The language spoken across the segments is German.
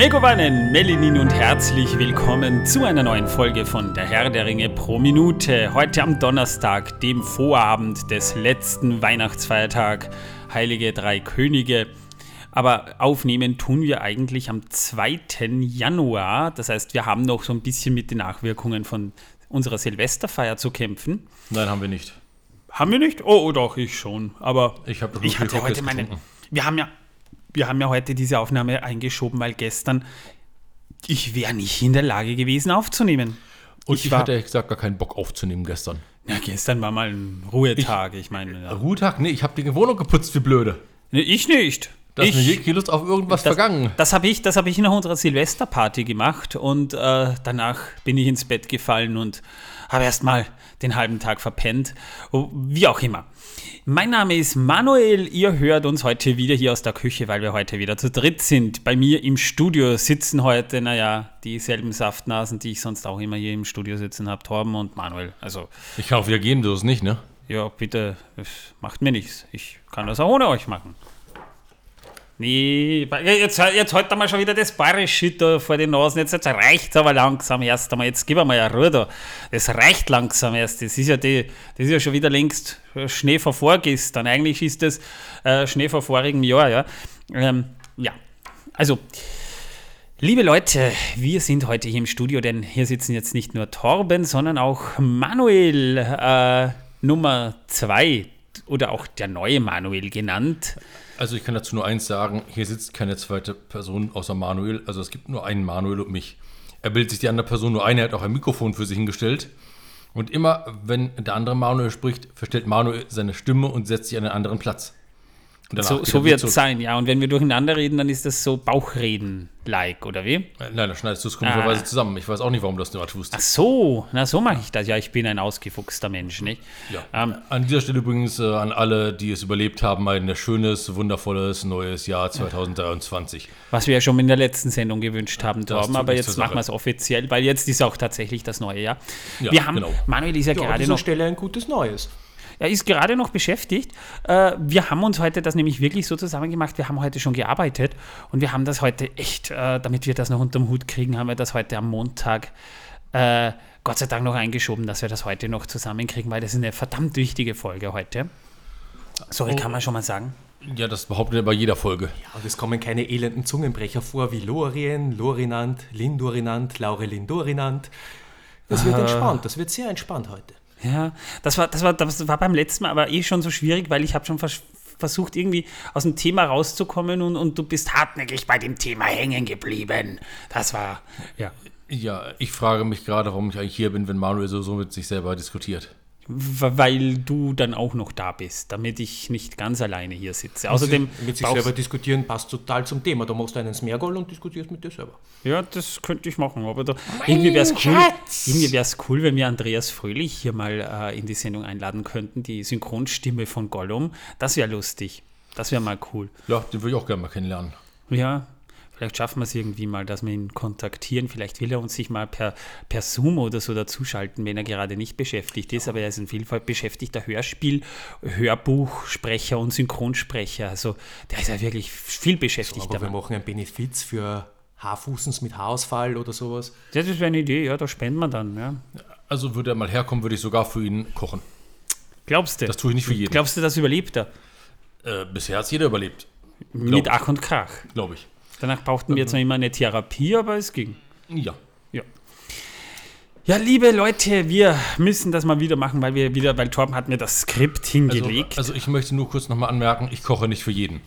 Megowannen, Melinin und herzlich willkommen zu einer neuen Folge von Der Herr der Ringe pro Minute. Heute am Donnerstag, dem Vorabend des letzten Weihnachtsfeiertag, Heilige Drei Könige. Aber aufnehmen tun wir eigentlich am 2. Januar. Das heißt, wir haben noch so ein bisschen mit den Nachwirkungen von unserer Silvesterfeier zu kämpfen. Nein, haben wir nicht. Haben wir nicht? Oh, oh doch, ich schon. Aber Ich habe ich hatte heute meine. Wir haben ja, wir haben ja heute diese Aufnahme eingeschoben, weil gestern ich wäre nicht in der Lage gewesen aufzunehmen. Und ich ich, war- hatte ehrlich gesagt gar keinen Bock aufzunehmen gestern. Ja, gestern war mal ein Ruhetag. Ich, meine, ja. Ruhetag? Nee, ich habe die Wohnung geputzt, wie blöde. Nee, ich nicht. Da ist mir ich, jegliche Lust auf irgendwas das, vergangen. Das habe ich, das hab ich nach unserer Silvesterparty gemacht und äh, danach bin ich ins Bett gefallen und habe erst mal den halben Tag verpennt. Oh, Wie auch immer. Mein Name ist Manuel. Ihr hört uns heute wieder hier aus der Küche, weil wir heute wieder zu dritt sind. Bei mir im Studio sitzen heute, naja, dieselben Saftnasen, die ich sonst auch immer hier im Studio sitzen habe, Torben und Manuel. Also, Ich wieder gehen, du es nicht, ne? ja, bitte, es macht mir nichts. Ich kann das auch ohne euch machen. Nee, jetzt, jetzt halt mal schon wieder das Bayerische da vor den Nasen. Jetzt, jetzt reicht aber langsam erst einmal. Jetzt gib mal ja Ruhe da. Das reicht langsam erst. Das ist ja, die, das ist ja schon wieder längst Schnee vor vorgestern. Eigentlich ist das äh, Schnee vor vorigem Jahr, ja. Ähm, ja, also. Liebe Leute, wir sind heute hier im Studio, denn hier sitzen jetzt nicht nur Torben, sondern auch Manuel äh, Nummer 2 oder auch der neue Manuel genannt. Also ich kann dazu nur eins sagen, hier sitzt keine zweite Person außer Manuel. Also es gibt nur einen Manuel und mich. Er bildet sich die andere Person nur ein, er hat auch ein Mikrofon für sich hingestellt. Und immer, wenn der andere Manuel spricht, verstellt Manuel seine Stimme und setzt sich an einen anderen Platz. So, so wird es sein, ja. Und wenn wir durcheinander reden, dann ist das so Bauchreden-like, oder wie? Äh, Nein, dann schneidest du es komischerweise Ah. zusammen. Ich weiß auch nicht, warum du das nur tust. Ach so, na so mache ich das. Ja, ich bin ein ausgefuchster Mensch, nicht? Ja. Ähm, An dieser Stelle übrigens äh, an alle, die es überlebt haben, ein schönes, wundervolles neues Jahr 2023. was wir ja schon in der letzten Sendung gewünscht haben, Torben. Aber jetzt machen wir es offiziell, weil jetzt ist auch tatsächlich das neue Jahr. Ja, wir haben, genau. Manuel ist ja, Ja, an gerade dieser noch Stelle ein gutes Neues. Er ist gerade noch beschäftigt. Äh, wir haben uns heute das nämlich wirklich so zusammen gemacht. Wir haben heute schon gearbeitet und wir haben das heute echt, äh, damit wir das noch unterm Hut kriegen, haben wir das heute am Montag äh, Gott sei Dank noch eingeschoben, dass wir das heute noch zusammenkriegen, weil das ist eine verdammt wichtige Folge heute. Sorry, kann man schon mal sagen. Ja, das behauptet er bei jeder Folge. Ja, und es kommen keine elenden Zungenbrecher vor wie Lorien, Lorinant, Lindorinant, Laurelin Dorinant. Das wird entspannt, das wird sehr entspannt heute. Ja, das war, das war, das war beim letzten Mal aber eh schon so schwierig, weil ich habe schon vers versucht, irgendwie aus dem Thema rauszukommen und, und du bist hartnäckig bei dem Thema hängen geblieben. Das war, ja. Ja, ich frage mich gerade, warum ich eigentlich hier bin, wenn Manuel so, so mit sich selber diskutiert. Weil du dann auch noch da bist, damit ich nicht ganz alleine hier sitze. Außerdem, Mit sich selber diskutieren passt total zum Thema. Da machst du einen Smergol und diskutierst mit dir selber. ja, das könnte ich machen, aber da, irgendwie wäre es cool, irgendwie wär's cool, wenn wir Andreas Fröhlich hier mal äh, in die Sendung einladen könnten, die Synchronstimme von Gollum. Das wäre lustig. Das wäre mal cool. Ja, den würde ich auch gerne mal kennenlernen. Ja, vielleicht schaffen wir es irgendwie mal, dass wir ihn kontaktieren. Vielleicht will er uns sich mal per, per Zoom oder so dazuschalten, wenn er gerade nicht beschäftigt ist. Aber er ist ein vielfalt beschäftigter Hörspiel, Hörbuchsprecher und Synchronsprecher. Also der ist ja wirklich viel beschäftigter. Aber wir machen einen Benefiz für Haarfußens mit Haarausfall oder sowas. Das wäre eine Idee, ja, da spenden wir dann. Ja. Also würde er mal herkommen, würde ich sogar für ihn kochen. Glaubst du? Das tue ich nicht für jeden. Glaubst du, das überlebt er? Äh, bisher hat es jeder überlebt, Mit ich. Ach und Krach. glaube ich. Danach brauchten wir zwar immer eine Therapie, aber es ging. Ja. Ja. Ja, liebe Leute, wir müssen das mal wieder machen, weil wir wieder, weil Torben hat mir das Skript Also, hingelegt. also ich möchte nur kurz nochmal anmerken, ich koche nicht für jeden.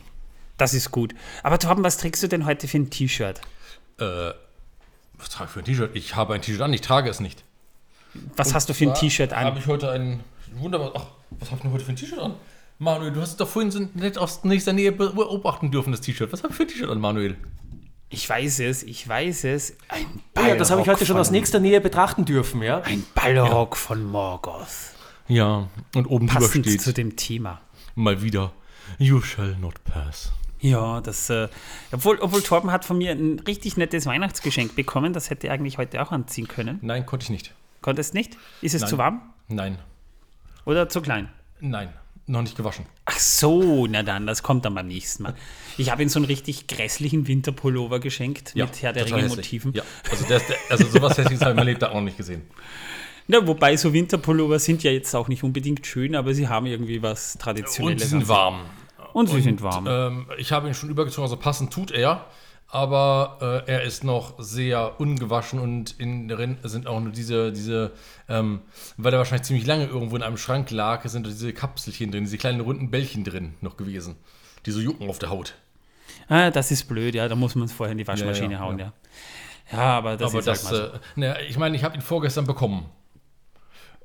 das ist gut. Aber Torben, was trägst du denn heute für ein T-Shirt? Äh, was trage ich für ein T-Shirt? Ich habe ein T-Shirt an, ich trage es nicht. Was hast du für ein T-Shirt Habe an? ich heute ein wunderbar. Ach, was habe ich denn heute für ein T-Shirt an? Manuel, du hast es doch vorhin so nett aus nächster Nähe beobachten dürfen, das T-Shirt. Was habe ich für ein T-Shirt an, Manuel? Ich weiß es, ich weiß es. Ein Ah ja, das habe ich Ballrock heute schon aus nächster Nähe betrachten dürfen, ja. Ein Ballrock von Morgoth. Ja, und oben drüber Passend steht zu dem Thema. mal wieder: You shall not pass. Ja, das, äh, obwohl, obwohl Torben hat von mir ein richtig nettes Weihnachtsgeschenk bekommen, das hätte er eigentlich heute auch anziehen können. Nein, konnte ich nicht. Konntest nicht? Ist es Nein. zu warm Nein, oder zu klein? nein. Noch nicht gewaschen. Ach so, na dann, das kommt dann beim nächsten Mal. Ich habe ihm so einen richtig grässlichen Winterpullover geschenkt mit Herr der total Ringe hässlich. Motiven. Ja, also, der, ist der, also sowas hässliches habe ich mein Leben auch noch nicht gesehen. Na, wobei so Winterpullover sind ja jetzt auch nicht unbedingt schön, aber sie haben irgendwie was Und Traditionelles. sie sind warm. Und sie sind warm. Ähm, ich habe ihn schon übergezogen, also passend tut er. Aber äh, er ist noch sehr ungewaschen und innen drin sind auch nur diese, diese ähm, weil er wahrscheinlich ziemlich lange irgendwo in einem Schrank lag, sind diese Kapselchen drin, diese kleinen runden Bällchen drin noch gewesen, die so jucken auf der Haut. ah, das ist blöd, ja, da muss man es vorher in die Waschmaschine Ja, ja, hauen, ja. ja. Ja, aber das Aber ist das, halt mal so. äh, naja, ich meine, ich habe ihn vorgestern bekommen.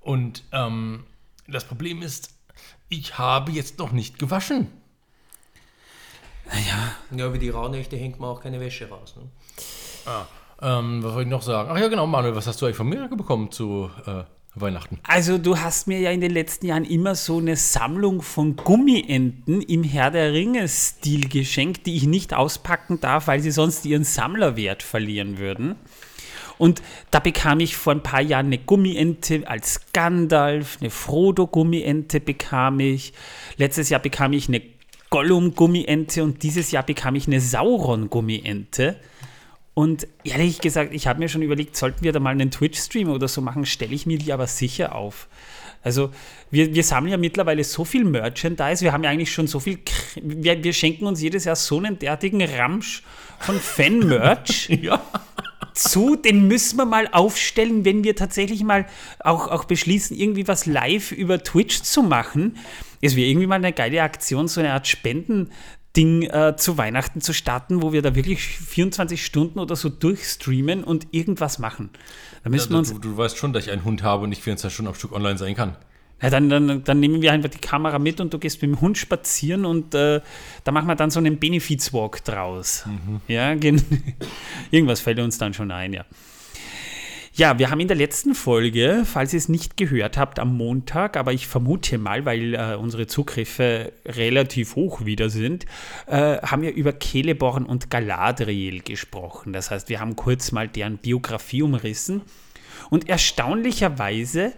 Und ähm, das Problem ist, ich habe jetzt noch nicht gewaschen. Ja, wie die Rauhnächte hängt man auch keine Wäsche raus. Ne? Ähm, was wollte ich noch sagen? Ach ja, genau, Manuel, was hast du eigentlich von mir bekommen zu äh, Weihnachten? Also du hast mir ja in den letzten Jahren immer so eine Sammlung von Gummienten im Herr der Ringe-Stil geschenkt, die ich nicht auspacken darf, weil sie sonst ihren Sammlerwert verlieren würden. Und da bekam ich vor ein paar Jahren eine Gummiente als Gandalf, eine Frodo-Gummiente bekam ich. Letztes Jahr bekam ich eine Gollum-Gummiente und dieses Jahr bekam ich eine Sauron-Gummiente. Und ehrlich gesagt, ich habe mir schon überlegt, sollten wir da mal einen Twitch-Stream oder so machen, stelle ich mir die aber sicher auf. Also wir, wir sammeln ja mittlerweile so viel Merchandise, wir haben ja eigentlich schon so viel, wir, wir schenken uns jedes Jahr so einen derartigen Ramsch von Fan-Merch Ja. zu, den müssen wir mal aufstellen, wenn wir tatsächlich mal auch, auch beschließen, irgendwie was live über Twitch zu machen. Es wäre irgendwie mal eine geile Aktion, so eine Art Spendending äh, zu Weihnachten zu starten, wo wir da wirklich 24 Stunden oder so durchstreamen und irgendwas machen. Da müssen wir uns du, du weißt schon, dass ich einen Hund habe und nicht 24 Stunden am Stück online sein kann. Ja, dann, dann, dann nehmen wir einfach die Kamera mit und du gehst mit dem Hund spazieren und äh, da machen wir dann so einen Benefizwalk draus. Ja, gen- irgendwas fällt uns dann schon ein, ja. Ja, wir haben in der letzten Folge, falls ihr es nicht gehört habt, am Montag, aber ich vermute mal, weil äh, unsere Zugriffe relativ hoch wieder sind, äh, haben wir über Celeborn und Galadriel gesprochen. Das heißt, wir haben kurz mal deren Biografie umrissen. Und erstaunlicherweise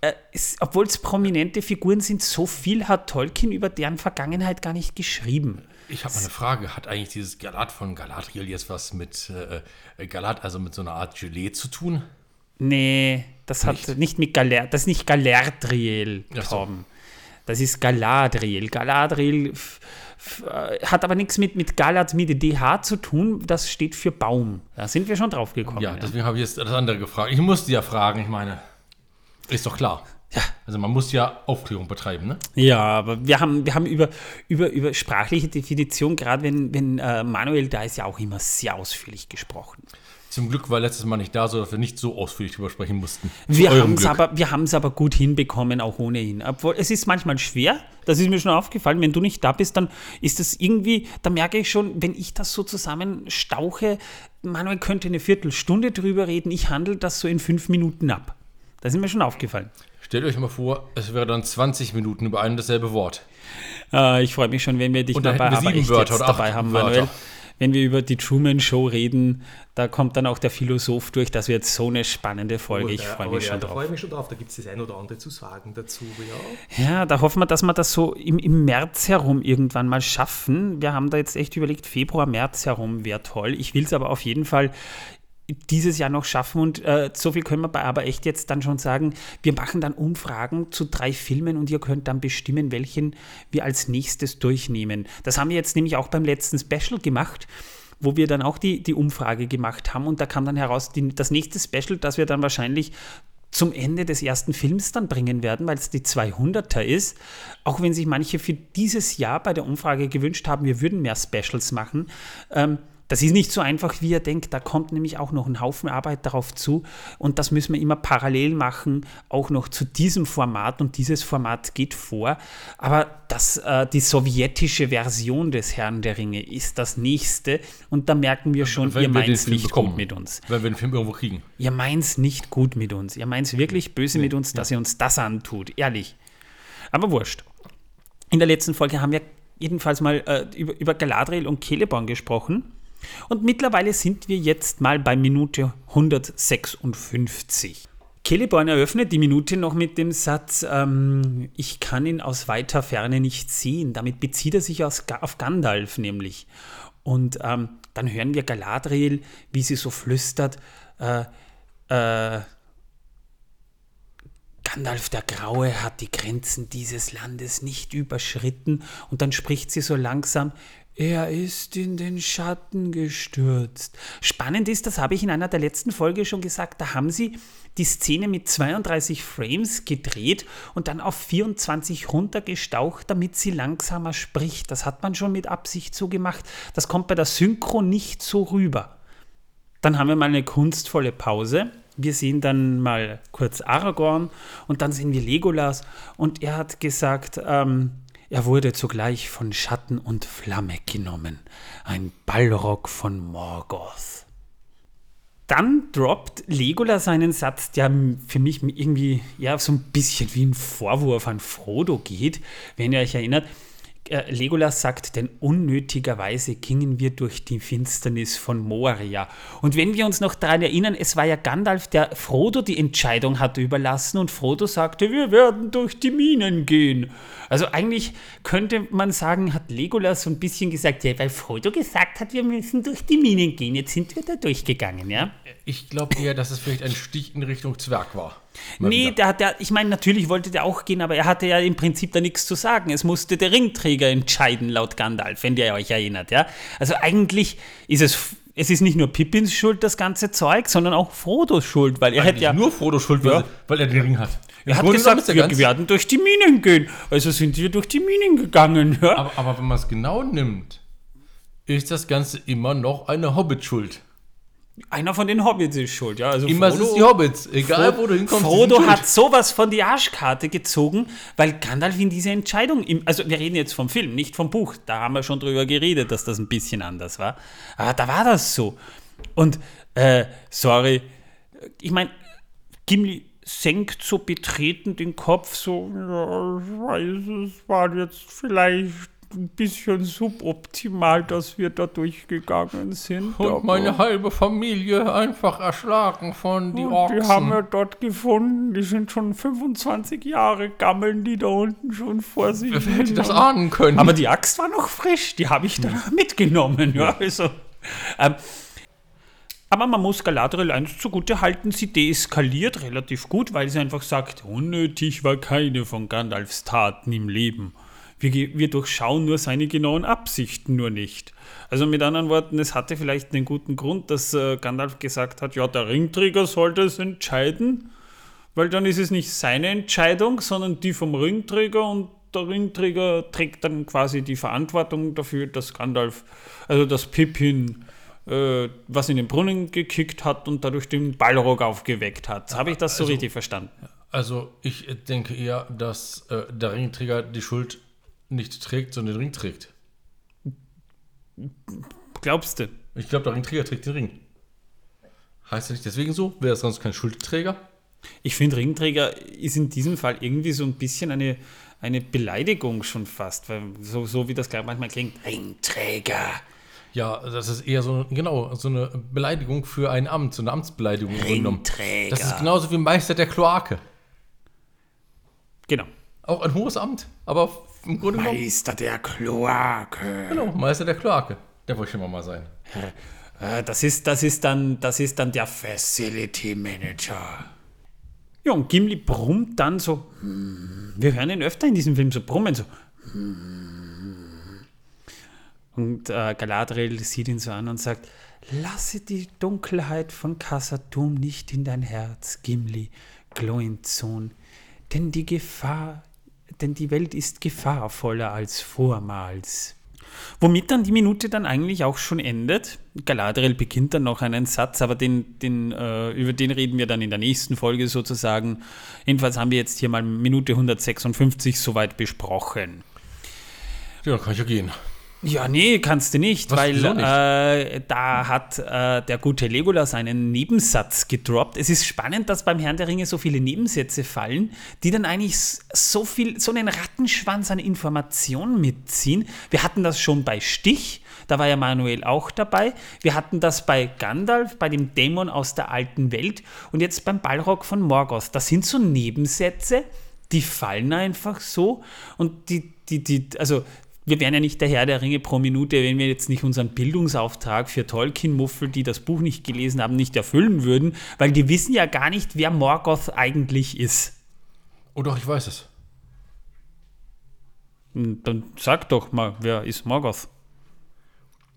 äh, obwohl es prominente Figuren sind, so viel hat Tolkien über deren Vergangenheit gar nicht geschrieben. Ich habe mal eine Frage. Hat eigentlich dieses Galat von Galadriel jetzt was mit äh, Galat, also mit so einer Art Gelee zu tun? Nee, das hat nicht, mit Galer, das ist nicht Galadriel, Ach so. Tom. Das ist Galadriel. Galadriel äh, hat aber nichts mit, mit Galad mit DH zu tun. Das steht für Baum. Da sind wir schon drauf gekommen. Ja, deswegen habe ich jetzt das andere gefragt. Ich musste ja fragen, ich meine, ist doch klar. Ja. Also man muss ja Aufklärung betreiben, ne? Ja, aber wir haben, wir haben über, über, über sprachliche Definition, gerade wenn, wenn äh, Manuel da ist, ja auch immer sehr ausführlich gesprochen. Zum Glück war letztes Mal nicht da, sodass wir nicht so ausführlich drüber sprechen mussten. Zu Wir haben es aber, wir aber gut hinbekommen, auch ohne ihn. Obwohl, es ist manchmal schwer, das ist mir schon aufgefallen. Wenn du nicht da bist, dann ist das irgendwie, da merke ich schon, wenn ich das so zusammenstauche, Manuel könnte eine Viertelstunde drüber reden, ich handle das so in fünf Minuten ab. Das ist mir schon aufgefallen. Stellt euch mal vor, es wäre dann 20 Minuten über ein und dasselbe Wort. Äh, ich freue mich schon, wenn wir dich dabei wir aber sieben Wörter jetzt oder dabei haben, Wörter. Manuel. Wenn wir über die Truman Show reden, da kommt dann auch der Philosoph durch. Das wird so eine spannende Folge. Ich Aber freue mich ja, schon da drauf. freue ich mich schon drauf. Da gibt es das ein oder andere zu sagen dazu. Ja. Ja, da hoffen wir, dass wir das so im, im März herum irgendwann mal schaffen. Wir haben da jetzt echt überlegt, Februar, März herum wäre toll. Ich will es aber auf jeden Fall dieses Jahr noch schaffen und äh, so viel können wir bei aber echt jetzt dann schon sagen. Wir machen dann Umfragen zu drei Filmen und ihr könnt dann bestimmen, welchen wir als nächstes durchnehmen. Das haben wir jetzt nämlich auch beim letzten Special gemacht wo wir dann auch die, die Umfrage gemacht haben und da kam dann heraus, die, das nächste Special, das wir dann wahrscheinlich zum Ende des ersten Films dann bringen werden, weil es die 200er ist. Auch wenn sich manche für dieses Jahr bei der Umfrage gewünscht haben, wir würden mehr Specials machen. Ähm, das ist nicht so einfach, wie ihr denkt. Da kommt nämlich auch noch ein Haufen Arbeit darauf zu. Und das müssen wir immer parallel machen, auch noch zu diesem Format. Und dieses Format geht vor. Aber das, äh, die sowjetische Version des Herrn der Ringe ist das nächste. Und da merken wir schon, Wenn ihr meint es nicht bekommen. gut mit uns. Wenn wir den Film irgendwo kriegen. Ihr meint es nicht gut mit uns. Ihr meint es wirklich böse mit uns, dass ihr uns das antut. Ehrlich. Aber wurscht. In der letzten Folge haben wir jedenfalls mal äh, über, über Galadriel und Celeborn gesprochen. Und mittlerweile sind wir jetzt mal bei Minute 156. Celeborn eröffnet die Minute noch mit dem Satz, ähm, ich kann ihn aus weiter Ferne nicht sehen. Damit bezieht er sich aus, auf Gandalf nämlich. Und ähm, dann hören wir Galadriel, wie sie so flüstert, äh, äh, Gandalf der Graue hat die Grenzen dieses Landes nicht überschritten und dann spricht sie so langsam, er ist in den Schatten gestürzt. Spannend ist, das habe ich in einer der letzten Folge schon gesagt, da haben sie die Szene mit 32 Frames gedreht und dann auf 24 runtergestaucht, damit sie langsamer spricht. Das hat man schon mit Absicht so gemacht. Das kommt bei der Synchro nicht so rüber. Dann haben wir mal eine kunstvolle Pause. Wir sehen dann mal kurz Aragorn und dann sehen wir Legolas und er hat gesagt, ähm, er wurde zugleich von Schatten und Flamme genommen, ein Ballrock von Morgoth. Dann droppt Legolas einen Satz, der für mich irgendwie ja so ein bisschen wie ein Vorwurf an Frodo geht, wenn ihr euch erinnert. Äh, Legolas sagt, denn unnötigerweise gingen wir durch die Finsternis von Moria. Und wenn wir uns noch daran erinnern, es war ja Gandalf, der Frodo die Entscheidung hatte überlassen und Frodo sagte, wir werden durch die Minen gehen. Also eigentlich könnte man sagen, hat Legolas so ein bisschen gesagt, ja, weil Frodo gesagt hat, wir müssen durch die Minen gehen, jetzt sind wir da durchgegangen, ja? Ich glaube eher, dass es vielleicht ein Stich in Richtung Zwerg war. Mal nee, der, der, ich meine, natürlich wollte der auch gehen, aber er hatte ja im Prinzip da nichts zu sagen. Es musste der Ringträger entscheiden, laut Gandalf, wenn ihr euch erinnert. Ja? Also eigentlich ist es, es ist nicht nur Pippins Schuld, das ganze Zeug, sondern auch Frodos Schuld, weil er eigentlich hätte ja. Nur Frodos Schuld, ja. weil er den Ring hat. Er hat gesagt, wir werden durch die Minen gehen. Also sind wir durch die Minen gegangen. Ja? Aber, aber wenn man es genau nimmt, ist das Ganze immer noch eine Hobbit-Schuld. Einer von den Hobbits ist schuld, ja. Also Immer Frodo, sind die Hobbits, egal Frodo, wo du hinkommst. Frodo hat sowas von die Arschkarte gezogen, weil Gandalf in diese Entscheidung, im, also wir reden jetzt vom Film, nicht vom Buch, da haben wir schon drüber geredet, dass das ein bisschen anders war. Aber da war das so. Und, äh, sorry, ich meine, Gimli senkt so betreten den Kopf, so, ja, ich weiß, es war jetzt vielleicht ein bisschen suboptimal, dass wir da durchgegangen sind. Und meine halbe Familie einfach erschlagen von die Orks. Die haben wir dort gefunden. Die sind schon 25 Jahre, gammeln die da unten schon vor sich. Wer hätte das ahnen können? Aber die Axt war noch frisch. Die habe ich da hm. mitgenommen. Ja, also, ähm, aber man muss Galadriel eins zugute halten, sie deeskaliert relativ gut, weil sie einfach sagt, unnötig war keine von Gandalfs Taten im Leben. Wir, wir durchschauen nur seine genauen Absichten nur nicht. Also mit anderen Worten, es hatte vielleicht einen guten Grund, dass äh, Gandalf gesagt hat, ja, der Ringträger sollte es entscheiden, weil dann ist es nicht seine Entscheidung, sondern die vom Ringträger und der Ringträger trägt dann quasi die Verantwortung dafür, dass Gandalf, also dass Pippin äh, was in den Brunnen gekickt hat und dadurch den Ballrock aufgeweckt hat. Habe ich das so also, richtig verstanden? Also ich denke eher, dass äh, der Ringträger die Schuld nicht trägt, sondern den Ring trägt. Glaubst du? Ich glaube, der Ringträger trägt den Ring. Heißt das nicht deswegen so? Wäre es sonst kein Schuldträger? Ich finde, Ringträger ist in diesem Fall irgendwie so ein bisschen eine, eine Beleidigung schon fast, weil so, so wie das gleich manchmal klingt. Ringträger. Ja, das ist eher so, genau, so eine Beleidigung für ein Amt, so eine Amtsbeleidigung. Ringträger. Das ist genauso wie Meister der Kloake. Genau. Auch ein hohes Amt, aber im Grunde Meister der Kloake. Genau, Meister der Kloake. Der wollte schon mal sein. Äh, das ist, das, ist dann, das ist dann der Facility Manager. Ja, und Gimli brummt dann so. Hm, wir hören ihn öfter in diesem Film so brummen, so. Hm. Und äh, Galadriel sieht ihn so an und sagt: Lasse die Dunkelheit von Kassatum nicht in dein Herz, Gimli, Gloinzon, denn die Gefahr denn die Welt ist gefahrvoller als vormals. Womit dann die Minute dann eigentlich auch schon endet. Galadriel beginnt dann noch einen Satz, aber den, den, äh, über den reden wir dann in der nächsten Folge sozusagen. Jedenfalls haben wir jetzt hier mal Minute 156 soweit besprochen. Ja, kann ich ja gehen. Ja, nee, kannst du nicht, Was, weil nicht? Äh, da hat äh, der gute Legolas einen Nebensatz gedroppt. Es ist spannend, dass beim Herrn der Ringe so viele Nebensätze fallen, die dann eigentlich so viel, so einen Rattenschwanz an Informationen mitziehen. Wir hatten das schon bei Stich. Da war ja Manuel auch dabei. Wir hatten das bei Gandalf, bei dem Dämon aus der alten Welt und jetzt beim Balrog von Morgoth. Das sind so Nebensätze, die fallen einfach so und die, die, die, also wir wären ja nicht der Herr der Ringe pro Minute, wenn wir jetzt nicht unseren Bildungsauftrag für Tolkien-Muffel, die das Buch nicht gelesen haben, nicht erfüllen würden, weil die wissen ja gar nicht, wer Morgoth eigentlich ist. Oh doch, ich weiß es. Hm, Dann sag doch mal, wer ist Morgoth?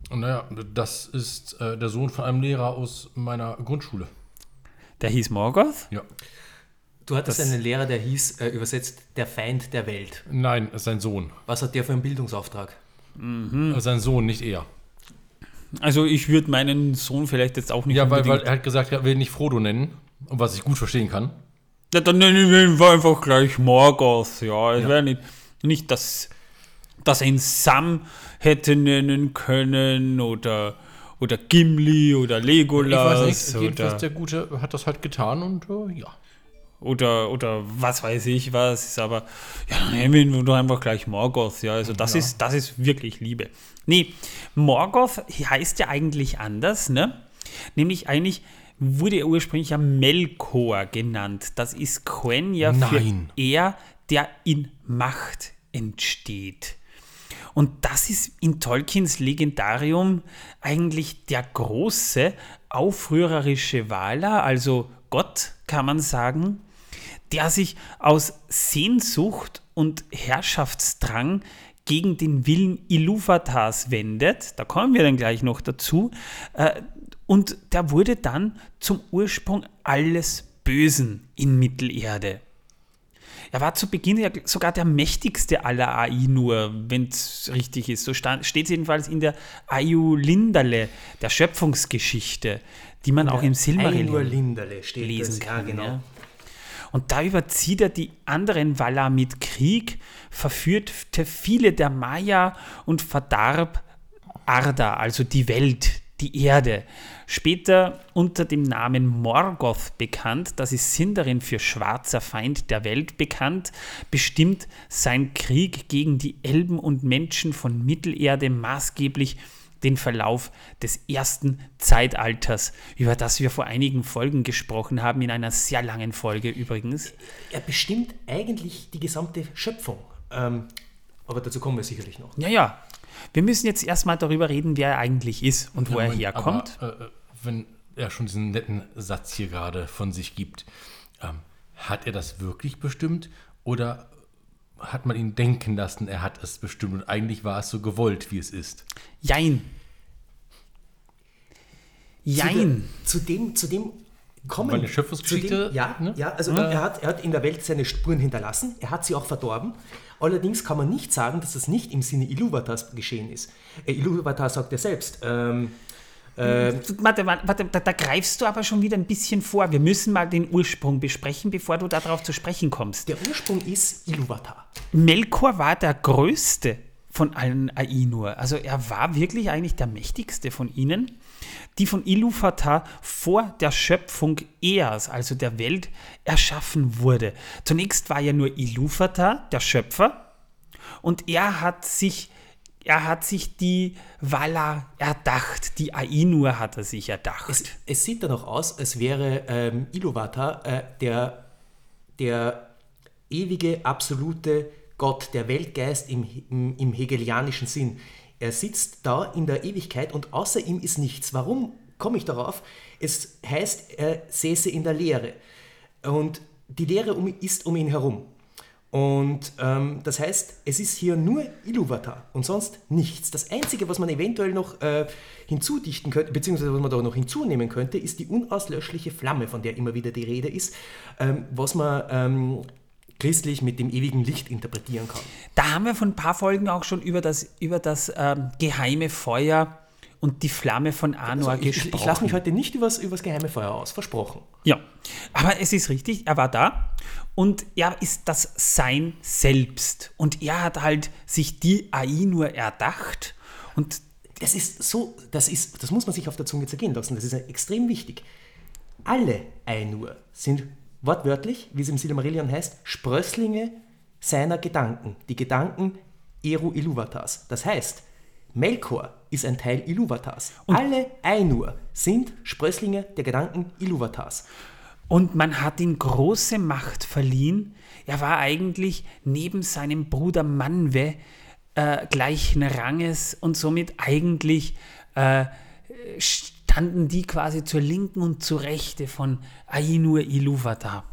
Naja, das ist äh, der Sohn von einem Lehrer aus meiner Grundschule. Der hieß Morgoth? Ja. Du hattest Das- einen Lehrer, der hieß, äh, übersetzt, der Feind der Welt. Nein, sein Sohn. Was hat der für einen Bildungsauftrag? Äh, Sein Sohn, nicht er. Also ich würde meinen Sohn vielleicht jetzt auch nicht Ja, weil, weil er hat gesagt, er will ihn nicht Frodo nennen. Was ich gut verstehen kann. Ja, dann nenne ich ihn einfach gleich Morgoth. Ja, es wäre nicht, nicht dass, dass er ihn Sam hätte nennen können oder, oder Gimli oder Ich Legolas weiß nicht, jedenfalls oder, der Gute hat das halt getan und äh, ja. Oder, oder was weiß ich was. Ist aber, ja, dann nennen wir doch einfach gleich Morgoth. Ja, also das, Ja. ist, das ist wirklich Liebe. Nee, Morgoth heißt ja eigentlich anders, ne? Nämlich eigentlich wurde er ursprünglich ja Melkor genannt. Das ist Quen ja Nein. für er, der in Macht entsteht. Und das ist in Tolkiens Legendarium eigentlich der große, aufrührerische Valar, also Gott, kann man sagen, der sich aus Sehnsucht und Herrschaftsdrang gegen den Willen Iluvatars wendet. Da kommen wir dann gleich noch dazu. Äh, Und der wurde dann zum Ursprung alles Bösen in Mittelerde. Er war zu Beginn ja sogar der mächtigste aller Ainur, wenn es richtig ist. So steht es jedenfalls in der Ayulindale, der Schöpfungsgeschichte, die man auch im Silmarillion lesen das. kann. Ja, genau. Ja. Und da überzieht er die anderen Valar mit Krieg, verführte viele der Maya und verdarb Arda, also die Welt, die Erde. Später unter dem Namen Morgoth bekannt, das ist Sindarin für schwarzer Feind der Welt bekannt, bestimmt sein Krieg gegen die Elben und Menschen von Mittelerde maßgeblich den Verlauf des ersten Zeitalters, über das wir vor einigen Folgen gesprochen haben, in einer sehr langen Folge übrigens. Er bestimmt eigentlich die gesamte Schöpfung. Ähm, aber dazu kommen wir sicherlich noch. Ja, ja. Wir müssen jetzt erstmal darüber reden, wer er eigentlich ist und wo er herkommt. Aber, äh, wenn er schon diesen netten Satz hier gerade von sich gibt, ähm, hat er das wirklich bestimmt oder hat man ihn denken lassen, er hat es bestimmt und eigentlich war es so gewollt, wie es ist? Jein. Jein. Zu, dem, zu dem kommen. Meine Schöpfungsgeschichte, dem, ja, ne? ja, also er, hat, er hat in der Welt seine Spuren hinterlassen, er hat sie auch verdorben. Allerdings kann man nicht sagen, dass das nicht im Sinne Iluvatars geschehen ist. Äh, Iluvatar sagt ja selbst, ähm, Warte, warte, warte da, da greifst du aber schon wieder ein bisschen vor. Wir müssen mal den Ursprung besprechen, bevor du darauf zu sprechen kommst. der Ursprung ist Iluvatar. Melkor war der größte von allen Ainur. Also er war wirklich eigentlich der mächtigste von ihnen, die von Iluvatar vor der Schöpfung Eas, also der Welt, erschaffen wurde. Zunächst war ja nur Iluvatar der Schöpfer und er hat sich er hat sich die Valar erdacht, die Ainur hat er sich erdacht. Es, es sieht danach aus, als wäre ähm, Iluvatar äh, der, der ewige, absolute Gott, der Weltgeist im, im, im hegelianischen Sinn. Er sitzt da in der Ewigkeit und außer ihm ist nichts. Warum komme ich darauf? Es heißt, er säße in der Leere. Und die Leere um, ist um ihn herum. Und ähm, das heißt, es ist hier nur Iluvatar und sonst nichts. Das Einzige, was man eventuell noch äh, hinzudichten könnte, beziehungsweise was man da noch hinzunehmen könnte, ist die unauslöschliche Flamme, von der immer wieder die Rede ist, ähm, was man ähm, christlich mit dem ewigen Licht interpretieren kann. Da haben wir von ein paar Folgen auch schon über das, über das ähm, geheime Feuer und die Flamme von Anor Also ich, gesprochen. ich lasse mich heute nicht übers, übers geheime Feuer aus, versprochen. Ja, aber es ist richtig, er war da und er ist das Sein selbst. Und er hat halt sich die Ainur erdacht und Das ist so, das ist, das muss man sich auf der Zunge zergehen lassen, das ist extrem wichtig. Alle Ainur sind wortwörtlich, wie es im Silmarillion heißt, Sprösslinge seiner Gedanken, die Gedanken Eru Iluvatars. Das heißt, Melkor ist ein Teil Iluvatars. Alle Ainur sind Sprösslinge der Gedanken Iluvatars. Und man hat ihm große Macht verliehen. Er war eigentlich neben seinem Bruder Manwe äh, gleichen Ranges und somit eigentlich äh, standen die quasi zur Linken und zur Rechte von Ainur Iluvatar.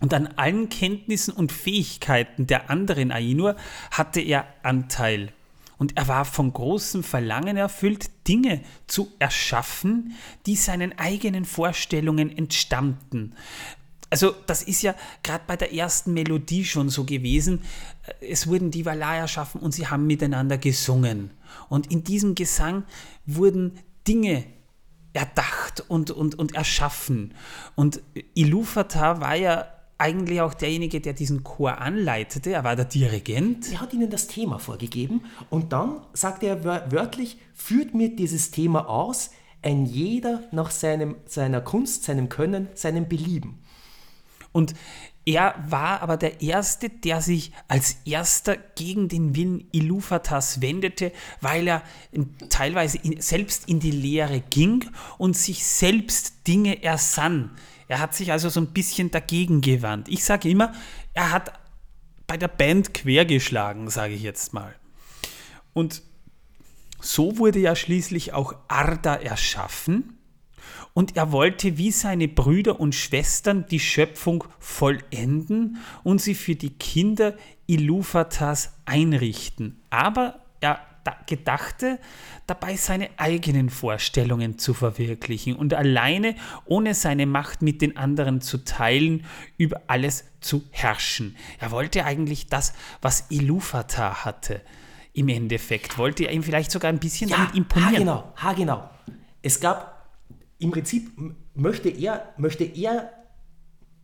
Und an allen Kenntnissen und Fähigkeiten der anderen Ainur hatte er Anteil. Und er war von großem Verlangen erfüllt, Dinge zu erschaffen, die seinen eigenen Vorstellungen entstammten. Also das ist ja gerade bei der ersten Melodie schon so gewesen. Es wurden die Valai erschaffen und sie haben miteinander gesungen. Und in diesem Gesang wurden Dinge erdacht und, und, und erschaffen. Und Ilufata war ja eigentlich auch derjenige, der diesen Chor anleitete. Er war der Dirigent. Er hat ihnen das Thema vorgegeben und dann sagt er wörtlich, führt mir dieses Thema aus, ein jeder nach seinem, seiner Kunst, seinem Können, seinem Belieben. Und er war aber der Erste, der sich als Erster gegen den Willen Ilufatas wendete, weil er teilweise in, selbst in die Lehre ging und sich selbst Dinge ersann. Er hat sich also so ein bisschen dagegen gewandt. Ich sage immer, er hat bei der Band quergeschlagen, sage ich jetzt mal. Und so wurde ja schließlich auch Arda erschaffen und er wollte wie seine Brüder und Schwestern die Schöpfung vollenden und sie für die Kinder Ilufatas einrichten. Aber er gedachte, dabei seine eigenen Vorstellungen zu verwirklichen und alleine, ohne seine Macht mit den anderen zu teilen, über alles zu herrschen. Er wollte eigentlich das, was Ilufata hatte. Im Endeffekt wollte er ihm vielleicht sogar ein bisschen ja, damit imponieren. Genau, ha genau. Es gab im Prinzip möchte er, möchte er,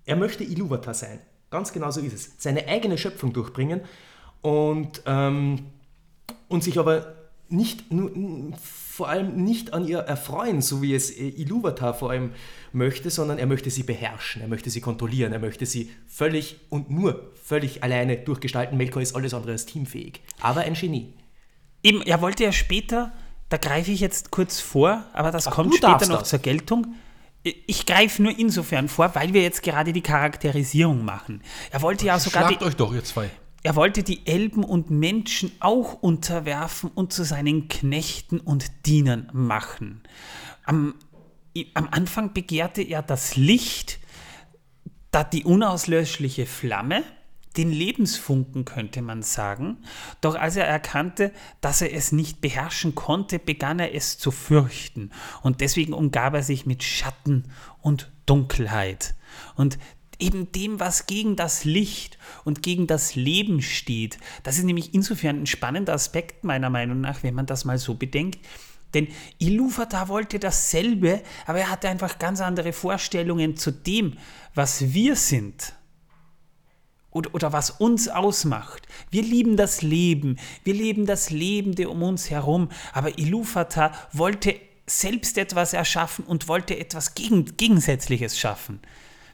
er möchte Iluvata sein. Ganz genau so ist es. Seine eigene Schöpfung durchbringen und ähm, und sich aber nicht, nur, vor allem nicht an ihr erfreuen, so wie es äh, Iluvatar vor allem möchte, sondern er möchte sie beherrschen, er möchte sie kontrollieren, er möchte sie völlig und nur völlig alleine durchgestalten. Melkor ist alles andere als teamfähig, aber ein Genie. Eben, er wollte ja später, da greife ich jetzt kurz vor, aber das Ach, kommt später noch das. zur Geltung. Ich greife nur insofern vor, weil wir jetzt gerade die Charakterisierung machen. Er wollte ja sogar. Schlagt euch doch, ihr zwei. Er wollte die Elben und Menschen auch unterwerfen und zu seinen Knechten und Dienern machen. Am, am Anfang begehrte er das Licht, da die unauslöschliche Flamme, den Lebensfunken könnte man sagen. Doch als er erkannte, dass er es nicht beherrschen konnte, begann er es zu fürchten. Und deswegen umgab er sich mit Schatten und Dunkelheit. Und eben dem, was gegen das Licht und gegen das Leben steht. Das ist nämlich insofern ein spannender Aspekt meiner Meinung nach, wenn man das mal so bedenkt. Denn Ilufata wollte dasselbe, aber er hatte einfach ganz andere Vorstellungen zu dem, was wir sind. Oder, oder was uns ausmacht. Wir lieben das Leben, wir leben das Lebende um uns herum, aber Ilufata wollte selbst etwas erschaffen und wollte etwas Gegen, Gegensätzliches schaffen.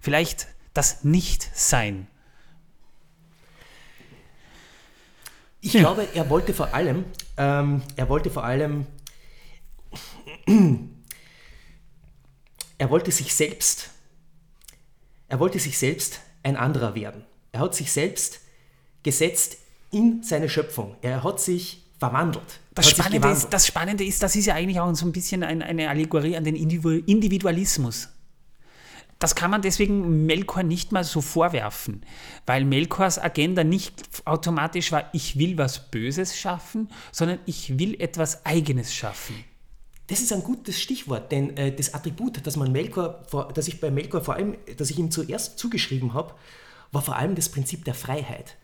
Vielleicht das Nichtsein. Ich ja. glaube, er wollte vor allem, ähm, er wollte vor allem, er wollte sich selbst, er wollte sich selbst ein anderer werden. Er hat sich selbst gesetzt in seine Schöpfung. Er hat sich verwandelt. Das Spannende, ist, das Spannende ist, das ist ja eigentlich auch so ein bisschen ein, eine Allegorie an den Individualismus das kann man deswegen Melkor nicht mal so vorwerfen, weil Melkors Agenda nicht automatisch war, ich will was Böses schaffen, sondern ich will etwas Eigenes schaffen. Das ist ein gutes Stichwort, denn äh, das Attribut, das man Melkor, das ich bei Melkor vor allem, das ich ihm zuerst zugeschrieben habe, war vor allem das Prinzip der Freiheit.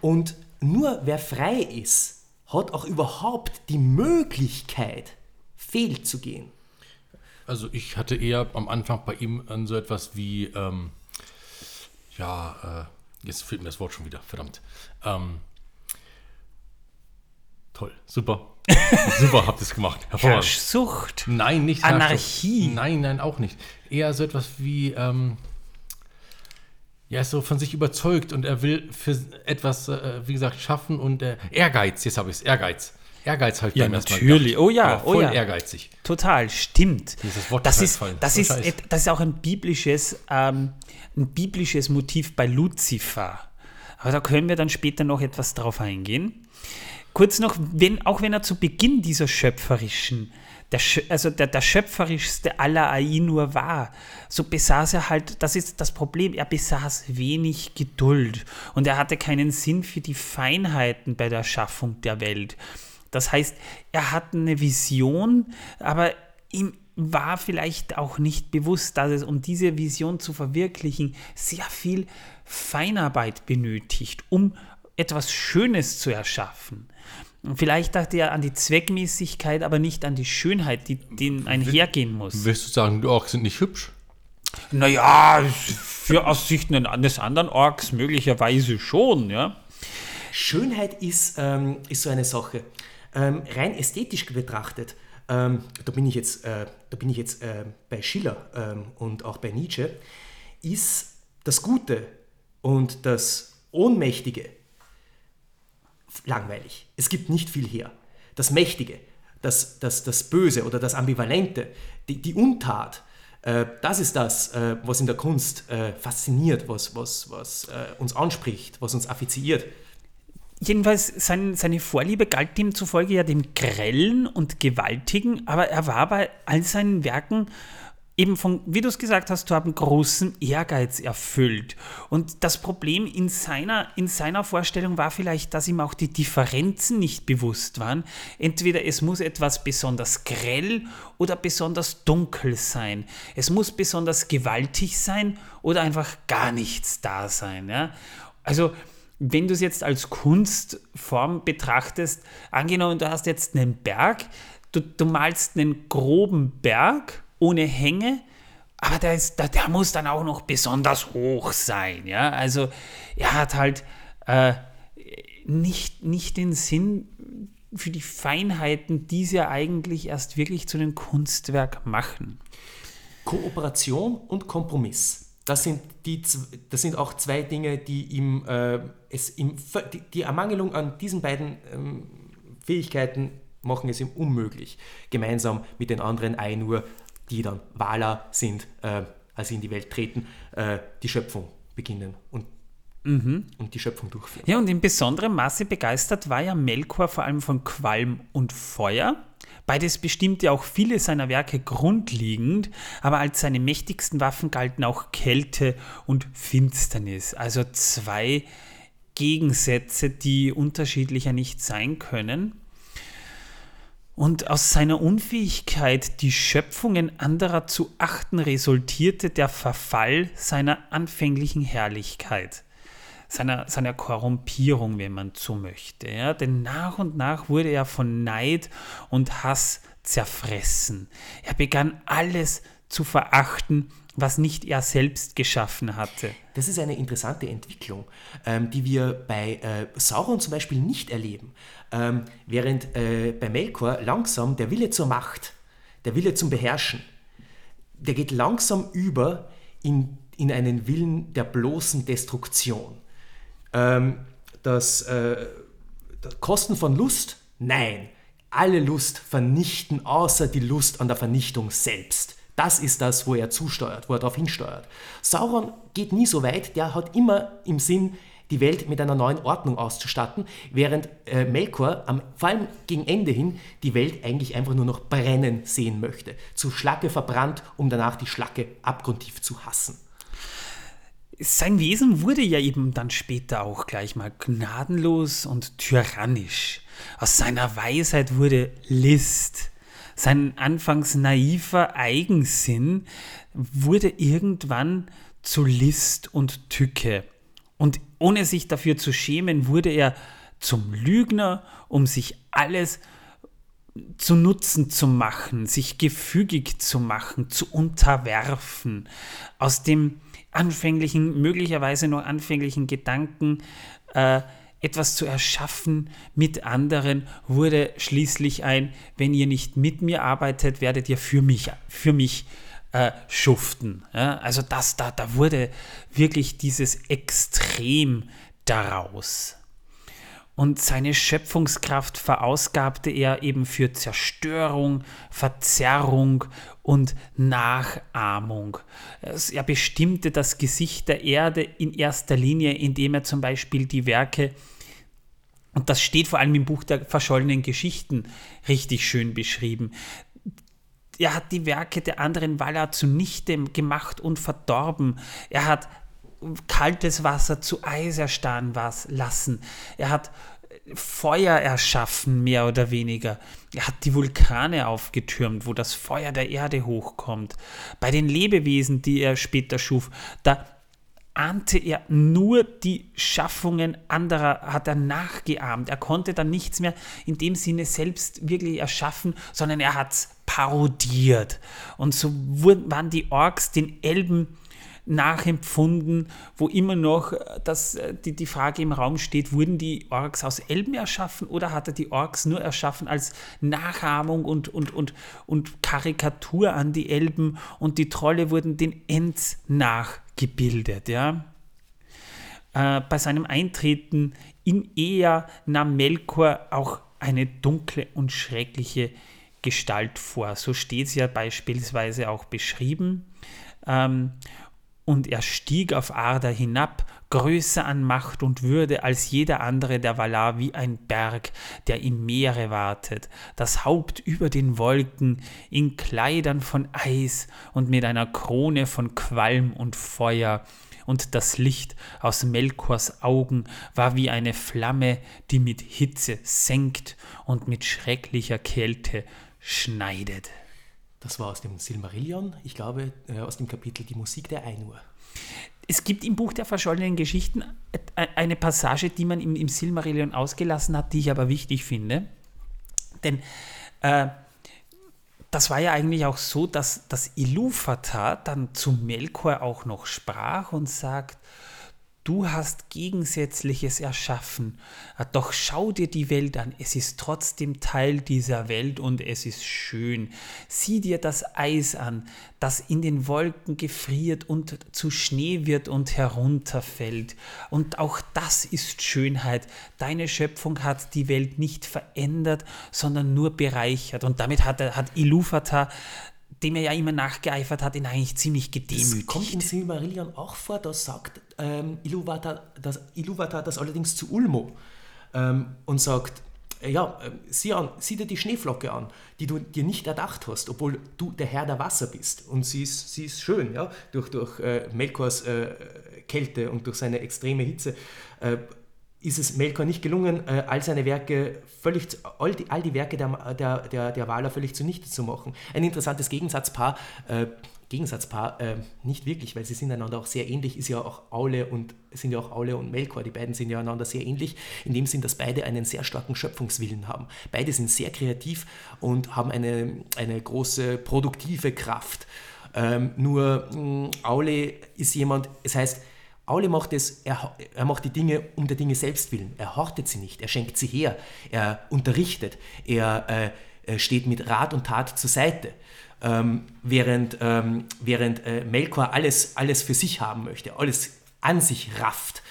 Und nur wer frei ist, hat auch überhaupt die Möglichkeit, fehl zu gehen. Also ich hatte eher am Anfang bei ihm an so etwas wie, ähm, ja, äh, jetzt fehlt mir das Wort schon wieder, verdammt. Ähm, toll, super. super, habt ihr es gemacht. Herrschsucht. Nein, nicht Anarchie. Nein, nein, auch nicht. Eher so etwas wie, ähm, ja, ist so von sich überzeugt und er will für etwas, äh, wie gesagt, schaffen und äh, Ehrgeiz, jetzt habe ich es, Ehrgeiz. Ehrgeiz halt Ja, natürlich. Oh ja, Aber voll oh ja. ehrgeizig. Total, stimmt. Dieses Wort das ist das, So ist, das ist auch ein biblisches, ähm, ein biblisches Motiv bei Luzifer. Aber da können wir dann später noch etwas drauf eingehen. Kurz noch, wenn, auch wenn er zu Beginn dieser schöpferischen, der, also der, der schöpferischste aller Ainur war, so besaß er halt, das ist das Problem, er besaß wenig Geduld und er hatte keinen Sinn für die Feinheiten bei der Schaffung der Welt. Das heißt, er hat eine Vision, aber ihm war vielleicht auch nicht bewusst, dass es, um diese Vision zu verwirklichen, sehr viel Feinarbeit benötigt, um etwas Schönes zu erschaffen. Und vielleicht dachte er an die Zweckmäßigkeit, aber nicht an die Schönheit, die denen einhergehen muss. Willst du sagen, die Orks sind nicht hübsch? Naja, für aus Sicht eines anderen Orks möglicherweise schon, ja. Schönheit ist, ähm, ist so eine Sache. Ähm, rein ästhetisch betrachtet, ähm, da bin ich jetzt, äh, da bin ich jetzt äh, bei Schiller ähm, und auch bei Nietzsche, ist das Gute und das Ohnmächtige langweilig. Es gibt nicht viel her. Das Mächtige, das, das, das Böse oder das Ambivalente, die, die Untat, äh, das ist das, äh, was in der Kunst äh, fasziniert, was, was, was äh, uns anspricht, was uns affiziiert. Jedenfalls, sein, seine Vorliebe galt ihm zufolge ja dem Grellen und Gewaltigen, aber er war bei all seinen Werken eben von, wie du es gesagt hast, Torben, großen Ehrgeiz erfüllt. Und das Problem in seiner, in seiner Vorstellung war vielleicht, dass ihm auch die Differenzen nicht bewusst waren. Entweder es muss etwas besonders grell oder besonders dunkel sein. Es muss besonders gewaltig sein oder einfach gar nichts da sein. Ja? Also, wenn du es jetzt als Kunstform betrachtest, angenommen, du hast jetzt einen Berg, du, du malst einen groben Berg ohne Hänge, aber der, ist, der, der muss dann auch noch besonders hoch sein. Ja? Also er hat halt äh, nicht, nicht den Sinn für die Feinheiten, die sie ja eigentlich erst wirklich zu einem Kunstwerk machen. Kooperation und Kompromiss. Das sind, die, das sind auch zwei Dinge, die ihm, äh, es ihm die, die Ermangelung an diesen beiden ähm, Fähigkeiten machen es ihm unmöglich, gemeinsam mit den anderen Ainur, die dann Wala sind, äh, als sie in die Welt treten, äh, die Schöpfung beginnen und, und die Schöpfung durchführen. Ja, und in besonderem Maße begeistert war ja Melkor vor allem von Qualm und Feuer. Beides bestimmte auch viele seiner Werke grundlegend, aber als seine mächtigsten Waffen galten auch Kälte und Finsternis. Also zwei Gegensätze, die unterschiedlicher nicht sein können. Und aus seiner Unfähigkeit, die Schöpfungen anderer zu achten, resultierte der Verfall seiner anfänglichen Herrlichkeit, seiner, seiner Korrumpierung, wenn man so möchte. Ja? Denn nach und nach wurde er von Neid und Hass zerfressen. Er begann alles zu verachten, was nicht er selbst geschaffen hatte. Das ist eine interessante Entwicklung, ähm, die wir bei äh, Sauron zum Beispiel nicht erleben. Ähm, während äh, bei Melkor langsam der Wille zur Macht, der Wille zum Beherrschen, der geht langsam über in, in einen Willen der bloßen Destruktion. Ähm, das, äh, das Kosten von Lust? Nein. Alle Lust vernichten, außer die Lust an der Vernichtung selbst. Das ist das, wo er zusteuert, wo er darauf hinsteuert. Sauron geht nie so weit, der hat immer im Sinn, die Welt mit einer neuen Ordnung auszustatten, während äh, Melkor am, vor allem gegen Ende hin die Welt eigentlich einfach nur noch brennen sehen möchte. Zu Schlacke verbrannt, um danach die Schlacke abgrundtief zu hassen. Sein Wesen wurde ja eben dann später auch gleich mal gnadenlos und tyrannisch. Aus seiner Weisheit wurde List. Sein anfangs naiver Eigensinn wurde irgendwann zu List und Tücke. Und ohne sich dafür zu schämen, wurde er zum Lügner, um sich alles zu Nutzen zu machen, sich gefügig zu machen, zu unterwerfen, aus dem anfänglichen, möglicherweise noch anfänglichen Gedanken, äh, etwas zu erschaffen mit anderen, wurde schließlich ein, wenn ihr nicht mit mir arbeitet, werdet ihr für mich, für mich äh, schuften. Ja? Also das, da, da wurde wirklich dieses Extrem daraus. Und seine Schöpfungskraft verausgabte er eben für Zerstörung, Verzerrung und Nachahmung. Er bestimmte das Gesicht der Erde in erster Linie, indem er zum Beispiel die Werke und das steht vor allem im Buch der verschollenen Geschichten richtig schön beschrieben. Er hat die Werke der anderen Waller zunichte gemacht und verdorben. Er hat kaltes Wasser zu Eis erstarren lassen. Er hat Feuer erschaffen, mehr oder weniger. Er hat die Vulkane aufgetürmt, wo das Feuer der Erde hochkommt. Bei den Lebewesen, die er später schuf, da ahnte er nur die Schaffungen anderer, hat er nachgeahmt. Er konnte dann nichts mehr in dem Sinne selbst wirklich erschaffen, sondern er hat es parodiert. Und so waren die Orks den Elben nachempfunden, wo immer noch äh, das, äh, die, die Frage im Raum steht, wurden die Orks aus Elben erschaffen oder hat er die Orks nur erschaffen als Nachahmung und, und, und, und Karikatur an die Elben und die Trolle wurden den Ents nachgebildet. Ja? Äh, bei seinem Eintreten in Ea nahm Melkor auch eine dunkle und schreckliche Gestalt vor. So steht es ja beispielsweise auch beschrieben. Ähm, und er stieg auf Arda hinab, größer an Macht und Würde als jeder andere der Valar, wie ein Berg, der im Meere wartet, das Haupt über den Wolken, in Kleidern von Eis und mit einer Krone von Qualm und Feuer, und das Licht aus Melkors Augen war wie eine Flamme, die mit Hitze senkt und mit schrecklicher Kälte schneidet. Das war aus dem Silmarillion, ich glaube, äh, aus dem Kapitel Die Musik der Einuhr. Es gibt im Buch der verschollenen Geschichten eine Passage, die man im, Silmarillion ausgelassen hat, die ich aber wichtig finde. Denn äh, das war ja eigentlich auch so, dass das Ilúvatar dann zu Melkor auch noch sprach und sagt, Du hast Gegensätzliches erschaffen. Doch schau dir die Welt an. Es ist trotzdem Teil dieser Welt und es ist schön. Sieh dir das Eis an, das in den Wolken gefriert und zu Schnee wird und herunterfällt. Und auch das ist Schönheit. Deine Schöpfung hat die Welt nicht verändert, sondern nur bereichert. Und damit hat, hat Ilúvatar dem er ja immer nachgeeifert hat, ihn eigentlich ziemlich gedemütigt. Das kommt in Silmarillion auch vor, da sagt ähm, Iluvatar, das, Iluvatar das allerdings zu Ulmo ähm, und sagt, äh, ja, äh, sieh, an, sieh dir die Schneeflocke an, die du dir nicht erdacht hast, obwohl du der Herr der Wasser bist. Und sie ist, sie ist schön, ja, durch, durch äh, Melkors äh, Kälte und durch seine extreme Hitze. Äh, ist es Melkor nicht gelungen, äh, all seine Werke völlig, all die, all die Werke der, der, der, der Waler völlig zunichte zu machen. Ein interessantes Gegensatzpaar, Gegensatzpaar, äh, nicht wirklich, weil sie sind einander auch sehr ähnlich, ist ja auch Aule und sind ja auch Aule und Melkor, die beiden sind ja einander sehr ähnlich, in dem Sinn, dass beide einen sehr starken Schöpfungswillen haben. Beide sind sehr kreativ und haben eine, eine große produktive Kraft. Ähm, nur mh, Aule ist jemand, es heißt, Aule macht es, er, er macht die Dinge um der Dinge selbst willen. Er hortet sie nicht, er schenkt sie her, er unterrichtet, er äh, steht mit Rat und Tat zur Seite. Ähm, während ähm, während äh, Melkor alles, alles für sich haben möchte, alles an sich rafft.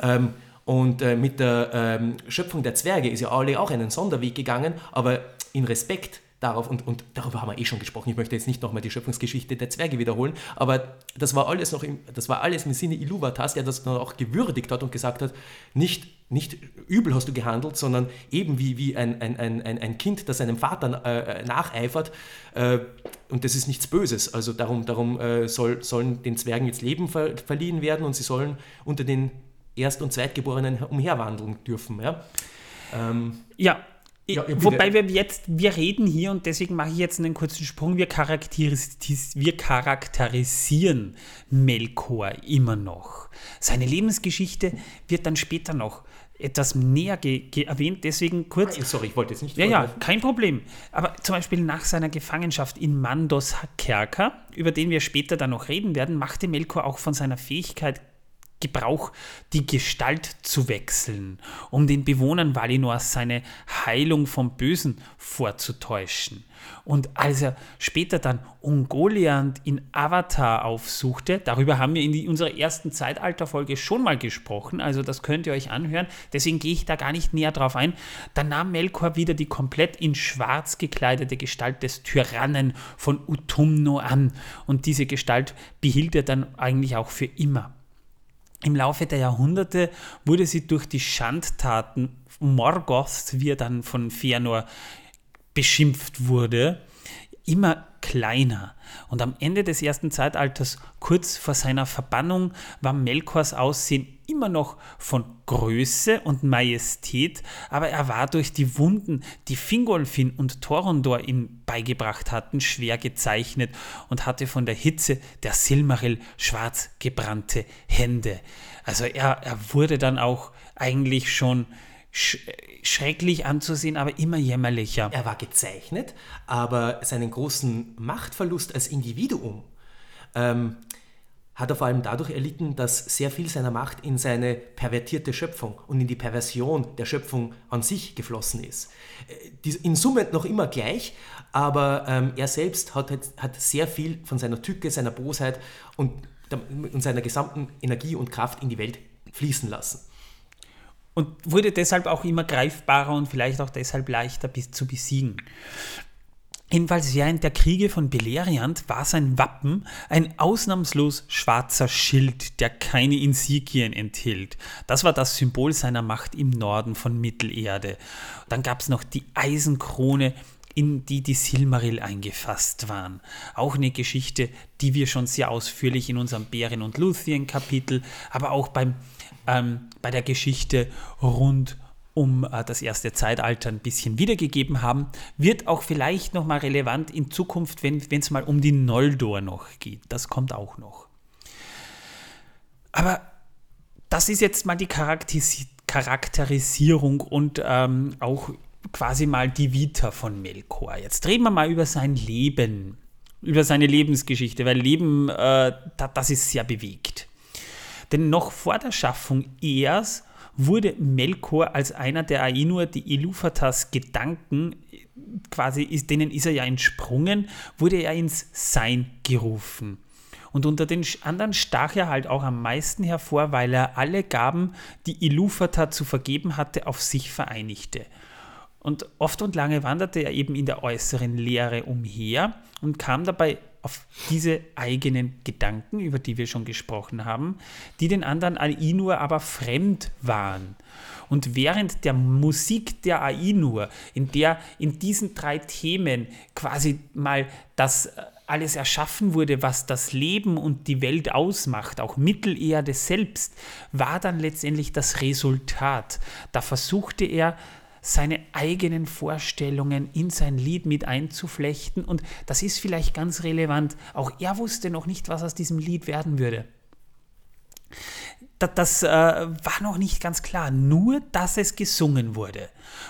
Ähm, und äh, mit der ähm, Schöpfung der Zwerge ist ja Aule auch einen Sonderweg gegangen, aber in Respekt darauf, und, und darüber haben wir eh schon gesprochen, ich möchte jetzt nicht nochmal die Schöpfungsgeschichte der Zwerge wiederholen, aber das war alles noch im, das war alles im Sinne Iluvatas, der das dann auch gewürdigt hat und gesagt hat, nicht, nicht übel hast du gehandelt, sondern eben wie, wie ein, ein, ein, ein Kind, das seinem Vater äh, nacheifert äh, und das ist nichts Böses. Also darum, darum äh, soll, sollen den Zwergen jetzt Leben ver verliehen werden und sie sollen unter den Erst- und Zweitgeborenen umherwandeln dürfen. Ja, ähm, ja ja, Wobei wir jetzt, wir reden hier und deswegen mache ich jetzt einen kurzen Sprung, wir, charakteris wir charakterisieren Melkor immer noch. Seine Lebensgeschichte wird dann später noch etwas näher erwähnt, deswegen kurz. Ah, sorry, ich wollte jetzt nicht. Ja, ja, kein Problem. Aber zum Beispiel nach seiner Gefangenschaft in Mandos Kerker, über den wir später dann noch reden werden, machte Melkor auch von seiner Fähigkeit Gebrauch, die Gestalt zu wechseln, um den Bewohnern Valinors seine Heilung vom Bösen vorzutäuschen. Und als er später dann Ungoliant in Avatar aufsuchte, darüber haben wir in die, unserer ersten Zeitalterfolge schon mal gesprochen, also das könnt ihr euch anhören, deswegen gehe ich da gar nicht näher drauf ein, dann nahm Melkor wieder die komplett in schwarz gekleidete Gestalt des Tyrannen von Utumno an und diese Gestalt behielt er dann eigentlich auch für immer. Im Laufe der Jahrhunderte wurde sie durch die Schandtaten Morgoths, wie er dann von Fëanor beschimpft wurde, immer kleiner. Und am Ende des ersten Zeitalters, kurz vor seiner Verbannung, war Melkors Aussehen immer noch von Größe und Majestät, aber er war durch die Wunden, die Fingolfin und Thorondor ihm beigebracht hatten, schwer gezeichnet und hatte von der Hitze der Silmaril schwarz gebrannte Hände. Also er, er wurde dann auch eigentlich schon sch schrecklich anzusehen, aber immer jämmerlicher. Er war gezeichnet, aber seinen großen Machtverlust als Individuum ähm, hat er vor allem dadurch erlitten, dass sehr viel seiner Macht in seine pervertierte Schöpfung und in die Perversion der Schöpfung an sich geflossen ist. Äh, in Summe noch immer gleich, aber ähm, er selbst hat, hat sehr viel von seiner Tücke, seiner Bosheit und, und seiner gesamten Energie und Kraft in die Welt fließen lassen und wurde deshalb auch immer greifbarer und vielleicht auch deshalb leichter bis zu besiegen. Jedenfalls während der Kriege von Beleriand war sein Wappen ein ausnahmslos schwarzer Schild, der keine Insigien enthielt. Das war das Symbol seiner Macht im Norden von Mittelerde. Dann gab es noch die Eisenkrone, in die die Silmaril eingefasst waren. Auch eine Geschichte, die wir schon sehr ausführlich in unserem Bären- und Luthien-Kapitel, aber auch beim ähm, bei der Geschichte rund um äh, das erste Zeitalter ein bisschen wiedergegeben haben, wird auch vielleicht nochmal relevant in Zukunft, wenn es mal um die Noldor noch geht. Das kommt auch noch. Aber das ist jetzt mal die Charakteris Charakterisierung und ähm, auch quasi mal die Vita von Melkor. Jetzt reden wir mal über sein Leben, über seine Lebensgeschichte, weil Leben, äh, das ist sehr bewegt. Denn noch vor der Schaffung Eas wurde Melkor als einer der Ainur, die Iluvatas Gedanken, quasi ist, denen ist er ja entsprungen, wurde er ins Sein gerufen. Und unter den anderen stach er halt auch am meisten hervor, weil er alle Gaben, die Ilúvatar zu vergeben hatte, auf sich vereinigte. Und oft und lange wanderte er eben in der äußeren Leere umher und kam dabei auf diese eigenen Gedanken, über die wir schon gesprochen haben, die den anderen Ainur aber fremd waren. Und während der Musik der Ainur, in der in diesen drei Themen quasi mal das äh, alles erschaffen wurde, was das Leben und die Welt ausmacht, auch Mittelerde selbst, war dann letztendlich das Resultat. Da versuchte er seine eigenen Vorstellungen in sein Lied mit einzuflechten. Und das ist vielleicht ganz relevant. Auch er wusste noch nicht, was aus diesem Lied werden würde. Das, das äh, war noch nicht ganz klar, nur dass es gesungen wurde.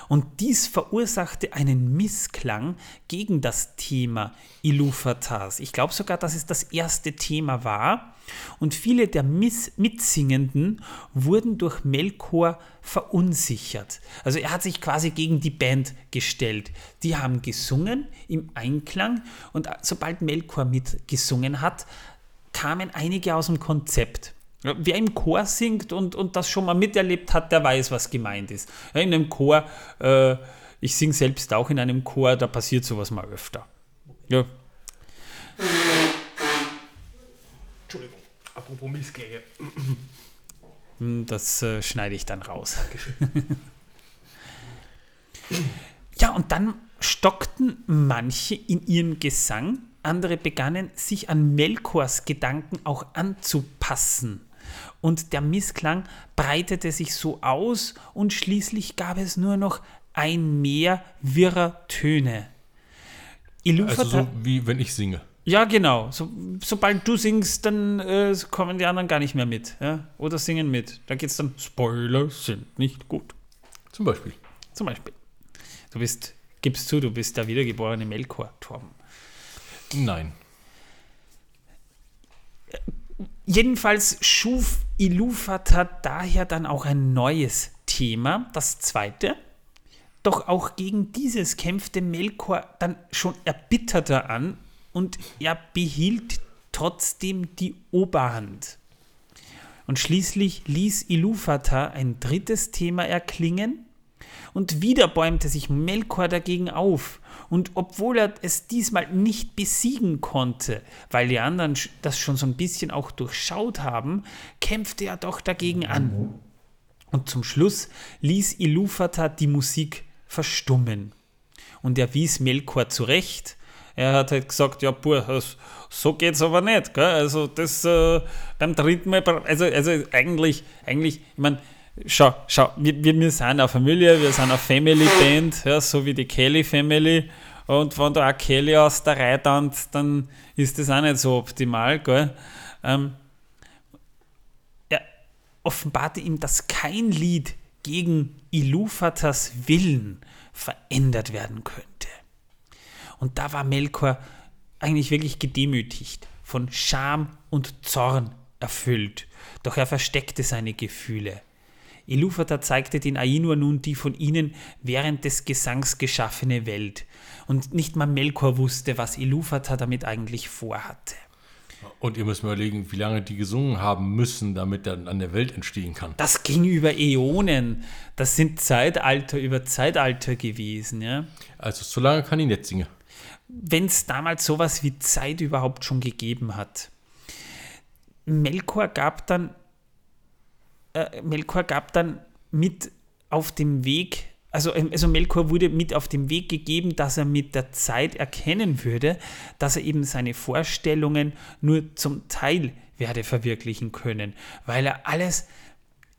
Und dies verursachte einen Missklang gegen das Thema Ilufatars. Ich glaube sogar, dass es das erste Thema war. Und viele der Miss Mitsingenden wurden durch Melkor verunsichert. Also er hat sich quasi gegen die Band gestellt. Die haben gesungen im Einklang und sobald Melkor mitgesungen hat, kamen einige aus dem Konzept. Wer im Chor singt und, und das schon mal miterlebt hat, der weiß, was gemeint ist. in einem Chor, äh, ich singe selbst auch in einem Chor, da passiert sowas mal öfter. Ja. Entschuldigung, apropos Missklänge. Hm, das äh, schneide ich dann raus. ja, und dann stockten manche in ihrem Gesang, andere begannen sich an Melkors Gedanken auch anzupassen und der Missklang breitete sich so aus und schließlich gab es nur noch ein Meer wirrer Töne. Ilufata, also so wie wenn ich singe. Ja, genau. So, sobald du singst, dann äh, kommen die anderen gar nicht mehr mit. Ja? Oder singen mit. Da geht es dann, Spoiler sind nicht gut. Zum Beispiel. Zum Beispiel. Du bist, gibst zu, du bist der wiedergeborene Melkor, Torben. Nein. Jedenfalls schuf Ilufat hat daher dann auch ein neues Thema, das zweite. Doch auch gegen dieses kämpfte Melkor dann schon erbitterter an und er behielt trotzdem die Oberhand. Und schließlich ließ Iluvatar ein drittes Thema erklingen und wieder bäumte sich Melkor dagegen auf. Und obwohl er es diesmal nicht besiegen konnte, weil die anderen das schon so ein bisschen auch durchschaut haben, kämpfte er doch dagegen an. Und zum Schluss ließ Iluvatar die Musik verstummen. Und er wies Melkor zurecht. Er hat halt gesagt, ja, puh, so geht's aber nicht. Gell? Also das äh, beim dritten Mal, also, also eigentlich, eigentlich, ich meine, schau, schau, wir, wir sind eine Familie, wir sind eine Family Band, ja, so wie die Kelly Family. Und wenn da auch Kelly aus der Reihe tanzt, dann ist das auch nicht so optimal. Gell? Ähm, er offenbarte ihm, dass kein Lied gegen Iluvatas Willen verändert werden könnte. Und da war Melkor eigentlich wirklich gedemütigt, von Scham und Zorn erfüllt. Doch er versteckte seine Gefühle. Ilúvatar zeigte den Ainur nun die von ihnen während des Gesangs geschaffene Welt. Und nicht mal Melkor wusste, was Ilúvatar damit eigentlich vorhatte. Und ihr müsst mal überlegen, wie lange die gesungen haben müssen, damit dann an der Welt entstehen kann. Das ging über Äonen. Das sind Zeitalter über Zeitalter gewesen, ja. Also so lange kann ich nicht singen. Wenn es damals sowas wie Zeit überhaupt schon gegeben hat. Melkor gab dann äh, Melkor gab dann mit auf dem Weg also, ähm, also Melkor wurde mit auf den Weg gegeben, dass er mit der Zeit erkennen würde, dass er eben seine Vorstellungen nur zum Teil werde verwirklichen können, weil er alles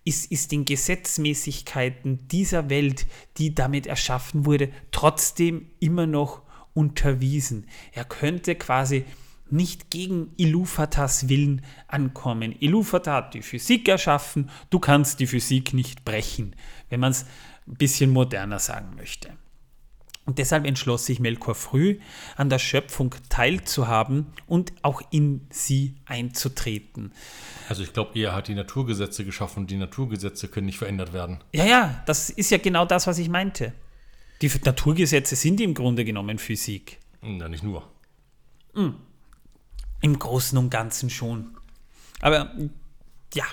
ist, ist den Gesetzmäßigkeiten dieser Welt, die damit erschaffen wurde, trotzdem immer noch unterwiesen. Er könnte quasi nicht gegen Ilufatas Willen ankommen. Ilufata hat die Physik erschaffen, du kannst die Physik nicht brechen, wenn man es ein bisschen moderner sagen möchte. Und deshalb entschloss sich Melkor früh, an der Schöpfung teilzuhaben und auch in sie einzutreten. Also ich glaube, er hat die Naturgesetze geschaffen und die Naturgesetze können nicht verändert werden. Ja, ja, das ist ja genau das, was ich meinte. Die Naturgesetze sind im Grunde genommen Physik. Na, nicht nur. Hm. Im Großen und Ganzen schon. Aber ja,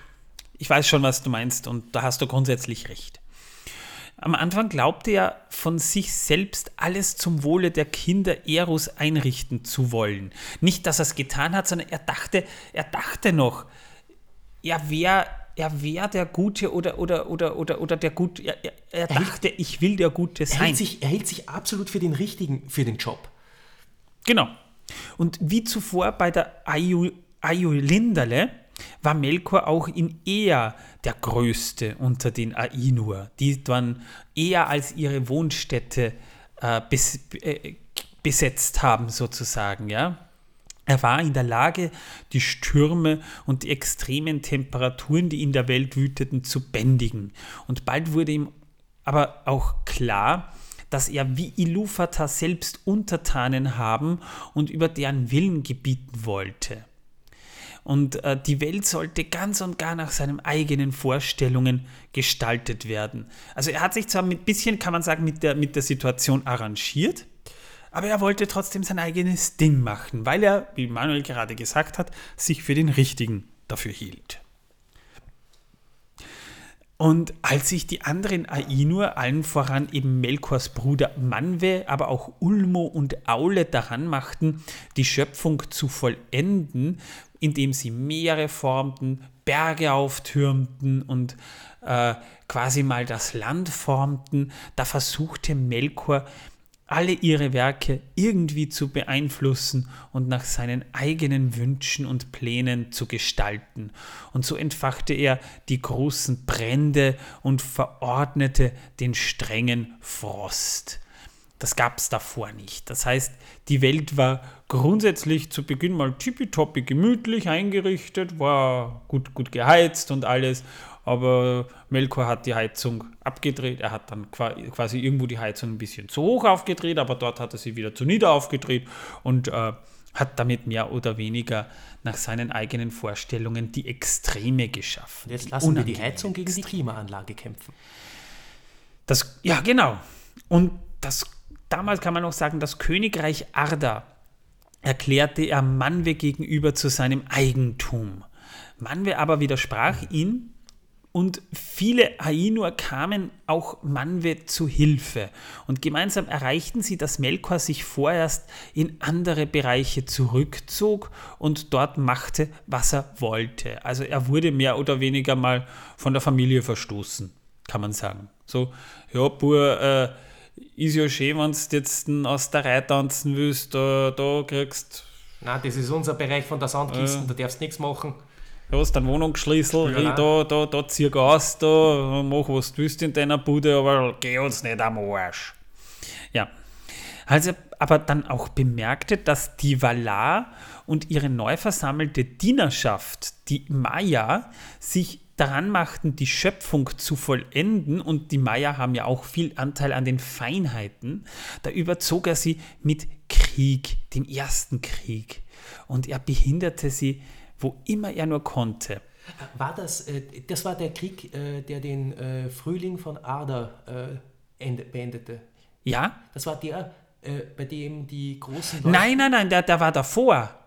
ich weiß schon, was du meinst und da hast du grundsätzlich recht. Am Anfang glaubte er von sich selbst alles zum Wohle der Kinder Eros einrichten zu wollen. Nicht, dass er es getan hat, sondern er dachte, er dachte noch, er wäre er wär der Gute oder, oder, oder, oder, oder der Gute. Er, er, er dachte, hielt, ich will der Gute sein. Er hielt, sich, er hielt sich absolut für den Richtigen für den Job. Genau. Und wie zuvor bei der Ayu, Ayu Linderle war Melkor auch in Ea der Größte unter den Ainur, die dann eher als ihre Wohnstätte äh, bes äh, besetzt haben, sozusagen, ja. Er war in der Lage, die Stürme und die extremen Temperaturen, die in der Welt wüteten, zu bändigen. Und bald wurde ihm aber auch klar, dass er wie Ilúvatar selbst Untertanen haben und über deren Willen gebieten wollte. Und äh, die Welt sollte ganz und gar nach seinen eigenen Vorstellungen gestaltet werden. Also er hat sich zwar ein bisschen, kann man sagen, mit der, mit der Situation arrangiert, aber er wollte trotzdem sein eigenes Ding machen, weil er, wie Manuel gerade gesagt hat, sich für den Richtigen dafür hielt. Und als sich die anderen Ainur, allen voran eben Melkors Bruder Manwe, aber auch Ulmo und Aule daran machten, die Schöpfung zu vollenden, indem sie Meere formten, Berge auftürmten und äh, quasi mal das Land formten, da versuchte Melkor alle ihre Werke irgendwie zu beeinflussen und nach seinen eigenen Wünschen und Plänen zu gestalten. Und so entfachte er die großen Brände und verordnete den strengen Frost. Das gab es davor nicht. Das heißt, die Welt war grundsätzlich zu Beginn mal tippitoppi gemütlich eingerichtet, war gut, gut geheizt und alles aber Melkor hat die Heizung abgedreht. Er hat dann quasi irgendwo die Heizung ein bisschen zu hoch aufgedreht, aber dort hat er sie wieder zu nieder aufgedreht und äh, hat damit mehr oder weniger nach seinen eigenen Vorstellungen die Extreme geschaffen. Jetzt lassen wir die Heizung gegen die Klimaanlage kämpfen. Das, ja, genau. Und das, damals kann man noch sagen, das Königreich Arda erklärte er Manwe gegenüber zu seinem Eigentum. Manwe aber widersprach ihn und viele Ainur kamen auch Manwe zu Hilfe. Und gemeinsam erreichten sie, dass Melkor sich vorerst in andere Bereiche zurückzog und dort machte, was er wollte. Also er wurde mehr oder weniger mal von der Familie verstoßen, kann man sagen. So, ja, pur, äh, ist ja schön, wenn du jetzt aus der Reihe tanzen willst, da, da kriegst Na, das ist unser Bereich von der Sandkisten, da darfst du nichts machen. Du hast einen Wohnungsschlüssel, Ja. hey, da, da, da zieh aus, da, mach was du willst in deiner Bude, aber geh uns nicht am Arsch. Ja. Also, aber dann auch bemerkte, dass die Valar und ihre neu versammelte Dienerschaft, die Maya, sich daran machten, die Schöpfung zu vollenden und die Maya haben ja auch viel Anteil an den Feinheiten, da überzog er sie mit Krieg, dem ersten Krieg. Und er behinderte sie, wo immer er nur konnte. War das, äh, das war der Krieg, äh, der den äh, Frühling von Arda ende, beendete. Ja? Das war der, bei dem die großen Leute, Nein, nein, nein, der, der war davor.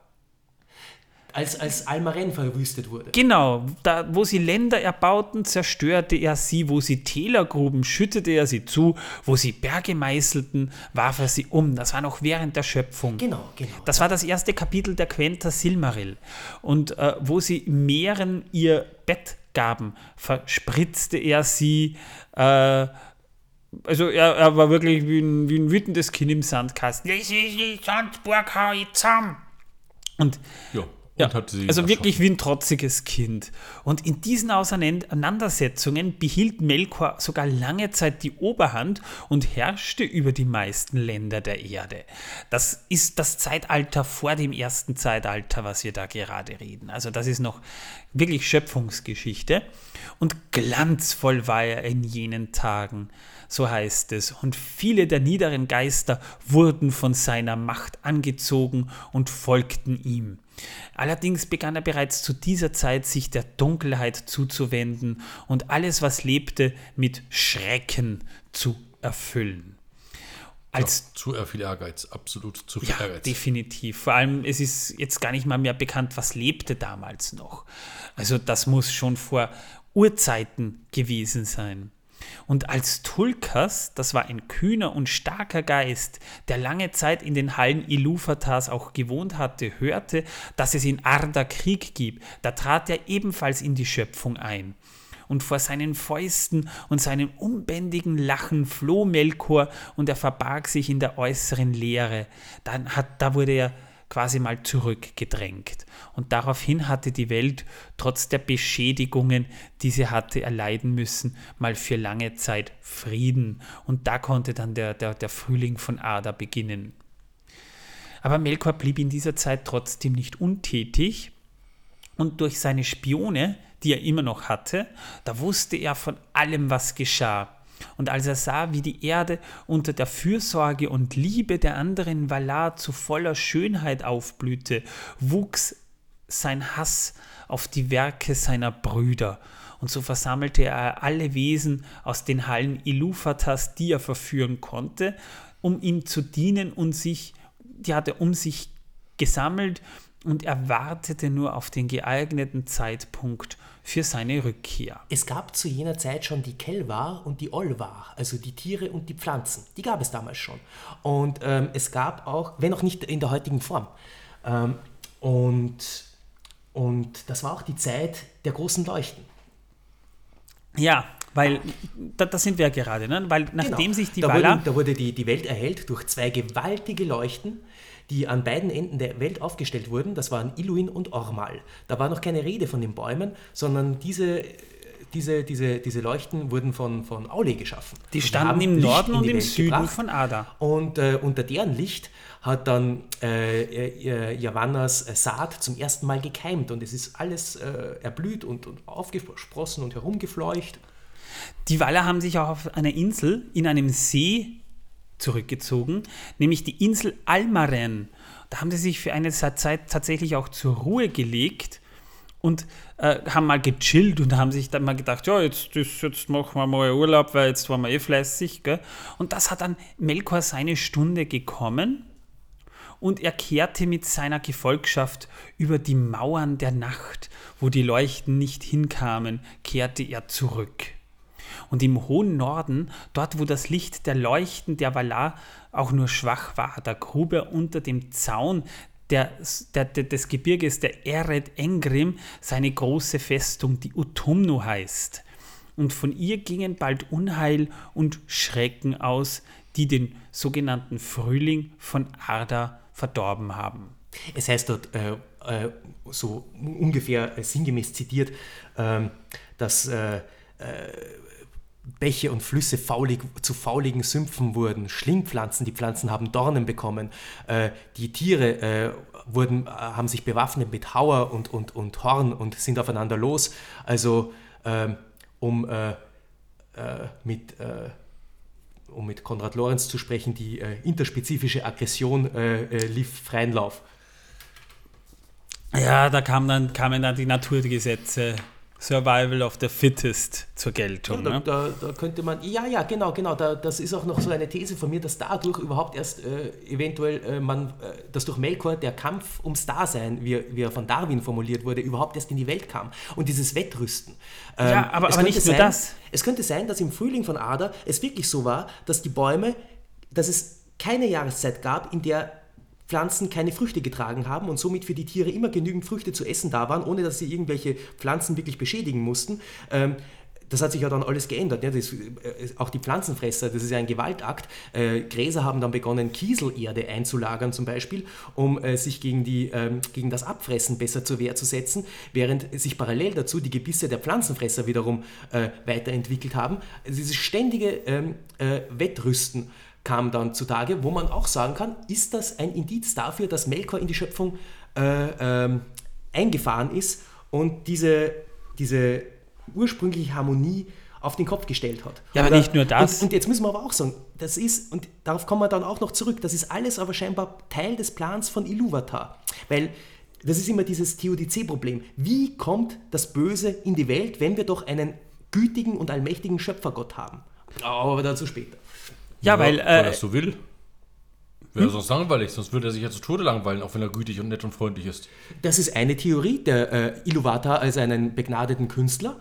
Als, als Almaren verwüstet wurde. Genau, da, wo sie Länder erbauten, zerstörte er sie, wo sie Täler gruben, schüttete er sie zu, wo sie Berge meißelten, warf er sie um. Das war noch während der Schöpfung. Genau, genau. Das war das erste Kapitel der Quenta Silmaril. Und äh, wo sie Meeren ihr Bett gaben, verspritzte er sie. Äh, also er, er war wirklich wie ein, wie ein wütendes Kind im Sandkasten. Das ist die Sandburg, hau ich zusammen. Und Ja, und ja, also wirklich wie ein trotziges Kind. Und in diesen Auseinandersetzungen behielt Melkor sogar lange Zeit die Oberhand und herrschte über die meisten Länder der Erde. Das ist das Zeitalter vor dem ersten Zeitalter, was wir da gerade reden. Also das ist noch wirklich Schöpfungsgeschichte. Und glanzvoll war er in jenen Tagen, so heißt es. Und viele der niederen Geister wurden von seiner Macht angezogen und folgten ihm. Allerdings begann er bereits zu dieser Zeit sich der Dunkelheit zuzuwenden und alles, was lebte, mit Schrecken zu erfüllen. Als ja, zu viel Ehrgeiz, absolut zu viel ja, Ehrgeiz. definitiv. Vor allem, es ist jetzt gar nicht mal mehr bekannt, was lebte damals noch. Also das muss schon vor Urzeiten gewesen sein. Und als Tulkas, das war ein kühner und starker Geist, der lange Zeit in den Hallen Iluvatars auch gewohnt hatte, hörte, dass es in Arda Krieg gibt, da trat er ebenfalls in die Schöpfung ein. Und vor seinen Fäusten und seinem unbändigen Lachen floh Melkor und er verbarg sich in der äußeren Leere. Dann hat, da wurde er quasi mal zurückgedrängt. Und daraufhin hatte die Welt trotz der Beschädigungen, die sie hatte erleiden müssen, mal für lange Zeit Frieden. Und da konnte dann der, der, der Frühling von Ada beginnen. Aber Melkor blieb in dieser Zeit trotzdem nicht untätig und durch seine Spione, die er immer noch hatte, da wusste er von allem, was geschah. Und als er sah, wie die Erde unter der Fürsorge und Liebe der anderen Valar zu voller Schönheit aufblühte, wuchs sein Hass auf die Werke seiner Brüder. Und so versammelte er alle Wesen aus den Hallen Iluvatas, die er verführen konnte, um ihm zu dienen und sich, die hat er um sich gesammelt und er wartete nur auf den geeigneten Zeitpunkt für seine Rückkehr. Es gab zu jener Zeit schon die Kelvar und die Olvar, also die Tiere und die Pflanzen. Die gab es damals schon. Und ähm, es gab auch, wenn auch nicht in der heutigen Form. Ähm, und, und das war auch die Zeit der großen Leuchten. Ja, weil da, da sind wir ja gerade, ne? weil nachdem Genau. sich die da Valar... Wurden, da wurde die, die Welt erhellt durch zwei gewaltige Leuchten, die an beiden Enden der Welt aufgestellt wurden. Das waren Iluin und Ormal. Da war noch keine Rede von den Bäumen, sondern diese, diese, diese, diese Leuchten wurden von, von Aule geschaffen. Die standen im Licht Norden und im Welt Süden gebracht. von Ada. Und äh, unter deren Licht hat dann äh, äh, Yavannas äh, Saat zum ersten Mal gekeimt und es ist alles äh, erblüht und, und aufgesprossen und herumgefleucht. Die Waller haben sich auch auf einer Insel in einem See zurückgezogen, nämlich die Insel Almaren. da haben sie sich für eine Zeit tatsächlich auch zur Ruhe gelegt und äh, haben mal gechillt und haben sich dann mal gedacht, ja, jetzt, jetzt machen wir mal Urlaub, weil jetzt waren wir eh fleißig. Gell? Und das hat dann Melkor seine Stunde gekommen und er kehrte mit seiner Gefolgschaft über die Mauern der Nacht, wo die Leuchten nicht hinkamen, kehrte er zurück. Und im hohen Norden, dort wo das Licht der Leuchten der Valar auch nur schwach war, da grub er unter dem Zaun der, der, der, des Gebirges der Eret Engrim seine große Festung, die Utumnu heißt. Und von ihr gingen bald Unheil und Schrecken aus, die den sogenannten Frühling von Arda verdorben haben. Es heißt dort äh, äh, so ungefähr äh, sinngemäß zitiert, ähm, dass äh, äh, Bäche und Flüsse faulig, zu fauligen Sümpfen wurden, Schlingpflanzen, die Pflanzen haben Dornen bekommen, äh, die Tiere äh, wurden, äh, haben sich bewaffnet mit Hauer und, und, und Horn und sind aufeinander los. Also ähm, um äh, äh, mit, äh, um mit Konrad Lorenz zu sprechen, die interspezifische Aggression lief freien Lauf. Ja, da kam dann, kamen dann die Naturgesetze Survival of the Fittest zur Geltung. Ja, da, ne? da, da, könnte man, ja, ja, genau, genau, da, das ist auch noch so eine These von mir, dass dadurch überhaupt erst äh, eventuell äh, man, äh, dass durch Melkor der Kampf ums Dasein, wie, wie er von Darwin formuliert wurde, überhaupt erst in die Welt kam. Und dieses Wettrüsten. Ähm, ja, aber, aber nicht sein, nur das. Es könnte sein, dass im Frühling von Ada es wirklich so war, dass die Bäume, dass es keine Jahreszeit gab, in der Pflanzen keine Früchte getragen haben und somit für die Tiere immer genügend Früchte zu essen da waren, ohne dass sie irgendwelche Pflanzen wirklich beschädigen mussten. Ähm, das hat sich ja dann alles geändert. Ne? Das, äh, auch die Pflanzenfresser, das ist ja ein Gewaltakt. Äh, Gräser haben dann begonnen, Kieselerde einzulagern zum Beispiel, um äh, sich gegen, die, ähm, gegen das Abfressen besser zur Wehr zu setzen, während sich parallel dazu die Gebisse der Pflanzenfresser wiederum äh, weiterentwickelt haben. Also dieses ständige ähm, äh, Wettrüsten kam dann zutage, wo man auch sagen kann, ist das ein Indiz dafür, dass Melkor in die Schöpfung äh, ähm, eingefahren ist und diese, diese ursprüngliche Harmonie auf den Kopf gestellt hat. Ja, aber nicht nur das. Und, und, jetzt müssen wir aber auch sagen, das ist, und darauf kommen wir dann auch noch zurück, das ist alles aber scheinbar Teil des Plans von Iluvatar. Weil das ist immer dieses Theodizee-Problem. Wie kommt das Böse in die Welt, wenn wir doch einen gütigen und allmächtigen Schöpfergott haben? Aber dazu später. Ja, weil. Äh, weil er so will. Wäre hm? sonst langweilig, sonst würde er sich ja zu Tode langweilen, auch wenn er gütig und nett und freundlich ist. Das ist eine Theorie der äh, Iluvata als einen begnadeten Künstler.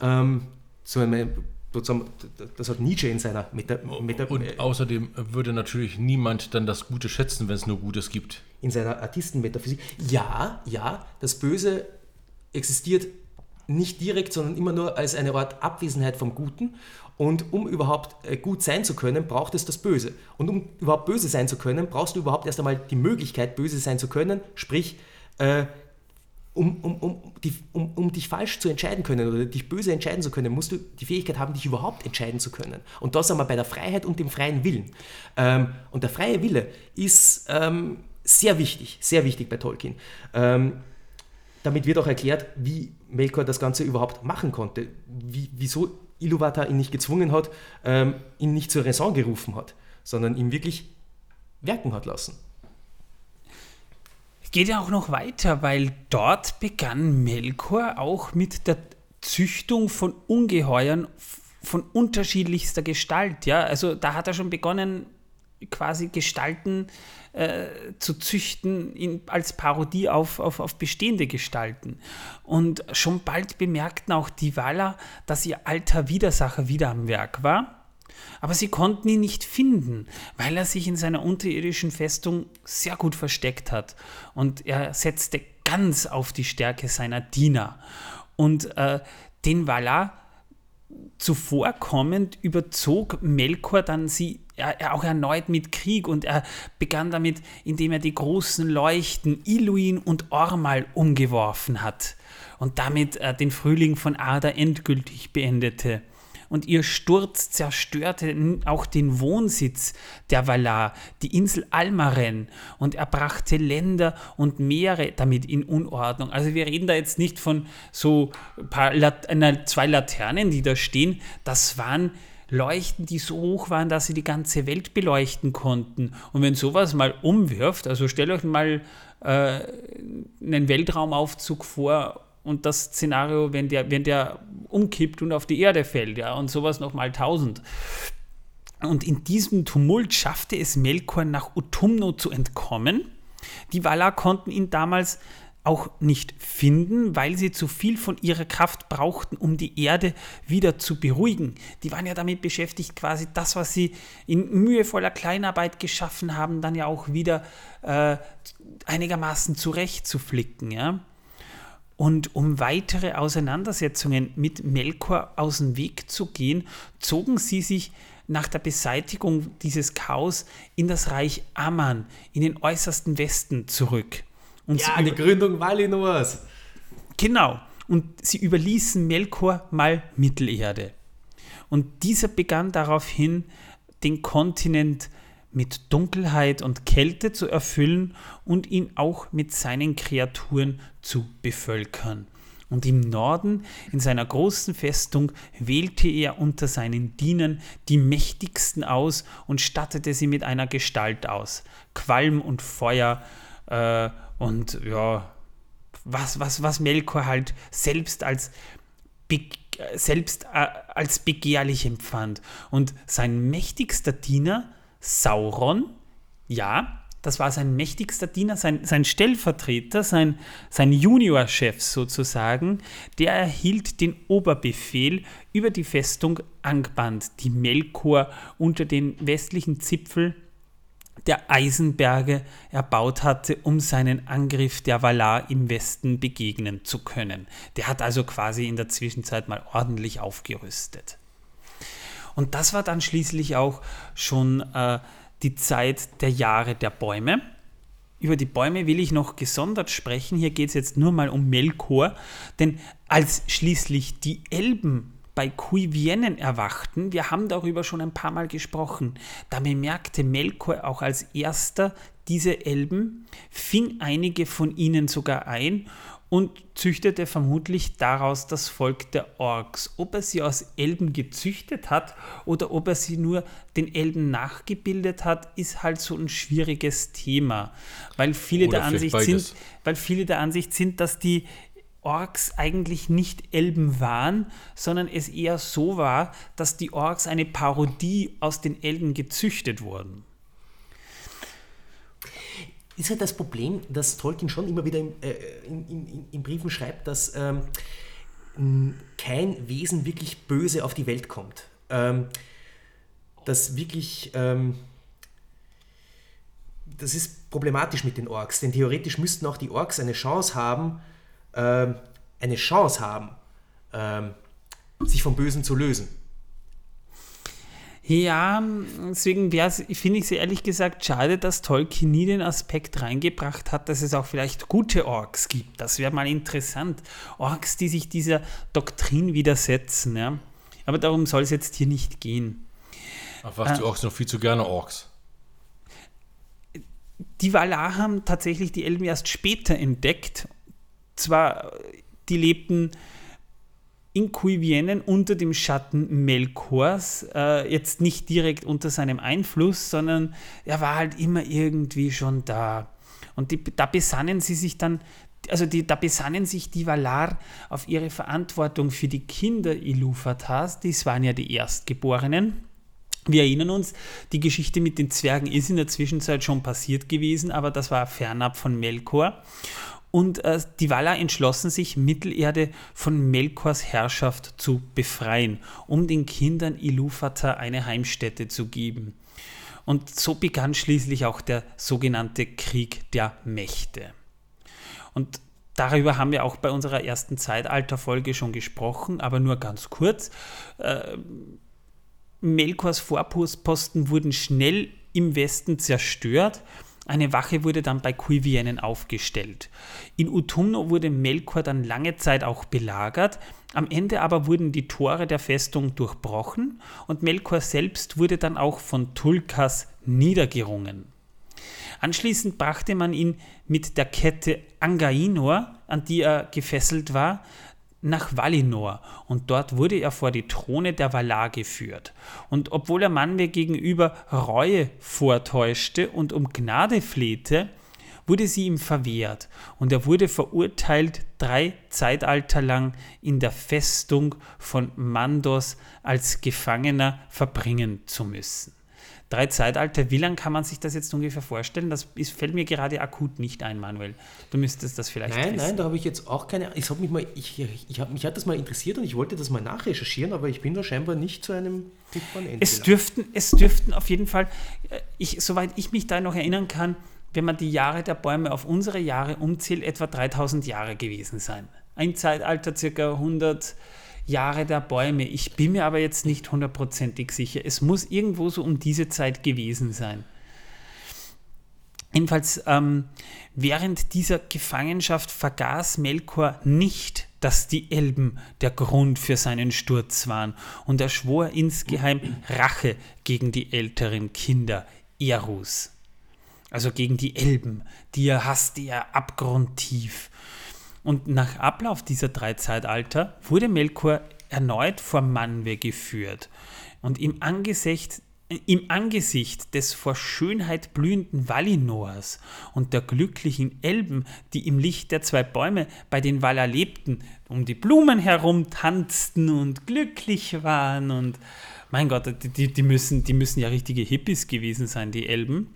Ähm, so eine, das hat Nietzsche in seiner Meta, Meta Und äh, außerdem würde natürlich niemand dann das Gute schätzen, wenn es nur Gutes gibt. In seiner Artistenmetaphysik. Ja, ja, das Böse existiert nicht direkt, sondern immer nur als eine Art Abwesenheit vom Guten. Und um überhaupt äh, gut sein zu können, braucht es das Böse. Und um überhaupt böse sein zu können, brauchst du überhaupt erst einmal die Möglichkeit, böse sein zu können, sprich, äh, um, um, um, die, um, um dich falsch zu entscheiden können oder dich böse entscheiden zu können, musst du die Fähigkeit haben, dich überhaupt entscheiden zu können. Und das sind wir bei der Freiheit und dem freien Willen. Ähm, und der freie Wille ist ähm, sehr wichtig, sehr wichtig bei Tolkien. Ähm, damit wird auch erklärt, wie Melkor das Ganze überhaupt machen konnte. Wie, wieso Iluvatar ihn nicht gezwungen hat, ähm, ihn nicht zur Raison gerufen hat, sondern ihn wirklich werken hat lassen. Geht ja auch noch weiter, weil dort begann Melkor auch mit der Züchtung von Ungeheuern von unterschiedlichster Gestalt. Ja? Also da hat er schon begonnen, quasi Gestalten äh, zu züchten in, als Parodie auf, auf, auf bestehende Gestalten. Und schon bald bemerkten auch die Waller, dass ihr alter Widersacher wieder am Werk war. Aber sie konnten ihn nicht finden, weil er sich in seiner unterirdischen Festung sehr gut versteckt hat. Und er setzte ganz auf die Stärke seiner Diener. Und äh, den Valar zuvorkommend überzog Melkor dann sie er, auch erneut mit Krieg und er begann damit, indem er die großen Leuchten Iluin und Ormal umgeworfen hat und damit äh, den Frühling von Ada endgültig beendete und ihr Sturz zerstörte auch den Wohnsitz der Valar, die Insel Almaren, und er brachte Länder und Meere damit in Unordnung. Also wir reden da jetzt nicht von so Lat zwei Laternen, die da stehen, das waren Leuchten, die so hoch waren, dass sie die ganze Welt beleuchten konnten. Und wenn sowas mal umwirft, also stellt euch mal äh, einen Weltraumaufzug vor und das Szenario, wenn der, wenn der umkippt und auf die Erde fällt, ja, und sowas nochmal 1000. Und in diesem Tumult schaffte es Melkor nach Utumno zu entkommen. Die Valar konnten ihn damals auch nicht finden, weil sie zu viel von ihrer Kraft brauchten, um die Erde wieder zu beruhigen. Die waren ja damit beschäftigt, quasi das, was sie in mühevoller Kleinarbeit geschaffen haben, dann ja auch wieder äh, einigermaßen zurechtzuflicken. Ja? Und um weitere Auseinandersetzungen mit Melkor aus dem Weg zu gehen, zogen sie sich nach der Beseitigung dieses Chaos in das Reich Aman, in den äußersten Westen zurück. Und ja, die Gründung Valinors. Genau. Und sie überließen Melkor mal Mittelerde. Und dieser begann daraufhin, den Kontinent mit Dunkelheit und Kälte zu erfüllen und ihn auch mit seinen Kreaturen zu bevölkern. Und im Norden, in seiner großen Festung, wählte er unter seinen Dienern die mächtigsten aus und stattete sie mit einer Gestalt aus. Qualm und Feuer äh, und ja, was, was, was Melkor halt selbst als, selbst äh, als begehrlich empfand. Und sein mächtigster Diener, Sauron, ja, das war sein mächtigster Diener, sein, sein Stellvertreter, sein, sein Juniorchef sozusagen, der erhielt den Oberbefehl über die Festung Angband, die Melkor unter den westlichen Zipfel der Eisenberge erbaut hatte, um seinen Angriff der Valar im Westen begegnen zu können. Der hat also quasi in der Zwischenzeit mal ordentlich aufgerüstet. Und das war dann schließlich auch schon äh, die Zeit der Jahre der Bäume. Über die Bäume will ich noch gesondert sprechen. Hier geht es jetzt nur mal um Melkor, denn als schließlich die Elben bei Cuivienen erwachten, wir haben darüber schon ein paar Mal gesprochen, da bemerkte Melkor auch als erster diese Elben, fing einige von ihnen sogar ein und züchtete vermutlich daraus das Volk der Orks. Ob er sie aus Elben gezüchtet hat oder ob er sie nur den Elben nachgebildet hat, ist halt so ein schwieriges Thema, weil viele, der Ansicht, sind, weil viele der Ansicht sind, dass die Orks eigentlich nicht Elben waren, sondern es eher so war, dass die Orks eine Parodie aus den Elben gezüchtet wurden. Ist halt das Problem, dass Tolkien schon immer wieder in, äh, in, in, in Briefen schreibt, dass ähm, kein Wesen wirklich böse auf die Welt kommt. Ähm, dass wirklich, ähm, das ist problematisch mit den Orks, denn theoretisch müssten auch die Orks eine Chance haben, äh, eine Chance haben, äh, sich vom Bösen zu lösen. Ja, deswegen finde ich es ehrlich gesagt schade, dass Tolkien nie den Aspekt reingebracht hat, dass es auch vielleicht gute Orks gibt. Das wäre mal interessant. Orks, die sich dieser Doktrin widersetzen. Ja? Aber darum soll es jetzt hier nicht gehen. Was, äh, die Orks noch viel zu gerne Orks. Die Valar haben tatsächlich die Elben erst später entdeckt zwar, die lebten in Cuivienen unter dem Schatten Melkors, äh, jetzt nicht direkt unter seinem Einfluss, sondern er war halt immer irgendwie schon da. Und die, da besannen sie sich dann, also die, da besannen sich die Valar auf ihre Verantwortung für die Kinder Iluvatars, dies waren ja die Erstgeborenen. Wir erinnern uns, die Geschichte mit den Zwergen ist in der Zwischenzeit schon passiert gewesen, aber das war fernab von Melkor. Und äh, die Valar entschlossen sich, Mittelerde von Melkors Herrschaft zu befreien, um den Kindern Iluvatar eine Heimstätte zu geben. Und so begann schließlich auch der sogenannte Krieg der Mächte. Und darüber haben wir auch bei unserer ersten Zeitalterfolge schon gesprochen, aber nur ganz kurz. Äh, Melkors Vorposten wurden schnell im Westen zerstört eine Wache wurde dann bei Kuivienen aufgestellt. In Utumno wurde Melkor dann lange Zeit auch belagert, am Ende aber wurden die Tore der Festung durchbrochen und Melkor selbst wurde dann auch von Tulkas niedergerungen. Anschließend brachte man ihn mit der Kette Angainor, an die er gefesselt war, nach Valinor und dort wurde er vor die Throne der Valar geführt. Und obwohl er Manwe gegenüber Reue vortäuschte und um Gnade flehte, wurde sie ihm verwehrt und er wurde verurteilt, drei Zeitalter lang in der Festung von Mandos als Gefangener verbringen zu müssen. Drei Zeitalter, wie lange kann man sich das jetzt ungefähr vorstellen? Das ist, fällt mir gerade akut nicht ein, Manuel. Du müsstest das vielleicht Nein, wissen. nein, da habe ich jetzt auch keine. Ich habe mich mal, ich, ich hab, mich hat das mal interessiert und ich wollte das mal nachrecherchieren, aber ich bin da scheinbar nicht zu einem. Es dürften, es dürften auf jeden Fall, äh, ich, soweit ich mich da noch erinnern kann, wenn man die Jahre der Bäume auf unsere Jahre umzählt, etwa 3000 Jahre gewesen sein. Ein Zeitalter circa 100 Jahre der Bäume. Ich bin mir aber jetzt nicht hundertprozentig sicher. Es muss irgendwo so um diese Zeit gewesen sein. Jedenfalls, ähm, während dieser Gefangenschaft vergaß Melkor nicht, dass die Elben der Grund für seinen Sturz waren und er schwor insgeheim Rache gegen die älteren Kinder Erus also gegen die Elben, die er hasste er abgrundtief. Und nach Ablauf dieser drei Zeitalter wurde Melkor erneut vor Manwe geführt. Und im Angesicht, im Angesicht des vor Schönheit blühenden Valinors und der glücklichen Elben, die im Licht der zwei Bäume bei den Valar lebten, um die Blumen herum tanzten und glücklich waren und mein Gott, die, die, müssen, die müssen ja richtige Hippies gewesen sein, die Elben.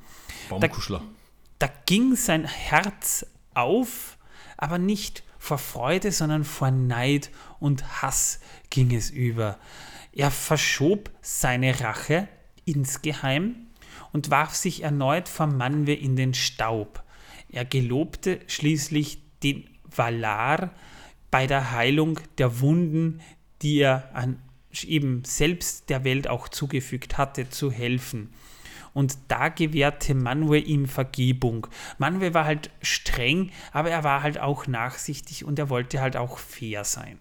Baumkuschler. Da, da ging sein Herz auf, aber nicht vor Freude, sondern vor Neid und Hass ging es über. Er verschob seine Rache insgeheim und warf sich erneut vor Manwe in den Staub. Er gelobte schließlich den Valar bei der Heilung der Wunden, die er an eben selbst der Welt auch zugefügt hatte, zu helfen. Und da gewährte Manwe ihm Vergebung. Manwe war halt streng, aber er war halt auch nachsichtig und er wollte halt auch fair sein.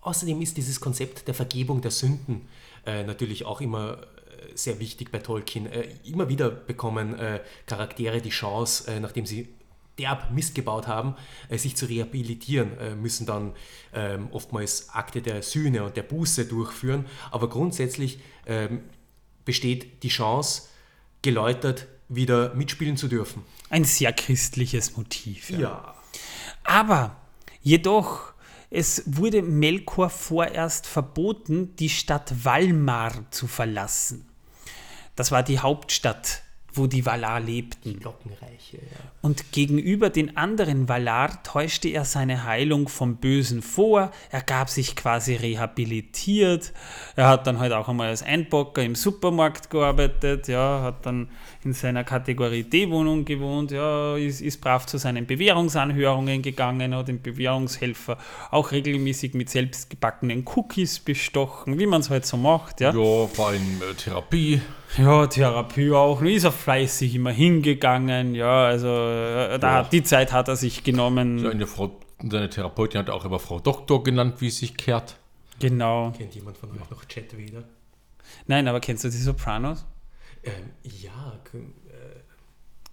Außerdem ist dieses Konzept der Vergebung der Sünden äh, natürlich auch immer äh, sehr wichtig bei Tolkien. Äh, immer wieder bekommen äh, Charaktere die Chance, äh, nachdem sie derb Mist gebaut haben, äh, sich zu rehabilitieren, müssen dann ähm, oftmals Akte der Sühne und der Buße durchführen. Aber grundsätzlich ähm, besteht die Chance, geläutert wieder mitspielen zu dürfen. Ein sehr christliches Motiv. Ja. ja. Aber jedoch, es wurde Melkor vorerst verboten, die Stadt Valmar zu verlassen. Das war die Hauptstadt wo die Valar lebten. Glockenreiche, ja. Und gegenüber den anderen Valar täuschte er seine Heilung vom Bösen vor. Er gab sich quasi rehabilitiert. Er hat dann halt auch einmal als Einbocker im Supermarkt gearbeitet, ja, hat dann in seiner Kategorie D-Wohnung gewohnt, ja, ist, ist brav zu seinen Bewährungsanhörungen gegangen, hat den Bewährungshelfer auch regelmäßig mit selbstgebackenen Cookies bestochen, wie man es halt so macht, ja. Ja, vor allem äh, Therapie. Ja, Therapie auch. Ist er fleißig immer hingegangen. Ja, also äh, da, ja. die Zeit hat er sich genommen. Seine, Frau, seine Therapeutin hat auch immer Frau Doktor genannt, wie es sich kehrt. Genau. Kennt jemand von euch noch Chat wieder? Nein, aber kennst du die Sopranos? Ähm, ja. Äh,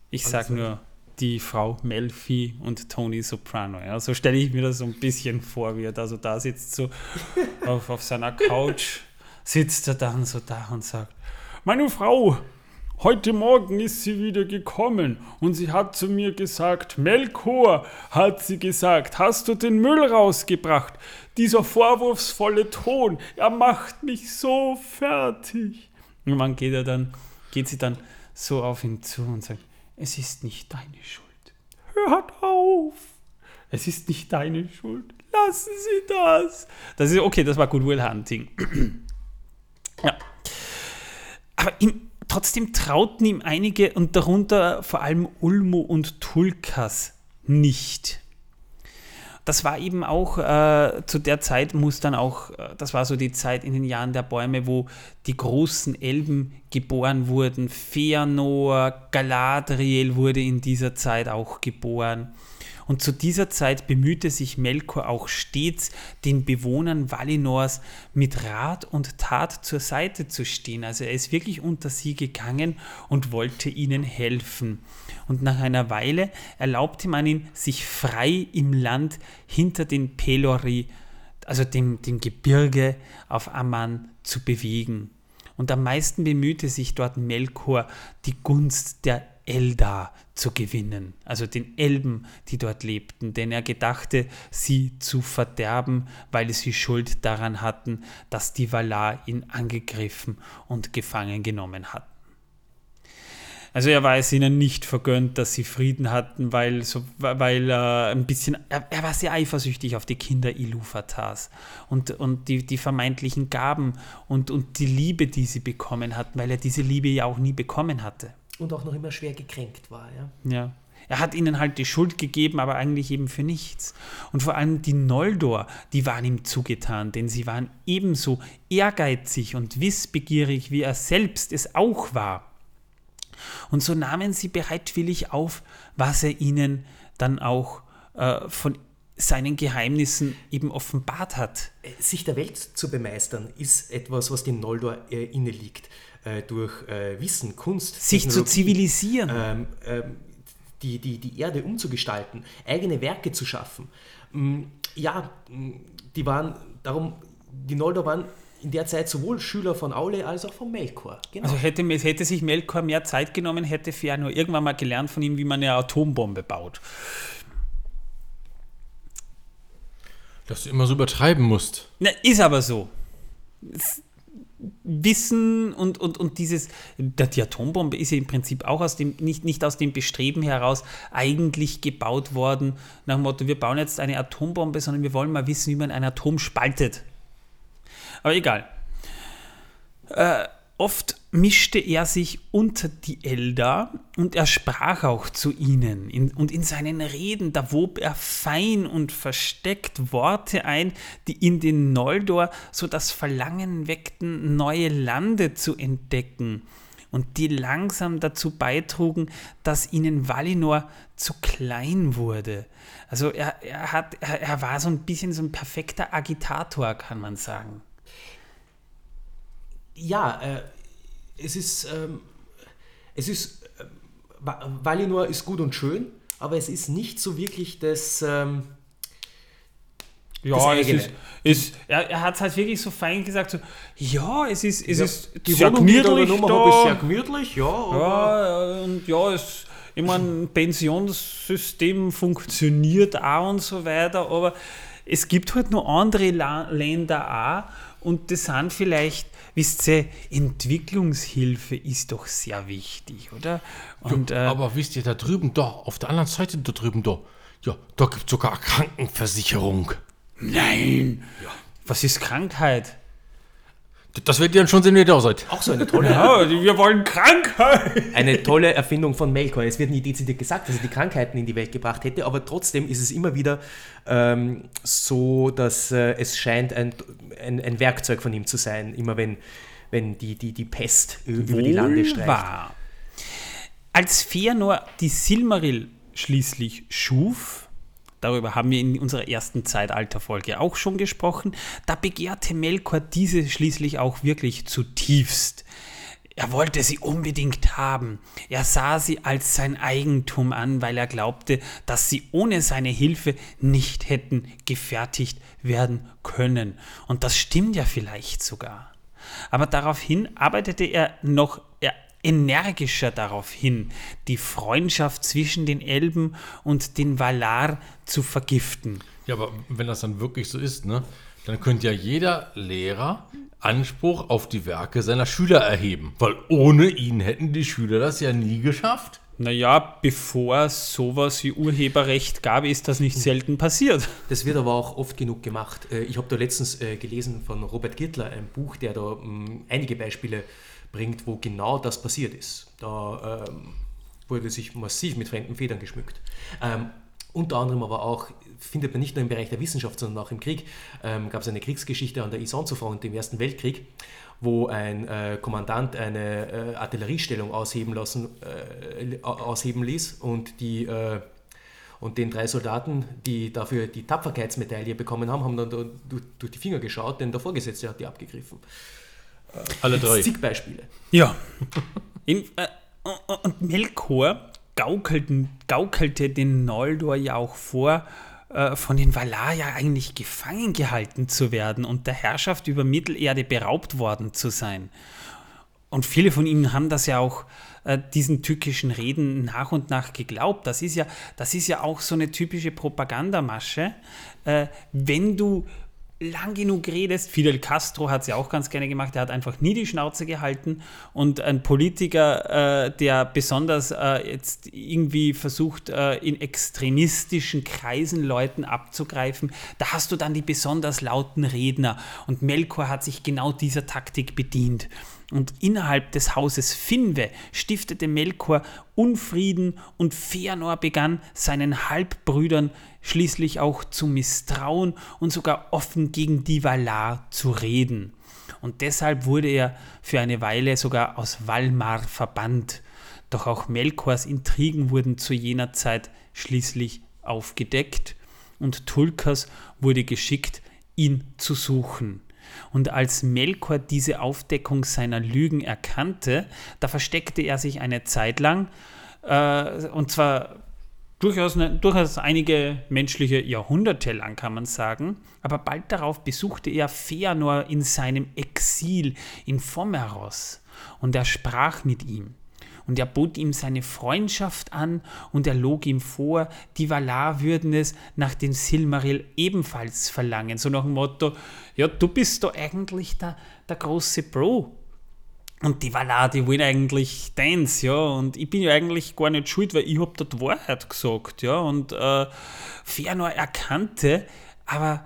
ich sag nur die Frau Melfi und Tony Soprano. Ja, so stelle ich mir das so ein bisschen vor, wie er da so da sitzt, so auf, auf seiner Couch sitzt er dann so da und sagt, meine Frau, heute Morgen ist sie wieder gekommen und sie hat zu mir gesagt, Melkor, hat sie gesagt, hast du den Müll rausgebracht? Dieser vorwurfsvolle Ton, er macht mich so fertig. Und man geht er dann, geht sie dann so auf ihn zu und sagt, es ist nicht deine Schuld. Hört auf! Es ist nicht deine Schuld. Lassen Sie das. Das ist okay, das war Goodwill Hunting. ja. Aber ihm, trotzdem trauten ihm einige und darunter vor allem Ulmo und Tulkas nicht. Das war eben auch äh, zu der Zeit, muss dann auch, äh, das war so die Zeit in den Jahren der Bäume, wo die großen Elben geboren wurden. Feanor, Galadriel wurde in dieser Zeit auch geboren. Und zu dieser Zeit bemühte sich Melkor auch stets, den Bewohnern Valinors mit Rat und Tat zur Seite zu stehen. Also er ist wirklich unter sie gegangen und wollte ihnen helfen. Und nach einer Weile erlaubte man ihn, sich frei im Land hinter den Pelori, also dem, dem Gebirge auf Amman, zu bewegen. Und am meisten bemühte sich dort Melkor, die Gunst der Eldar zu gewinnen, also den Elben, die dort lebten, denn er gedachte, sie zu verderben, weil sie Schuld daran hatten, dass die Valar ihn angegriffen und gefangen genommen hatten. Also er war es ihnen nicht vergönnt, dass sie Frieden hatten, weil, so, weil äh, ein bisschen, er, er, war sehr eifersüchtig auf die Kinder Iluvatars und, und die, die vermeintlichen Gaben und, und die Liebe, die sie bekommen hatten, weil er diese Liebe ja auch nie bekommen hatte. Und auch noch immer schwer gekränkt war, ja. Ja. Er hat ihnen halt die Schuld gegeben, aber eigentlich eben für nichts. Und vor allem die Noldor, die waren ihm zugetan, denn sie waren ebenso ehrgeizig und wissbegierig, wie er selbst es auch war. Und so nahmen sie bereitwillig auf, was er ihnen dann auch äh, von seinen Geheimnissen eben offenbart hat. Sich der Welt zu bemeistern, ist etwas, was dem Noldor äh, inne liegt. Äh, durch äh, Wissen, Kunst, sich zu zivilisieren. Ähm, ähm, die, die, die Erde umzugestalten, eigene Werke zu schaffen. Mm, ja, mm, die waren darum, die Noldor waren in der Zeit sowohl Schüler von Aule als auch von Melkor. Genau. Also hätte, hätte sich Melkor mehr Zeit genommen, hätte Fëanor irgendwann mal gelernt von ihm, wie man eine Atombombe baut. Dass du immer so übertreiben musst. Na, ist aber so. Wissen und, und, und dieses, die Atombombe ist ja im Prinzip auch aus dem, nicht, nicht aus dem Bestreben heraus eigentlich gebaut worden, nach dem Motto, wir bauen jetzt eine Atombombe, sondern wir wollen mal wissen, wie man ein Atom spaltet. Aber egal. Äh, oft mischte er sich unter die Eldar und er sprach auch zu ihnen. In, und in seinen Reden, da wob er fein und versteckt Worte ein, die in den Noldor so das Verlangen weckten, neue Lande zu entdecken und die langsam dazu beitrugen, dass ihnen Valinor zu klein wurde. Also er, er, hat, er, er war so ein bisschen so ein perfekter Agitator, kann man sagen ja, äh, es ist, ähm, es ist, äh, Valinor ist gut und schön, aber es ist nicht so wirklich das. Ähm, ja, es ist, ist, er, er hat es halt wirklich so fein gesagt, so, ja, es ist, es ja, ist die sehr Wohnung, gemütlich die da, ist sehr gemütlich, ja. Ja, und ja, es, ich meine, Pensionssystem funktioniert auch und so weiter, aber es gibt halt noch andere La Länder auch und das sind vielleicht wisst ihr, Entwicklungshilfe ist doch sehr wichtig, oder? Und, ja, äh, aber wisst ihr, da drüben, da, auf der anderen Seite da drüben, da, ja, da gibt es sogar Krankenversicherung. Nein! Ja. Was ist Krankheit? Das ihr dann schon sehen, wie ihr da seid. Auch so eine tolle. ja, wir wollen Krankheit. Eine tolle Erfindung von Melkor. Es wird nie dezidiert gesagt, dass er die Krankheiten in die Welt gebracht hätte, aber trotzdem ist es immer wieder ähm, so, dass äh, es scheint ein, ein, ein, Werkzeug von ihm zu sein, immer wenn, wenn die, die, die Pest über die Lande streicht. Wahr. Als Fëanor die Silmaril schließlich schuf, darüber haben wir in unserer ersten Zeitalterfolge auch schon gesprochen, da begehrte Melkor diese schließlich auch wirklich zutiefst. Er wollte sie unbedingt haben. Er sah sie als sein Eigentum an, weil er glaubte, dass sie ohne seine Hilfe nicht hätten gefertigt werden können. Und das stimmt ja vielleicht sogar. Aber daraufhin arbeitete er noch energischer darauf hin, die Freundschaft zwischen den Elben und den Valar zu vergiften. Ja, aber wenn das dann wirklich so ist, ne, dann könnte ja jeder Lehrer Anspruch auf die Werke seiner Schüler erheben, weil ohne ihn hätten die Schüler das ja nie geschafft. Naja, bevor es sowas wie Urheberrecht gab, ist das nicht selten passiert. Das wird aber auch oft genug gemacht. Äh, ich habe da letztens äh, gelesen von Robert Gittler ein Buch, der da mm, einige Beispiele bringt, wo genau das passiert ist. Da ähm, wurde sich massiv mit fremden Federn geschmückt. Ähm, unter anderem aber auch, findet man nicht nur im Bereich der Wissenschaft, sondern auch im Krieg, ähm, gab es eine Kriegsgeschichte an der Isonzo-Front im Ersten Weltkrieg, wo ein äh, Kommandant eine äh, Artilleriestellung ausheben, lassen, äh, ausheben ließ und die, äh, Und den drei Soldaten, die dafür die Tapferkeitsmedaille bekommen haben, haben dann durch, durch die Finger geschaut, denn der Vorgesetzte hat die abgegriffen. Alle drei. Zig Beispiele. Ja. In, äh, und Melkor gaukelten, gaukelte den Noldor ja auch vor, äh, von den Valar ja eigentlich gefangen gehalten zu werden und der Herrschaft über Mittelerde beraubt worden zu sein. Und viele von ihnen haben das ja auch äh, diesen tückischen Reden nach und nach geglaubt. Das ist ja, das ist ja auch so eine typische Propagandamasche. Äh, wenn du lang genug redest. Fidel Castro hat es ja auch ganz gerne gemacht. Er hat einfach nie die Schnauze gehalten. Und ein Politiker, äh, der besonders äh, jetzt irgendwie versucht, äh, in extremistischen Kreisen Leuten abzugreifen, da hast du dann die besonders lauten Redner. Und Melkor hat sich genau dieser Taktik bedient. Und innerhalb des Hauses Finwe stiftete Melkor Unfrieden und Fëanor begann seinen Halbbrüdern schließlich auch zu misstrauen und sogar offen gegen die Valar zu reden. Und deshalb wurde er für eine Weile sogar aus Valmar verbannt. Doch auch Melkors Intrigen wurden zu jener Zeit schließlich aufgedeckt und Tulkas wurde geschickt, ihn zu suchen. Und als Melkor diese Aufdeckung seiner Lügen erkannte, da versteckte er sich eine Zeit lang, äh, und zwar durchaus, eine, durchaus einige menschliche Jahrhunderte lang, kann man sagen. Aber bald darauf besuchte er Feanor in seinem Exil in Fomeros und er sprach mit ihm. Und er bot ihm seine Freundschaft an und er log ihm vor, die Valar würden es nach dem Silmaril ebenfalls verlangen. So nach dem Motto, ja, du bist doch eigentlich der, der große Bro. Und die Valar, die wollen eigentlich Dance, ja. Und ich bin ja eigentlich gar nicht schuld, weil ich habe dort Wahrheit gesagt, ja. Und äh, Fëanor erkannte, aber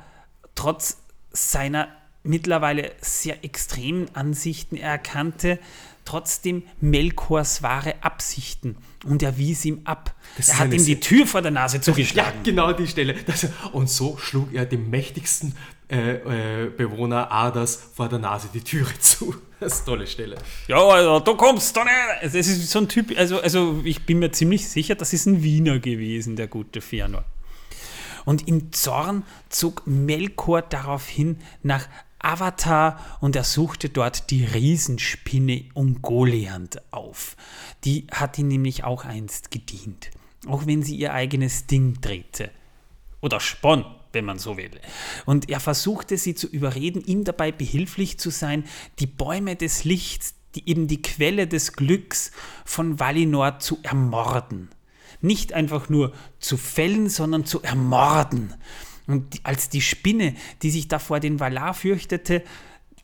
trotz seiner mittlerweile sehr extremen Ansichten erkannte, trotzdem Melkors wahre Absichten und er wies ihm ab. Das er hat ihm die Tür vor der Nase zugeschlagen. Ja, genau die Stelle. Das, und so schlug er dem mächtigsten äh, äh, Bewohner Adas vor der Nase die Türe zu. Das ist eine tolle Stelle. Ja, also du kommst da nicht. Also, es ist so ein Typ, also, also ich bin mir ziemlich sicher, das ist ein Wiener gewesen, der gute Fëanor. Und im Zorn zog Melkor daraufhin nach Avatar und er suchte dort die Riesenspinne Ungoliant auf. Die hat ihm nämlich auch einst gedient, auch wenn sie ihr eigenes Ding drehte. Oder spann, wenn man so will. Und er versuchte sie zu überreden, ihm dabei behilflich zu sein, die Bäume des Lichts, die eben die Quelle des Glücks von Valinor zu ermorden. Nicht einfach nur zu fällen, sondern zu ermorden. Und als die Spinne, die sich da vor den Valar fürchtete,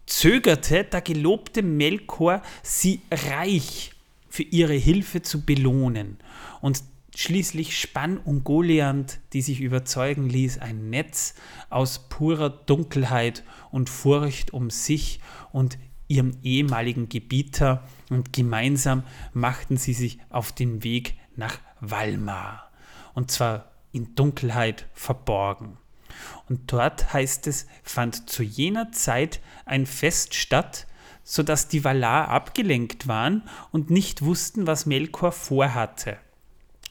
zögerte, da gelobte Melkor, sie reich für ihre Hilfe zu belohnen. Und schließlich spann Ungoliant, die sich überzeugen ließ, ein Netz aus purer Dunkelheit und Furcht um sich und ihrem ehemaligen Gebieter und gemeinsam machten sie sich auf den Weg nach Valmar. Und zwar in Dunkelheit verborgen. Und dort heißt es, fand zu jener Zeit ein Fest statt, sodass die Valar abgelenkt waren und nicht wussten, was Melkor vorhatte.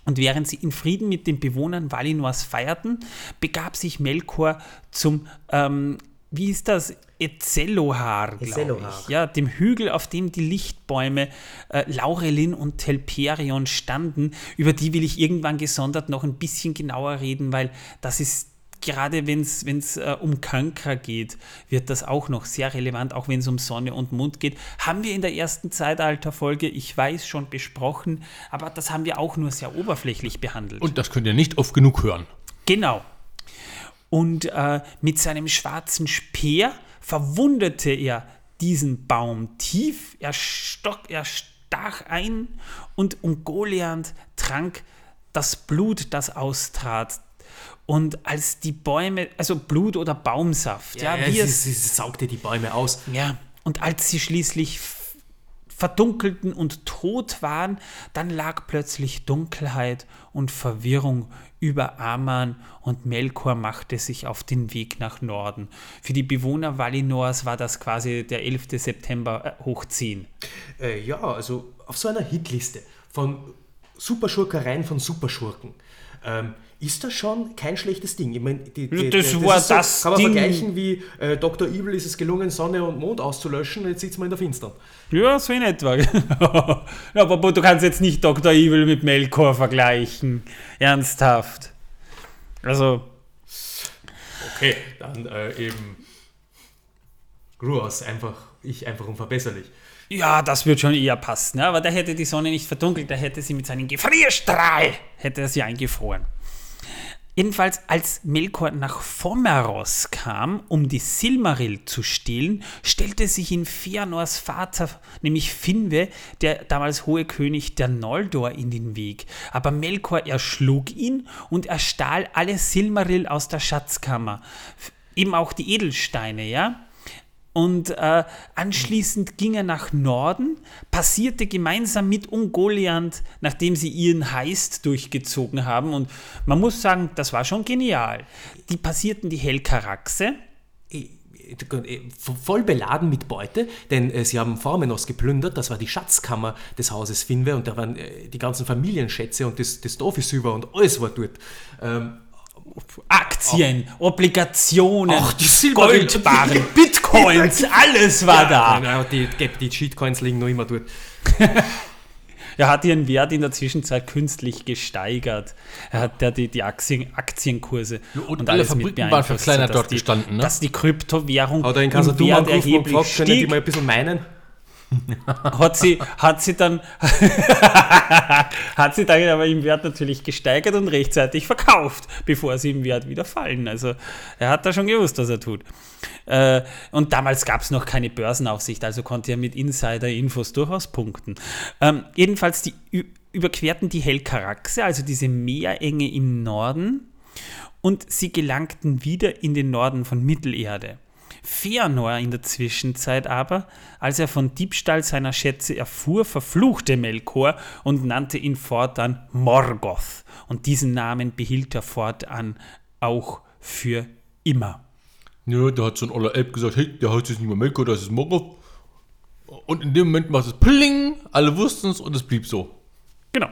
Und während sie in Frieden mit den Bewohnern Valinors feierten, begab sich Melkor zum, ähm, wie ist das? Ezellohar, glaube ich. Ja, dem Hügel, auf dem die Lichtbäume äh, Laurelin und Telperion standen. Über die will ich irgendwann gesondert noch ein bisschen genauer reden, weil das ist gerade wenn es äh, um Kankra geht, wird das auch noch sehr relevant, auch wenn es um Sonne und Mond geht. Haben wir in der ersten Zeitalterfolge, ich weiß, schon besprochen, aber das haben wir auch nur sehr oberflächlich behandelt. Und das könnt ihr nicht oft genug hören. Genau. Und äh, mit seinem schwarzen Speer verwundete er diesen Baum tief, er, stock, er stach ein und Ungoliant trank das Blut, das austrat, und als die Bäume, also Blut oder Baumsaft, ja, ja, ja sie, sie, saugte die Bäume aus. Ja, und als sie schließlich verdunkelten und tot waren, dann lag plötzlich Dunkelheit und Verwirrung über Aman und Melkor machte sich auf den Weg nach Norden. Für die Bewohner Valinors war das quasi der 11. September äh, hochziehen. Äh, ja, also auf so einer Hitliste von Superschurkereien von Superschurken. Ähm, ist das schon kein schlechtes Ding. Ich meine, die, die, das, war das, das Kann man Ding. vergleichen wie äh, Dr. Evil ist es gelungen, Sonne und Mond auszulöschen und jetzt sitzt man in der Finstern. Ja, so in etwa. ja, aber du kannst jetzt nicht Dr. Evil mit Melkor vergleichen. Ernsthaft. Also. Okay, dann äh, eben Gruas, einfach, ich einfach unverbesserlich. Ja, das wird schon eher passen. Ja, aber da hätte die Sonne nicht verdunkelt, da hätte sie mit seinem Gefrierstrahl, hätte er sie eingefroren. Jedenfalls, als Melkor nach Fomeros kam, um die Silmaril zu stehlen, stellte sich in Fëanors Vater, nämlich Finwe, der damals hohe König der Noldor, in den Weg. Aber Melkor erschlug ihn und er stahl alle Silmaril aus der Schatzkammer. Eben auch die Edelsteine, ja? Und äh, anschließend ging er nach Norden, passierte gemeinsam mit Ungoliant, nachdem sie ihren Heist durchgezogen haben. Und man muss sagen, das war schon genial. Die passierten die Helkaraxe. Voll beladen mit Beute, denn äh, sie haben Formenos geplündert, das war die Schatzkammer des Hauses Finwe und da waren äh, die ganzen Familienschätze und das, das Dorf ist über und alles war dort. Ähm, Aktien, oh. Obligationen, Ach, die Goldbarren, Bitcoins, alles war ja, da. Ja, die, die Shitcoins liegen noch immer dort. er hat ihren Wert in der Zwischenzeit künstlich gesteigert. Er hat der die, die Aktien, Aktienkurse und, und alle Fabriken waren verkleinert dort die, gestanden. Ne? Dass die Kryptowährung Hat er in Wert erheblich gefragt, stieg. Die mal ein bisschen meinen? hat sie, hat sie dann hat sie dann aber im Wert natürlich gesteigert und rechtzeitig verkauft, bevor sie im Wert wieder fallen. Also er hat da schon gewusst, was er tut. Äh, und damals gab es noch keine Börsenaufsicht, also konnte er mit Insider-Infos durchaus punkten. Ähm, jedenfalls, die überquerten die Helkaraxe, also diese Meerenge im Norden, und sie gelangten wieder in den Norden von Mittelerde. Feanor in der Zwischenzeit aber, als er von Diebstahl seiner Schätze erfuhr, verfluchte Melkor und nannte ihn fortan Morgoth. Und diesen Namen behielt er fortan auch für immer. Ja, da hat so ein oller Elb gesagt, hey, der heißt jetzt nicht mehr Melkor, das ist Morgoth. Und in dem Moment macht es Pling, alle wussten es und es blieb so. Genau.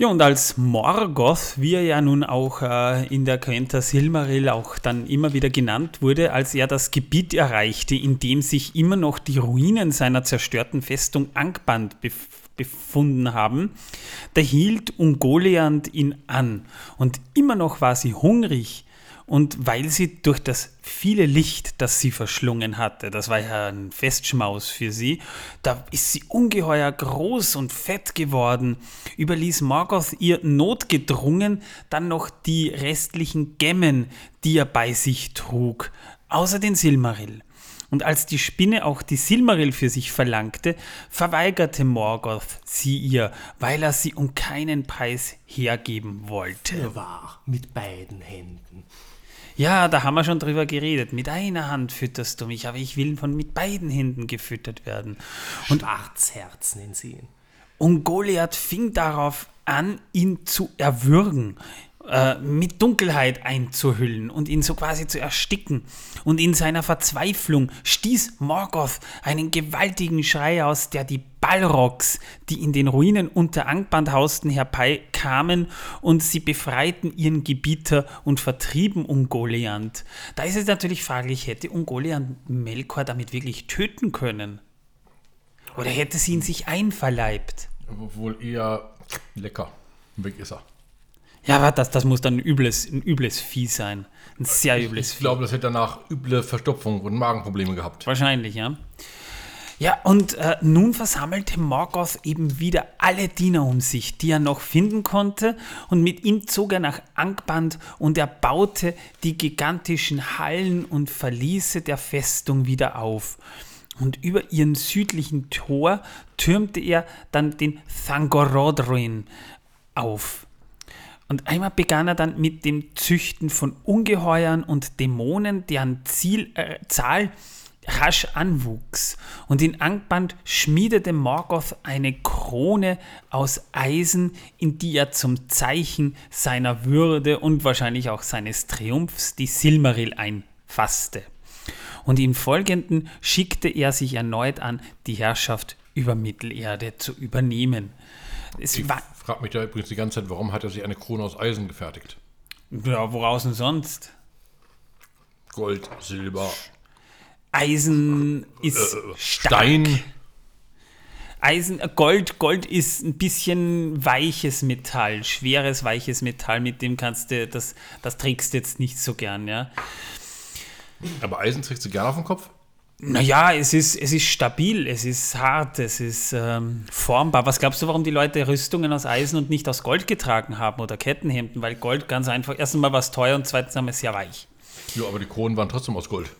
Ja, und als Morgoth, wie er ja nun auch äh, in der Quenta Silmaril auch dann immer wieder genannt wurde, als er das Gebiet erreichte, in dem sich immer noch die Ruinen seiner zerstörten Festung Angband bef befunden haben, da hielt Ungoliant ihn an. Und immer noch war sie hungrig und weil sie durch das viele Licht, das sie verschlungen hatte, das war ja ein Festschmaus für sie, da ist sie ungeheuer groß und fett geworden, überließ Morgoth ihr notgedrungen dann noch die restlichen Gemmen, die er bei sich trug, außer den Silmaril. Und als die Spinne auch die Silmaril für sich verlangte, verweigerte Morgoth sie ihr, weil er sie um keinen Preis hergeben wollte. Er war mit beiden Händen. Ja, da haben wir schon drüber geredet. Mit einer Hand fütterst du mich, aber ich will von mit beiden Händen gefüttert werden. Und Schwarzherzen in sie. Und Goliath fing darauf an, ihn zu erwürgen äh, mit Dunkelheit einzuhüllen und ihn so quasi zu ersticken. Und in seiner Verzweiflung stieß Morgoth einen gewaltigen Schrei aus, der die Balrogs, die in den Ruinen unter Angband hausten, herbeikamen und sie befreiten ihren Gebieter und vertrieben Ungoliant. Da ist es natürlich fraglich, hätte Ungoliant Melkor damit wirklich töten können? Oder hätte sie ihn sich einverleibt? Wohl eher lecker. Weg ist er. Ja, aber das, das muss dann ein übles, ein übles Vieh sein. Ein sehr übles ich, ich Vieh. Ich glaube, das hätte danach üble Verstopfung und Magenprobleme gehabt. Wahrscheinlich, ja. Ja, und äh, nun versammelte Morgoth eben wieder alle Diener um sich, die er noch finden konnte, und mit ihm zog er nach Angband und er baute die gigantischen Hallen und Verliese der Festung wieder auf. Und über ihren südlichen Tor türmte er dann den Thangorodruin auf. Und einmal begann er dann mit dem Züchten von Ungeheuern und Dämonen, deren Ziel, äh, Zahl rasch anwuchs. Und in Angband schmiedete Morgoth eine Krone aus Eisen, in die er zum Zeichen seiner Würde und wahrscheinlich auch seines Triumphs die Silmaril einfasste. Und im Folgenden schickte er sich erneut an, die Herrschaft über Mittelerde zu übernehmen. Es ich frage mich da übrigens die ganze Zeit, warum hat er sich eine Krone aus Eisen gefertigt? Ja, woraus denn sonst? Gold, Silber, Eisen ist äh, stark. Stein. Eisen, äh, Gold, Gold ist ein bisschen weiches Metall, schweres, weiches Metall, mit dem kannst du, das, das trägst du jetzt nicht so gern, ja. Aber Eisen trägst du gerne auf den Kopf? Naja, es ist, es ist stabil, es ist hart, es ist ähm, formbar. Was glaubst du, warum die Leute Rüstungen aus Eisen und nicht aus Gold getragen haben oder Kettenhemden? Weil Gold ganz einfach, erstens mal war es teuer und zweitens einmal sehr weich. Ja, aber die Kronen waren trotzdem aus Gold.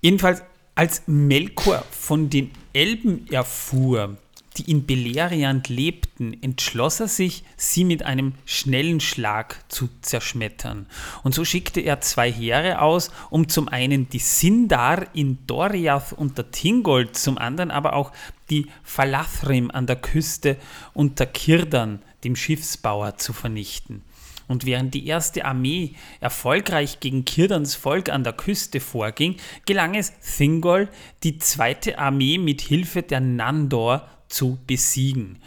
Jedenfalls, als Melkor von den Elben erfuhr, die in Beleriand lebten, entschloss er sich, sie mit einem schnellen Schlag zu zerschmettern. Und so schickte er zwei Heere aus, um zum einen die Sindar in Doriath unter Tingold, zum anderen aber auch die Falathrim an der Küste unter Kirdan, dem Schiffsbauer, zu vernichten. Und während die erste Armee erfolgreich gegen Kirdans Volk an der Küste vorging, gelang es Thingol, die zweite Armee mit Hilfe der Nandor zu besiegen.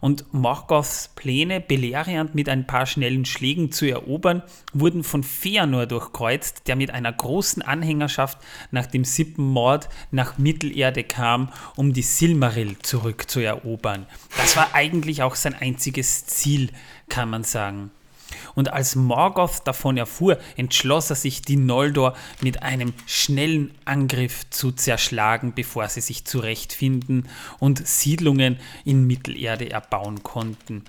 Und Morgoths Pläne, Beleriand mit ein paar schnellen Schlägen zu erobern, wurden von Feanor durchkreuzt, der mit einer großen Anhängerschaft nach dem Sippenmord nach Mittelerde kam, um die Silmaril zurückzuerobern. Das war eigentlich auch sein einziges Ziel, kann man sagen. Und als Morgoth davon erfuhr, entschloss er sich, die Noldor mit einem schnellen Angriff zu zerschlagen, bevor sie sich zurechtfinden und Siedlungen in Mittelerde erbauen konnten.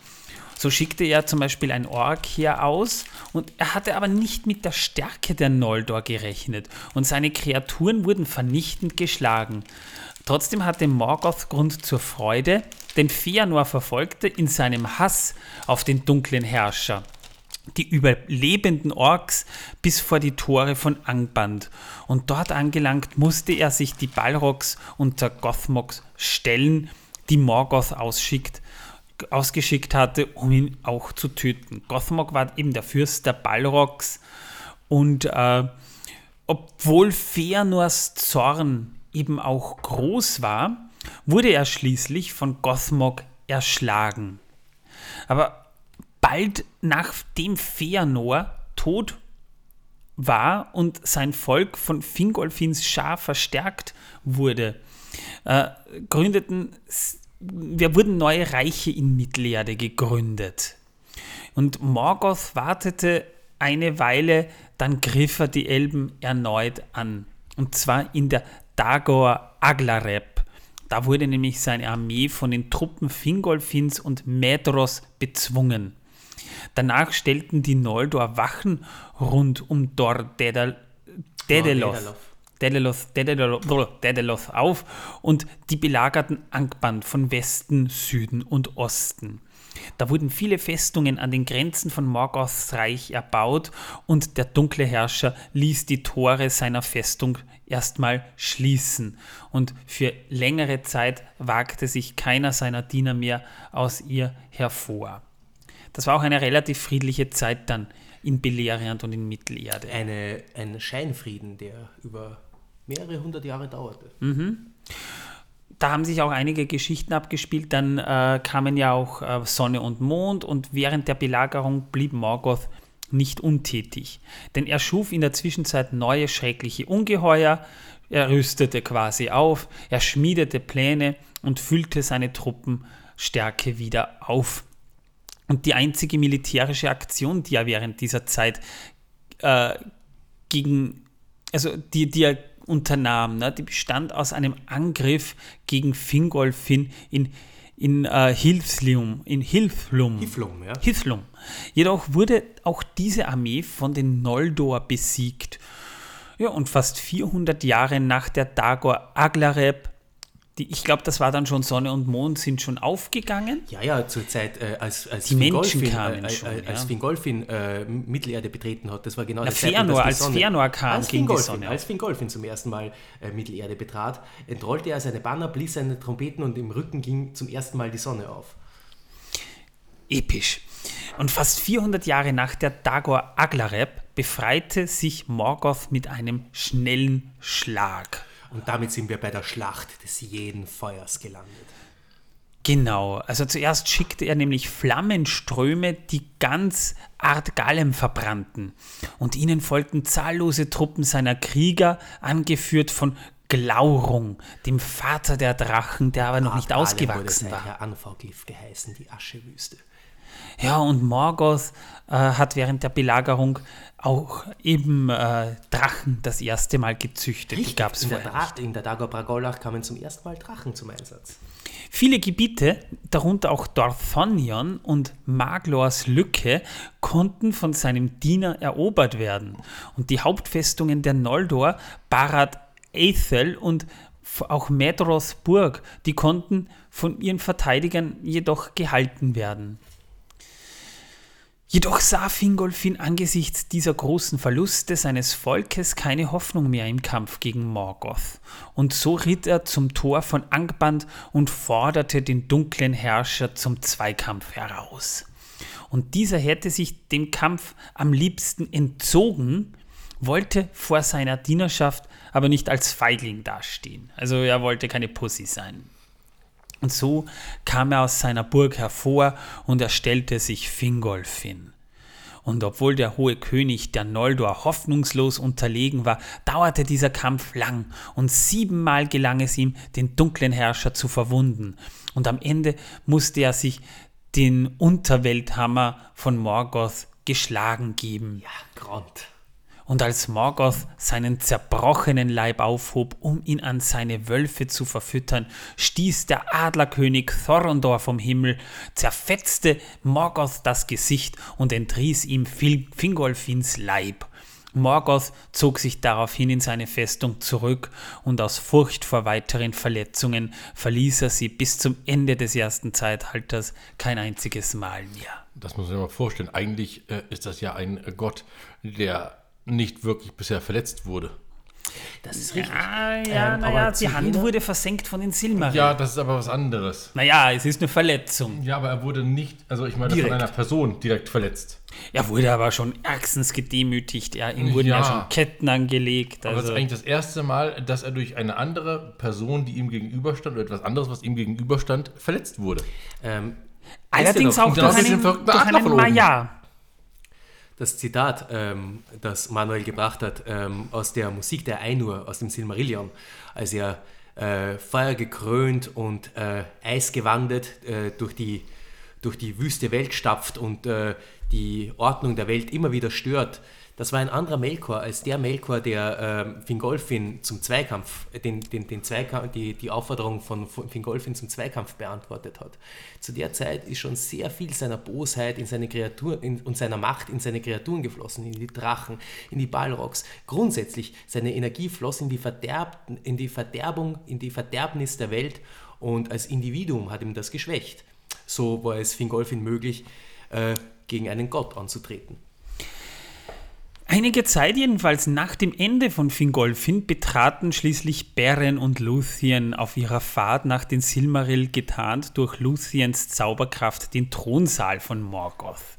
So schickte er zum Beispiel ein Ork hier aus und er hatte aber nicht mit der Stärke der Noldor gerechnet und seine Kreaturen wurden vernichtend geschlagen. Trotzdem hatte Morgoth Grund zur Freude, denn Feanor verfolgte in seinem Hass auf den dunklen Herrscher die überlebenden Orks bis vor die Tore von Angband. Und dort angelangt musste er sich die Balrogs unter Gothmogs stellen, die Morgoth ausschickt, ausgeschickt hatte, um ihn auch zu töten. Gothmog war eben der Fürst der Balrogs und äh, obwohl Feanors Zorn eben auch groß war, wurde er schließlich von Gothmog erschlagen. Aber bald nachdem Feanor tot war und sein Volk von Fingolfins Schar verstärkt wurde, äh, gründeten, wir wurden neue Reiche in Mittelerde gegründet. Und Morgoth wartete eine Weile, dann griff er die Elben erneut an. Und zwar in der Dagor Aglareb. Da wurde nämlich seine Armee von den Truppen Fingolfins und Medros bezwungen. Danach stellten die Noldor Wachen rund um Dor. Daedaloth, Daedaloth auf und die belagerten Angband von Westen, Süden und Osten. Da wurden viele Festungen an den Grenzen von Morgoths Reich erbaut und der dunkle Herrscher ließ die Tore seiner Festung erstmal schließen und für längere Zeit wagte sich keiner seiner Diener mehr aus ihr hervor. Das war auch eine relativ friedliche Zeit dann in Beleriand und in Mittelerde. Eine, ein Scheinfrieden, der über mehrere hundert Jahre dauerte. Mhm. Da haben sich auch einige Geschichten abgespielt. Dann äh, kamen ja auch äh, Sonne und Mond und während der Belagerung blieb Morgoth nicht untätig. Denn er schuf in der Zwischenzeit neue schreckliche Ungeheuer, er rüstete quasi auf, er schmiedete Pläne und füllte seine Truppenstärke wieder auf. Und die einzige militärische Aktion, die er während dieser Zeit äh, gegen, also die, die er unternahm, ne, die bestand aus einem Angriff gegen Fingolfin in, in äh, Hilfslum, in Hilflum. Hilflum, ja. Hilflum. Jedoch wurde auch diese Armee von den Noldor besiegt. Ja, und fast 400 Jahre nach der Dagor Aglareb die, ich glaube, das war dann schon Sonne und Mond sind schon aufgegangen. Ja, ja, zur Zeit, äh, als, als die Menschen kamen äh, schon, äh, als ja. Fingolfin äh, Mittelerde betreten hat, das war genau Na, der dass die als Sonne- Fëanor kam, als ging die Fingolfin, Sonne Als Fingolfin zum ersten Mal äh, Mittelerde betrat, entrollte er seine Banner, blies seine Trompeten und im Rücken ging zum ersten Mal die Sonne auf. Episch. Und fast 400 Jahre nach der Dagor Aglareb befreite sich Morgoth mit einem schnellen Schlag. Und damit sind wir bei der Schlacht des jeden Feuers gelandet. Genau, also zuerst schickte er nämlich Flammenströme, die ganz Art Gallem verbrannten. Und ihnen folgten zahllose Truppen seiner Krieger, angeführt von Glaurung, dem Vater der Drachen, der aber noch nicht ausgewachsen war. Herr Anfauglyph geheißen, die Aschewüste. Ja, und Morgoth äh, hat während der Belagerung auch eben äh, Drachen das erste Mal gezüchtet. Richtig, die gab es vorher nicht. in der Dagobra-Golach kamen zum ersten Mal Drachen zum Einsatz. Viele Gebiete, darunter auch Dorthonion und Maglors Lücke, konnten von seinem Diener erobert werden. Und die Hauptfestungen der Noldor, Barad Aethel und auch Medros Burg, die konnten von ihren Verteidigern jedoch gehalten werden. Jedoch sah Fingolfin angesichts dieser großen Verluste seines Volkes keine Hoffnung mehr im Kampf gegen Morgoth. Und so ritt er zum Tor von Angband und forderte den dunklen Herrscher zum Zweikampf heraus. Und dieser hätte sich dem Kampf am liebsten entzogen, wollte vor seiner Dienerschaft aber nicht als Feigling dastehen. Also er wollte keine Pussy sein. Und so kam er aus seiner Burg hervor und er stellte sich Fingolfin. Und obwohl der hohe König der Noldor hoffnungslos unterlegen war, dauerte dieser Kampf lang und siebenmal gelang es ihm, den dunklen Herrscher zu verwunden. Und am Ende musste er sich den Unterwelthammer von Morgoth geschlagen geben. Ja, Grond. Und als Morgoth seinen zerbrochenen Leib aufhob, um ihn an seine Wölfe zu verfüttern, stieß der Adlerkönig Thorondor vom Himmel, zerfetzte Morgoth das Gesicht und entriss ihm Fingolfins Leib. Morgoth zog sich daraufhin in seine Festung zurück und aus Furcht vor weiteren Verletzungen verließ er sie bis zum Ende des ersten Zeitalters kein einziges Mal mehr. Das muss man sich mal vorstellen. Eigentlich äh, ist das ja ein Gott, der nicht wirklich bisher verletzt wurde. Das ist richtig. Ah, ja, Ähm, naja, aber die Hand wurde versenkt von den Silmarils. Ja, das ist aber was anderes. Naja, es ist eine Verletzung. Ja, aber er wurde nicht, also ich meine, Direkt. von einer Person direkt verletzt. Er wurde aber schon ärgstens gedemütigt. Ja, ihm wurden ja, Ja. schon Ketten angelegt. Aber es Also, ist eigentlich das erste Mal, dass er durch eine andere Person, die ihm gegenüberstand, oder etwas anderes, was ihm gegenüberstand, verletzt wurde. Ähm, allerdings auch das durch einen, durch einen. Maya. Das Zitat, ähm, das Manuel gebracht hat, ähm, aus der Musik der Ainur, aus dem Silmarillion, als er äh, feuergekrönt und äh, eisgewandet äh, durch, die, durch die wüste Welt stapft und äh, die Ordnung der Welt immer wieder stört. Das war ein anderer Melkor als der Melkor, der ähm, Fingolfin zum Zweikampf, äh, den, den, den Zweikampf, die, die Aufforderung von Fingolfin zum Zweikampf beantwortet hat. Zu der Zeit ist schon sehr viel seiner Bosheit in seine Kreatur in, und seiner Macht in seine Kreaturen geflossen, in die Drachen, in die Balrogs. Grundsätzlich seine Energie floss in die, Verderb, in die Verderbung, in die Verderbnis der Welt und als Individuum hat ihm das geschwächt. So war es Fingolfin möglich, äh, gegen einen Gott anzutreten. Einige Zeit jedenfalls nach dem Ende von Fingolfin betraten schließlich Beren und Luthien auf ihrer Fahrt nach den Silmaril getarnt durch Luthiens Zauberkraft den Thronsaal von Morgoth.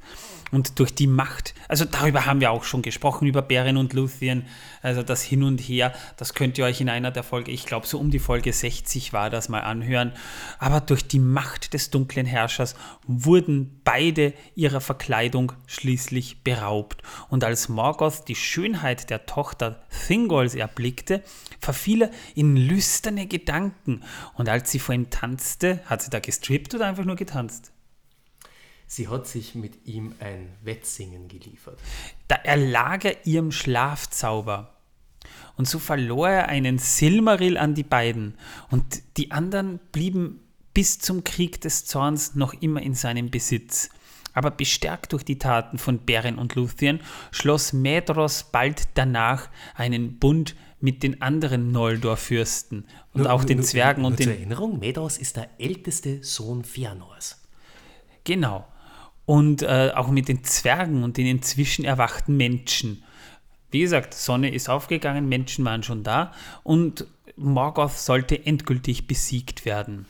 Und durch die Macht, also darüber haben wir auch schon gesprochen, über Beren und Luthien, also das Hin und Her, das könnt ihr euch in einer der Folge, ich glaube so um die Folge 60 war das mal anhören. Aber durch die Macht des dunklen Herrschers wurden beide ihrer Verkleidung schließlich beraubt. Und als Morgoth die Schönheit der Tochter Thingolls erblickte, verfiel er in lüsterne Gedanken. Und als sie vor ihm tanzte, hat sie da gestrippt oder einfach nur getanzt? Sie hat sich mit ihm ein Wettsingen geliefert. Da erlag er ihrem Schlafzauber. Und so verlor er einen Silmaril an die beiden. Und die anderen blieben bis zum Krieg des Zorns noch immer in seinem Besitz. Aber bestärkt durch die Taten von Beren und Luthien schloss Medros bald danach einen Bund mit den anderen Noldor-Fürsten und Nur- auch nur- den Zwergen nur und Zur den Erinnerung, Medros ist der älteste Sohn Fëanors. Genau. Und äh, auch mit den Zwergen und den inzwischen erwachten Menschen. Wie gesagt, Sonne ist aufgegangen, Menschen waren schon da und Morgoth sollte endgültig besiegt werden.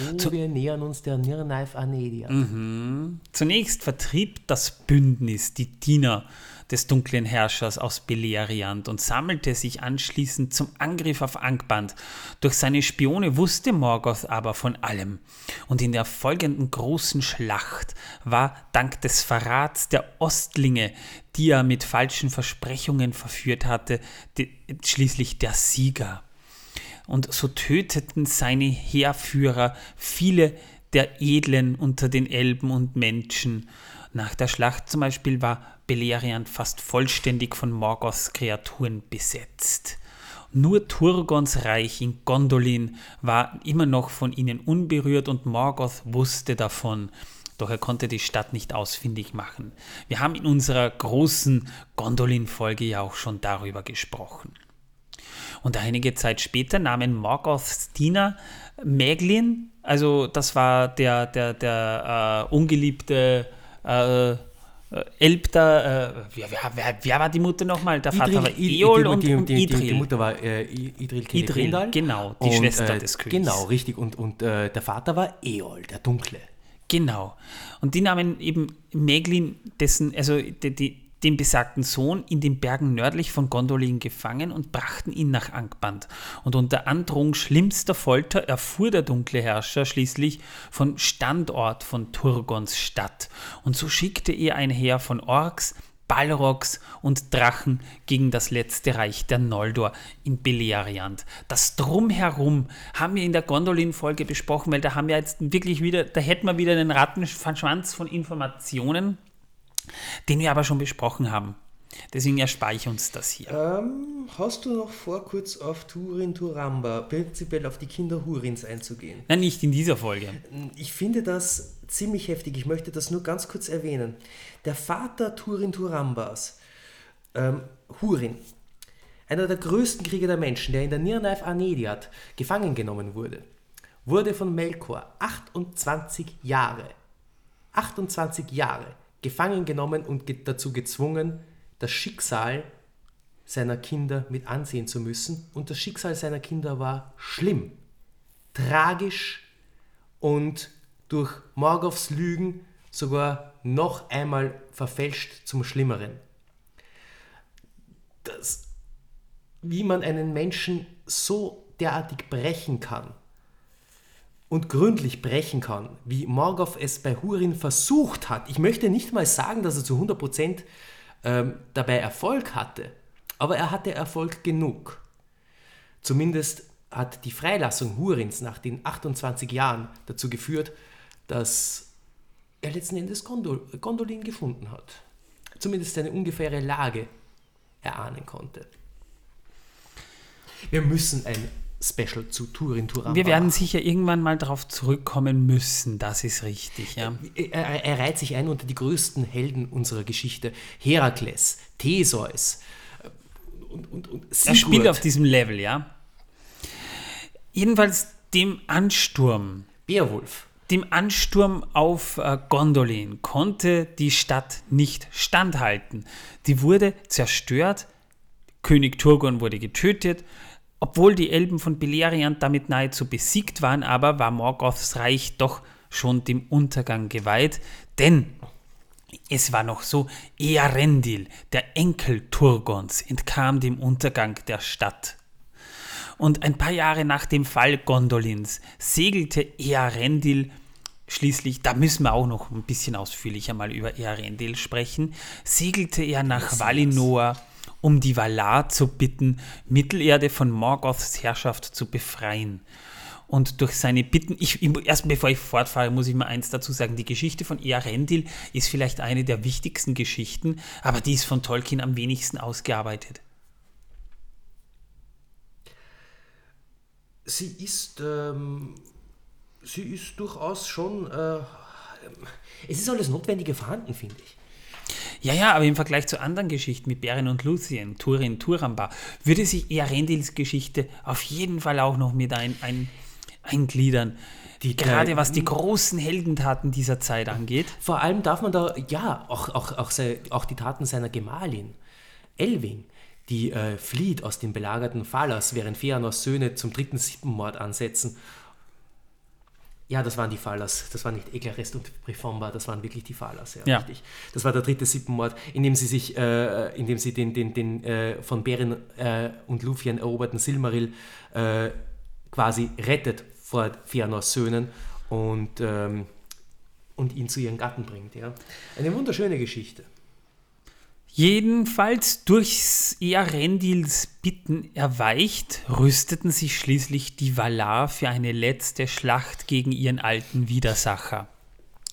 Oh, wir nähern uns der Nirnaif Anedia. Mhm. Zunächst vertrieb das Bündnis die Diener des dunklen Herrschers aus Beleriand und sammelte sich anschließend zum Angriff auf Angband. Durch seine Spione wusste Morgoth aber von allem. Und in der folgenden großen Schlacht war dank des Verrats der Ostlinge, die er mit falschen Versprechungen verführt hatte, schließlich der Sieger. Und so töteten seine Heerführer viele der Edlen unter den Elben und Menschen. Nach der Schlacht zum Beispiel war Beleriand fast vollständig von Morgoths Kreaturen besetzt. Nur Turgons Reich in Gondolin war immer noch von ihnen unberührt und Morgoth wusste davon. Doch er konnte die Stadt nicht ausfindig machen. Wir haben in unserer großen Gondolin-Folge ja auch schon darüber gesprochen. Und einige Zeit später nahmen Morgoths Diener Meglin, also das war der, der, der äh, ungeliebte äh, Elbter, äh, wer, wer, wer, war die Mutter nochmal? Der Vater war Eol und, die, und die, Idril. Die, Mutter war äh, Idril, Idril genau, die und, Schwester äh, des Königs. Genau, richtig. Und, und äh, der Vater war Eol, der Dunkle. Genau. Und die nahmen eben Meglin, dessen, also die, die, den besagten Sohn in den Bergen nördlich von Gondolin gefangen und brachten ihn nach Angband. Und unter Androhung schlimmster Folter erfuhr der dunkle Herrscher schließlich von Standort von Turgons Stadt. Und so schickte er ein Heer von Orks, Balrogs und Drachen gegen das letzte Reich der Noldor in Beleriand. Das Drumherum haben wir in der Gondolin-Folge besprochen, weil da haben wir jetzt wirklich wieder, da hätten wir wieder einen Rattenschwanz von Informationen den wir aber schon besprochen haben. Deswegen erspare ich uns das hier. Ähm, hast du noch vor, kurz auf Turin Turamba, prinzipiell auf die Kinder Hurins einzugehen? Nein, nicht in dieser Folge. Ich finde das ziemlich heftig. Ich möchte das nur ganz kurz erwähnen. Der Vater Turin Turambas, ähm, Hurin, einer der größten Krieger der Menschen, der in der Nirnaif Anediat gefangen genommen wurde, wurde von Melkor 28 Jahre, 28 Jahre gefangen genommen und dazu gezwungen, das Schicksal seiner Kinder mit ansehen zu müssen. Und das Schicksal seiner Kinder war schlimm, tragisch und durch Morgoths Lügen sogar noch einmal verfälscht zum Schlimmeren. Das, wie man einen Menschen so derartig brechen kann, und gründlich brechen kann, wie Morgoth es bei Hurin versucht hat. Ich möchte nicht mal sagen, dass er zu 100% ähm, dabei Erfolg hatte, aber er hatte Erfolg genug. Zumindest hat die Freilassung Hurins nach den 28 Jahren dazu geführt, dass er letzten Endes Gondol Gondolin gefunden hat. Zumindest eine ungefähre Lage erahnen konnte. Wir müssen ein Special zu Turin Turan. Wir werden sicher irgendwann mal darauf zurückkommen müssen, das ist richtig. Ja. Er, er, reiht sich ein unter die größten Helden unserer Geschichte. Herakles, Theseus und, und, und Er spielt auf diesem Level, ja. Jedenfalls dem Ansturm. Beowulf. Dem Ansturm auf äh, Gondolin konnte die Stadt nicht standhalten. Die wurde zerstört, König Turgon wurde getötet, obwohl die Elben von Beleriand damit nahezu besiegt waren, aber war Morgoths Reich doch schon dem Untergang geweiht, denn es war noch so, Earendil, der Enkel Turgons, entkam dem Untergang der Stadt. Und ein paar Jahre nach dem Fall Gondolins segelte Earendil schließlich, da müssen wir auch noch ein bisschen ausführlicher mal über Earendil sprechen, segelte er nach Valinor um die Valar zu bitten, Mittelerde von Morgoths Herrschaft zu befreien. Und durch seine Bitten, ich, erst bevor ich fortfahre, muss ich mal eins dazu sagen: Die Geschichte von Earendil ist vielleicht eine der wichtigsten Geschichten, aber die ist von Tolkien am wenigsten ausgearbeitet. Sie ist, ähm, sie ist durchaus schon, äh, es ist alles Notwendige vorhanden, finde ich. Ja, ja, aber im Vergleich zu anderen Geschichten wie Beren und Luthien, Turin, Turamba, würde sich Earendils Geschichte auf jeden Fall auch noch mit ein, ein, eingliedern. Die, Gerade was die großen Heldentaten dieser Zeit angeht. Vor allem darf man da, ja, auch, auch, auch, auch die Taten seiner Gemahlin, Elwing, die äh, flieht aus dem belagerten Phalas, während Feanors Söhne zum dritten Sippenmord ansetzen. Ja, das waren die Falas. Das waren nicht Eglarest und Prefomba, das waren wirklich die Falas. Ja, Ja. richtig. Das war der dritte Sippenmord, in dem sie sich, äh, in dem sie den, den, den äh, von Beren äh, und Lúthien eroberten Silmaril äh, quasi rettet vor Fëanors Söhnen und, ähm, und ihn zu ihren Gatten bringt. Ja. Eine wunderschöne Geschichte. Jedenfalls durchs Earendils Bitten erweicht, rüsteten sich schließlich die Valar für eine letzte Schlacht gegen ihren alten Widersacher.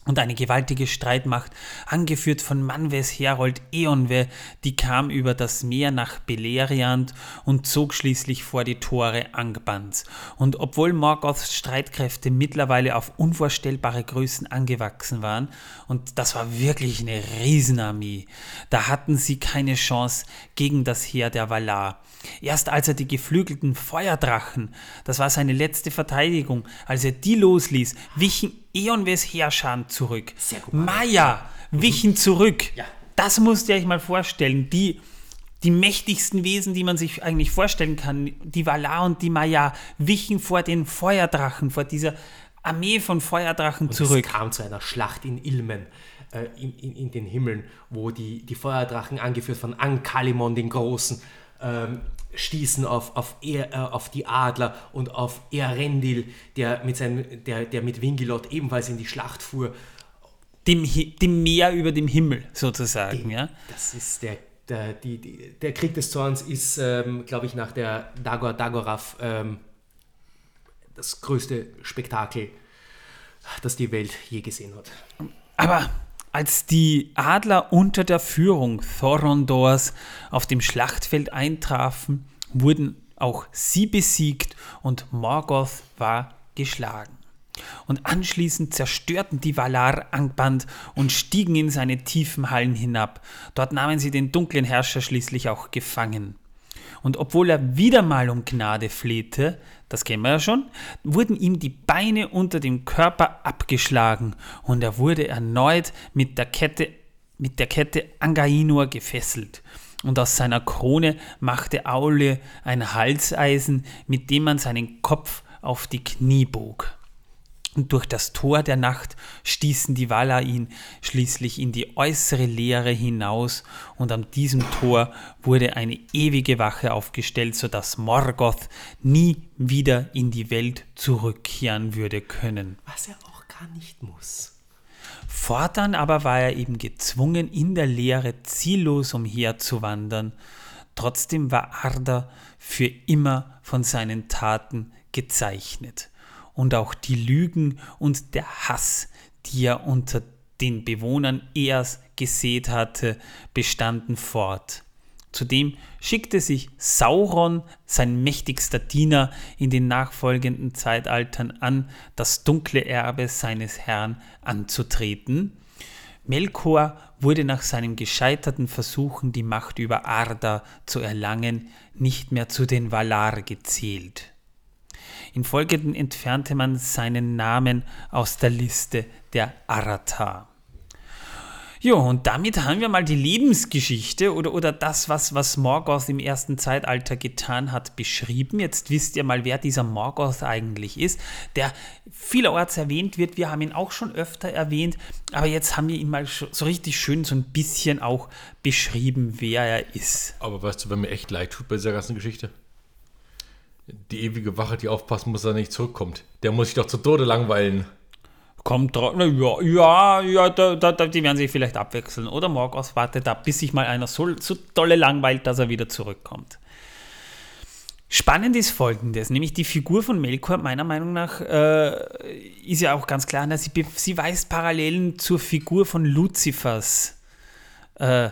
Und eine gewaltige Streitmacht, angeführt von Manwes Herold Eonwe, die kam über das Meer nach Beleriand und zog schließlich vor die Tore Angbans. Und obwohl Morgoths Streitkräfte mittlerweile auf unvorstellbare Größen angewachsen waren, und das war wirklich eine Riesenarmee, da hatten sie keine Chance gegen das Heer der Valar. Erst als er die geflügelten Feuerdrachen, das war seine letzte Verteidigung, als er die losließ, wichen Eonwes Heerscharen zurück. Sehr gut. Maya wichen zurück. Ja. Das musst ihr euch mal vorstellen. Die, die mächtigsten Wesen, die man sich eigentlich vorstellen kann, die Valar und die Maya, wichen vor den Feuerdrachen, vor dieser Armee von Feuerdrachen zurück. Es kam zu einer Schlacht in Ilmen, äh, in, in, in den Himmeln, wo die, die Feuerdrachen, angeführt von Ankalimon den Großen, ähm, stießen auf, auf, er, äh, auf die Adler und auf Earendil, der mit, seinem, der, der mit Wingilot ebenfalls in die Schlacht fuhr. Dem, Hi- dem Meer über dem Himmel sozusagen. Ja? Das ist der, der, die, die, der Krieg des Zorns ist, ähm, glaube ich, nach der Dagor Dagorath ähm, das größte Spektakel, das die Welt je gesehen hat. Aber als die Adler unter der Führung Thorondors auf dem Schlachtfeld eintrafen, wurden auch sie besiegt und Morgoth war geschlagen. Und anschließend zerstörten die Valar Angband und stiegen in seine tiefen Hallen hinab. Dort nahmen sie den dunklen Herrscher schließlich auch gefangen. Und obwohl er wieder mal um Gnade flehte, das kennen wir ja schon, wurden ihm die Beine unter dem Körper abgeschlagen und er wurde erneut mit der Kette, mit der Kette Angainur gefesselt. Und aus seiner Krone machte Aule ein Halseisen, mit dem man seinen Kopf auf die Knie bog. Und durch das Tor der Nacht stießen die Valar ihn schließlich in die äußere Leere hinaus, und an diesem Tor wurde eine ewige Wache aufgestellt, sodass Morgoth nie wieder in die Welt zurückkehren würde können. Was er auch gar nicht muss. Fortan aber war er eben gezwungen, in der Leere ziellos umherzuwandern. Trotzdem war Arda für immer von seinen Taten gezeichnet. Und auch die Lügen und der Hass, die er unter den Bewohnern Eas gesät hatte, bestanden fort. Zudem schickte sich Sauron, sein mächtigster Diener, in den nachfolgenden Zeitaltern an, das dunkle Erbe seines Herrn anzutreten. Melkor wurde nach seinen gescheiterten Versuchen, die Macht über Arda zu erlangen, nicht mehr zu den Valar gezählt. Infolgeden entfernte man seinen Namen aus der Liste der Aratar. Jo, und damit haben wir mal die Lebensgeschichte oder, oder das, was, was Morgoth im ersten Zeitalter getan hat, beschrieben. Jetzt wisst ihr mal, wer dieser Morgoth eigentlich ist, der vielerorts erwähnt wird. Wir haben ihn auch schon öfter erwähnt, aber jetzt haben wir ihn mal so richtig schön so ein bisschen auch beschrieben, wer er ist. Aber weißt du, wer mir echt leid tut bei dieser ganzen Geschichte? Die ewige Wache, die aufpassen muss, dass er nicht zurückkommt. Der muss sich doch zu Tode langweilen. Kommt drauf, ja, ja, ja, da, da, die werden sich vielleicht abwechseln. Oder Morgoth wartet ab, bis sich mal einer so, so dolle langweilt, dass er wieder zurückkommt. Spannend ist folgendes, nämlich die Figur von Melkor, meiner Meinung nach, äh, ist ja auch ganz klar, na, sie, sie weist Parallelen zur Figur von Luzifers äh,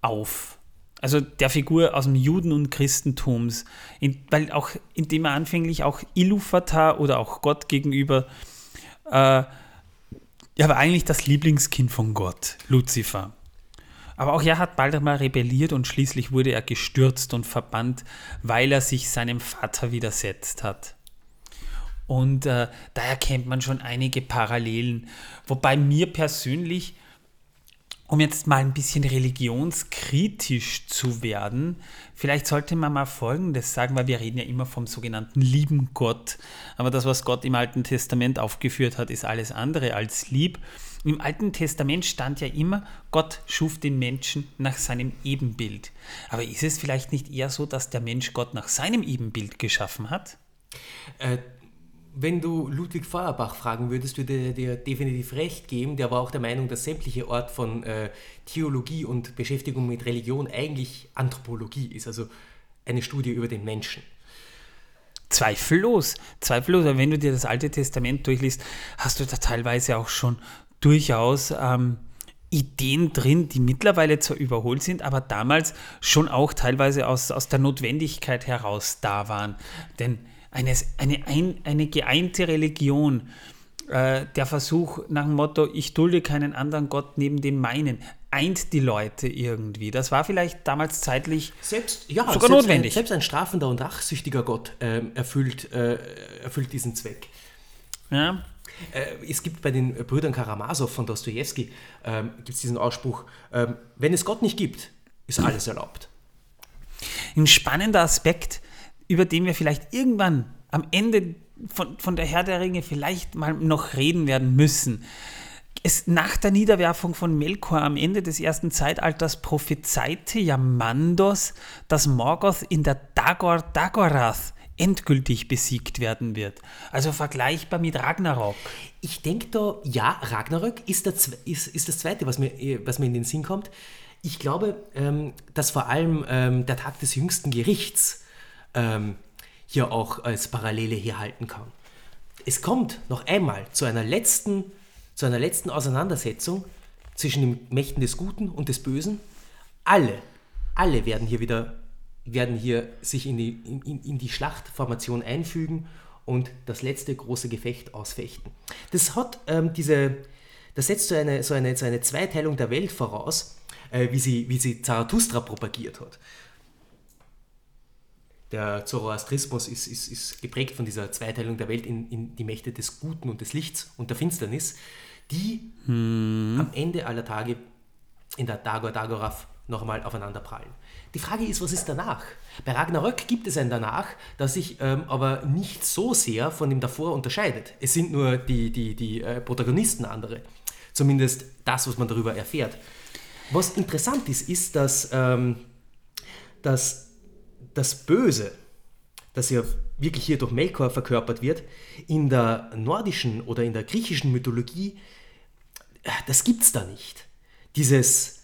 auf. Also der Figur aus dem Juden- und Christentums. In, weil auch, indem er anfänglich auch Iluvatar oder auch Gott gegenüber äh, ja, war eigentlich das Lieblingskind von Gott, Luzifer. Aber auch er hat bald einmal rebelliert und schließlich wurde er gestürzt und verbannt, weil er sich seinem Vater widersetzt hat. Und äh, da erkennt man schon einige Parallelen. Wobei mir persönlich um jetzt mal ein bisschen religionskritisch zu werden, vielleicht sollte man mal Folgendes sagen, weil wir reden ja immer vom sogenannten lieben Gott. Aber das, was Gott im Alten Testament aufgeführt hat, ist alles andere als lieb. Im Alten Testament stand ja immer, Gott schuf den Menschen nach seinem Ebenbild. Aber ist es vielleicht nicht eher so, dass der Mensch Gott nach seinem Ebenbild geschaffen hat? Äh, wenn du Ludwig Feuerbach fragen würdest, würde er dir definitiv recht geben. Der war auch der Meinung, dass sämtliche Art von äh, Theologie und Beschäftigung mit Religion eigentlich Anthropologie ist, also eine Studie über den Menschen. Zweifellos, zweifellos. Wenn du dir das Alte Testament durchliest, hast du da teilweise auch schon durchaus ähm, Ideen drin, die mittlerweile zwar überholt sind, aber damals schon auch teilweise aus, aus der Notwendigkeit heraus da waren. Denn eine, eine, ein, eine geeinte Religion, äh, der Versuch nach dem Motto, ich dulde keinen anderen Gott neben dem meinen, eint die Leute irgendwie. Das war vielleicht damals zeitlich selbst, ja, sogar selbst notwendig. Ein, selbst ein strafender und rachsüchtiger Gott äh, erfüllt, äh, erfüllt diesen Zweck. Ja. Äh, es gibt bei den Brüdern Karamasow von Dostoevsky ähm, gibt diesen Ausspruch, ähm, wenn es Gott nicht gibt, ist alles erlaubt. Ein spannender Aspekt, über den wir vielleicht irgendwann am Ende von, von der Herr der Ringe vielleicht mal noch reden werden müssen. Es, nach der Niederwerfung von Melkor am Ende des ersten Zeitalters prophezeite ja Mandos, dass Morgoth in der Dagor Dagorath endgültig besiegt werden wird. Also vergleichbar mit Ragnarok. Ich denke da, ja, Ragnarok ist, der, ist, ist das Zweite, was mir, was mir in den Sinn kommt. Ich glaube, ähm, dass vor allem ähm, der Tag des jüngsten Gerichts ähm, hier auch als Parallele herhalten kann. Es kommt noch einmal zu einer letzten, zu einer letzten Auseinandersetzung zwischen den Mächten des Guten und des Bösen. Alle, alle werden hier wieder, werden hier sich in die, in, in die Schlachtformation einfügen und das letzte große Gefecht ausfechten. Das hat ähm, diese, das setzt so eine, so, eine, so eine Zweiteilung der Welt voraus, äh, wie, sie, wie sie Zarathustra propagiert hat der Zoroastrismus ist, ist, ist geprägt von dieser Zweiteilung der Welt in, in, die Mächte des Guten und des Lichts und der Finsternis, die hm. am Ende aller Tage in der Dagor Dagorath nochmal aufeinander prallen. Die Frage ist, was ist danach? Bei Ragnarök gibt es ein danach, das sich ähm, aber nicht so sehr von dem davor unterscheidet. Es sind nur die, die, die äh, Protagonisten andere. Zumindest das, was man darüber erfährt. Was interessant ist, ist, dass, ähm, dass das Böse, das ja wirklich hier durch Melkor verkörpert wird, in der nordischen oder in der griechischen Mythologie, äh, das gibt es da nicht. Dieses,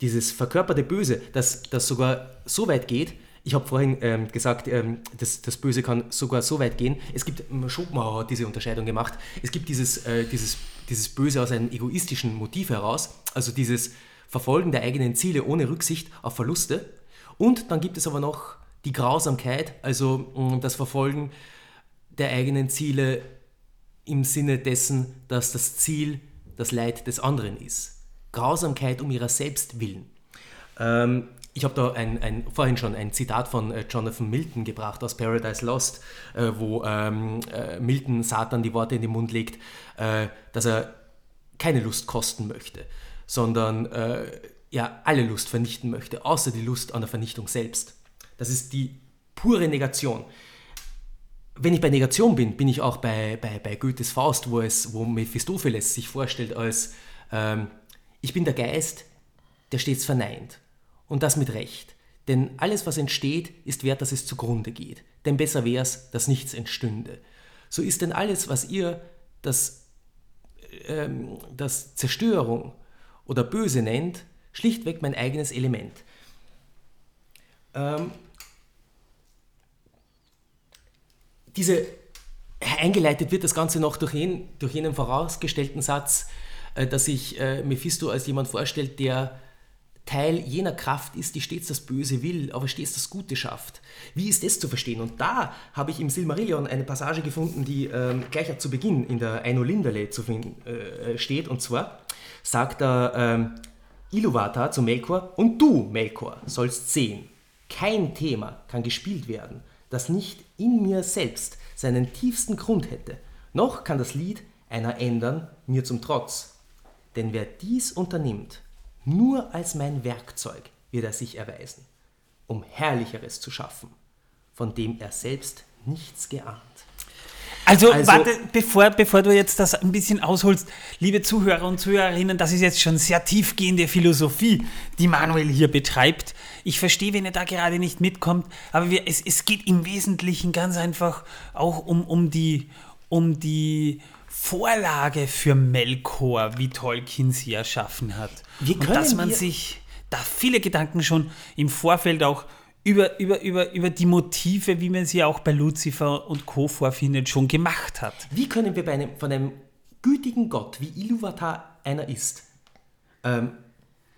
dieses verkörperte Böse, das, das sogar so weit geht, ich habe vorhin ähm, gesagt, ähm, das, das Böse kann sogar so weit gehen. Es gibt, Schopenhauer hat diese Unterscheidung gemacht, es gibt dieses, äh, dieses, dieses Böse aus einem egoistischen Motiv heraus, also dieses Verfolgen der eigenen Ziele ohne Rücksicht auf Verluste. Und dann gibt es aber noch die Grausamkeit, also mm, das Verfolgen der eigenen Ziele im Sinne dessen, dass das Ziel das Leid des anderen ist. Grausamkeit um ihrer selbst willen. Ähm, ich habe da ein, ein, vorhin schon ein Zitat von äh, Jonathan Milton gebracht aus Paradise Lost, äh, wo ähm, äh, Milton Satan die Worte in den Mund legt, äh, dass er keine Lust kosten möchte, sondern äh, ja, alle Lust vernichten möchte, außer die Lust an der Vernichtung selbst. Das ist die pure Negation. Wenn ich bei Negation bin, bin ich auch bei, bei, bei Goethes Faust, wo, es, wo Mephistopheles sich vorstellt als, ähm, ich bin der Geist, der stets verneint. Und das mit Recht. Denn alles, was entsteht, ist wert, dass es zugrunde geht. Denn besser wäre es, dass nichts entstünde. So ist denn alles, was ihr das, ähm, das Zerstörung oder Böse nennt, schlichtweg mein eigenes Element. Ähm, diese eingeleitet wird das Ganze noch durch, jeden, durch jenen vorausgestellten Satz, äh, dass sich äh, Mephisto als jemand vorstellt, der Teil jener Kraft ist, die stets das Böse will, aber stets das Gute schafft. Wie ist das zu verstehen? Und da habe ich im Silmarillion eine Passage gefunden, die ähm, gleich zu Beginn in der Lindale zu finden äh, steht. Und zwar sagt er ähm, Iluvatar zu Melkor, und du, Melkor, sollst sehen, kein Thema kann gespielt werden, das nicht in mir selbst seinen tiefsten Grund hätte, noch kann das Lied einer ändern, mir zum Trotz. Denn wer dies unternimmt, Nur als mein Werkzeug wird er sich erweisen, um Herrlicheres zu schaffen, von dem er selbst nichts geahnt. Also, Also- warte, bevor, bevor du jetzt das ein bisschen ausholst, liebe Zuhörer und Zuhörerinnen, das ist jetzt schon sehr tiefgehende Philosophie, die Manuel hier betreibt. Ich verstehe, wenn er da gerade nicht mitkommt, aber wir, es, es geht im Wesentlichen ganz einfach auch um, um, die, um die Vorlage für Melkor, wie Tolkien sie erschaffen hat. Wie und können dass man sich da viele Gedanken schon im Vorfeld auch über, über, über, über die Motive, wie man sie auch bei Lucifer und Co. vorfindet, schon gemacht hat. Wie können wir bei einem, von einem gütigen Gott, wie Iluvatar einer ist, ähm,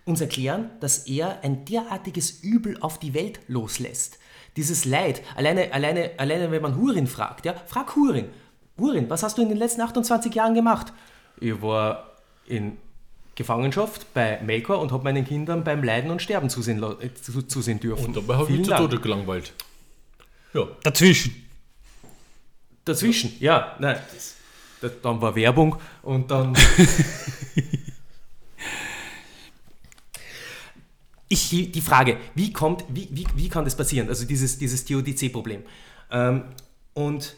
uns erklären, dass er ein derartiges Übel auf die Welt loslässt? Dieses Leid, alleine, alleine, alleine wenn man Hurin fragt, ja, frag Hurin. Hurin, was hast du in den letzten 28 Jahren gemacht? Ich war in Gefangenschaft bei Melkor und habe meinen Kindern beim Leiden und Sterben zusehen, äh, zu, zusehen dürfen. Und dabei habe ich Vielen zu. Tode gelangweilt. Ja. Dazwischen. Dazwischen, ja, nein. Das, das, dann war Werbung und dann. ich, die, die Frage, wie, kommt, wie, wie, wie kann das passieren? Also dieses, dieses Theodizee-Problem. Ähm, und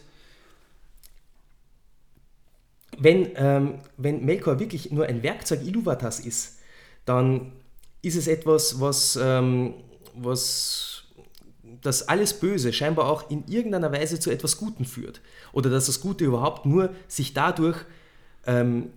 wenn, ähm, wenn Melkor wirklich nur ein Werkzeug Iluvatars ist, dann ist es etwas, was, ähm, was dass alles Böse scheinbar auch in irgendeiner Weise zu etwas Guten führt. Oder dass das Gute überhaupt nur sich dadurch ähm,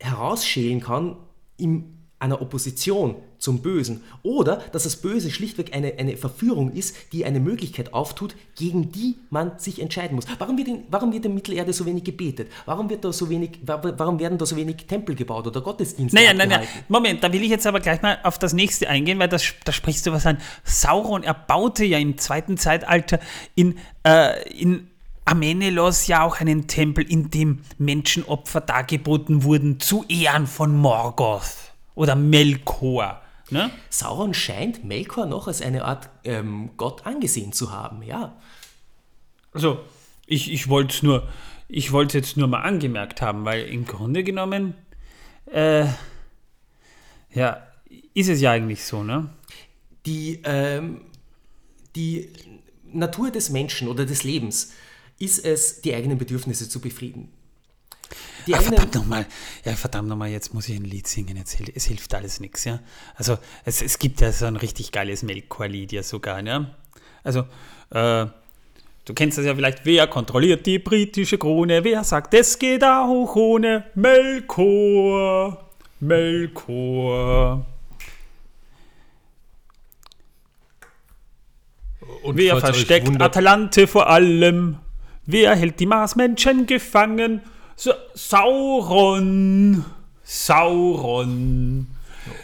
herausschälen kann in einer Opposition zum Bösen. Oder dass das Böse schlichtweg eine, eine Verführung ist, die eine Möglichkeit auftut, gegen die man sich entscheiden muss. Warum wird in, warum wird in Mittelerde so wenig gebetet? Warum, wird da so wenig, wa- warum werden da so wenig Tempel gebaut oder Gottesdienste Naja, nein, nein. Moment, da will ich jetzt aber gleich mal auf das nächste eingehen, weil das, da sprichst du was an. Sauron, er baute ja im zweiten Zeitalter in, äh, in Amenelos ja auch einen Tempel, in dem Menschenopfer dargeboten wurden zu Ehren von Morgoth oder Melkor. Ne? Sauron scheint Melkor noch als eine Art ähm, Gott angesehen zu haben, ja. Also, ich, ich wollte es nur, ich wollte jetzt nur mal angemerkt haben, weil im Grunde genommen, äh, ja, ist es ja eigentlich so, ne? die, ähm, die Natur des Menschen oder des Lebens ist es, die eigenen Bedürfnisse zu befrieden. Die Ach, verdammt nochmal, ja, verdammt nochmal, jetzt muss ich ein Lied singen, jetzt, es hilft alles nichts, ja. Also, es, es gibt ja so ein richtig geiles Melkor-Lied ja sogar, ne? Also, äh, du kennst das ja vielleicht, wer kontrolliert die britische Krone, wer sagt, es geht auch ohne Melkor, Melkor. Und Wer versteckt Atalante vor allem? Wer hält die Marsmenschen gefangen? Sa Sauron. Sauron.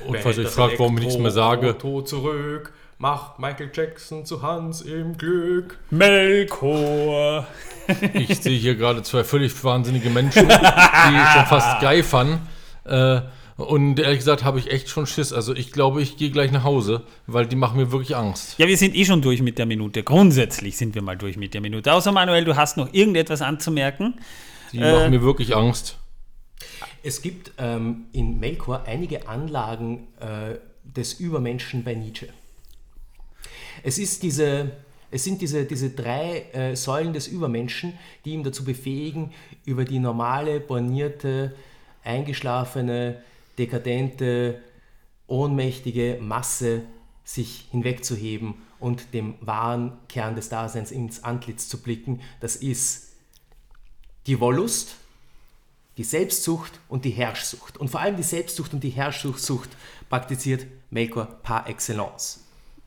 Und falls ihr euch fragt, warum ich nichts mehr sage, Auto zurück, macht Michael Jackson zu Hans im Glück. Melkor. ich sehe hier gerade zwei völlig wahnsinnige Menschen, die schon fast geifern. Äh, und ehrlich gesagt habe ich echt schon Schiss. Also ich glaube, ich gehe gleich nach Hause, weil die machen mir wirklich Angst. Ja, wir sind eh schon durch mit der Minute. Grundsätzlich sind wir mal durch mit der Minute. Außer Manuel, du hast noch irgendetwas anzumerken. Die machen mir wirklich Angst. Es gibt ähm, in Melkor einige Anlagen äh, des Übermenschen bei Nietzsche. Es, ist diese, es sind diese, diese drei äh, Säulen des Übermenschen, die ihn dazu befähigen, über die normale, bornierte, eingeschlafene, dekadente, ohnmächtige Masse sich hinwegzuheben und dem wahren Kern des Daseins ins Antlitz zu blicken. Das ist die Wollust, die Selbstsucht und die Herrschsucht. Und vor allem die Selbstsucht und die Herrschsucht praktiziert Melkor par excellence.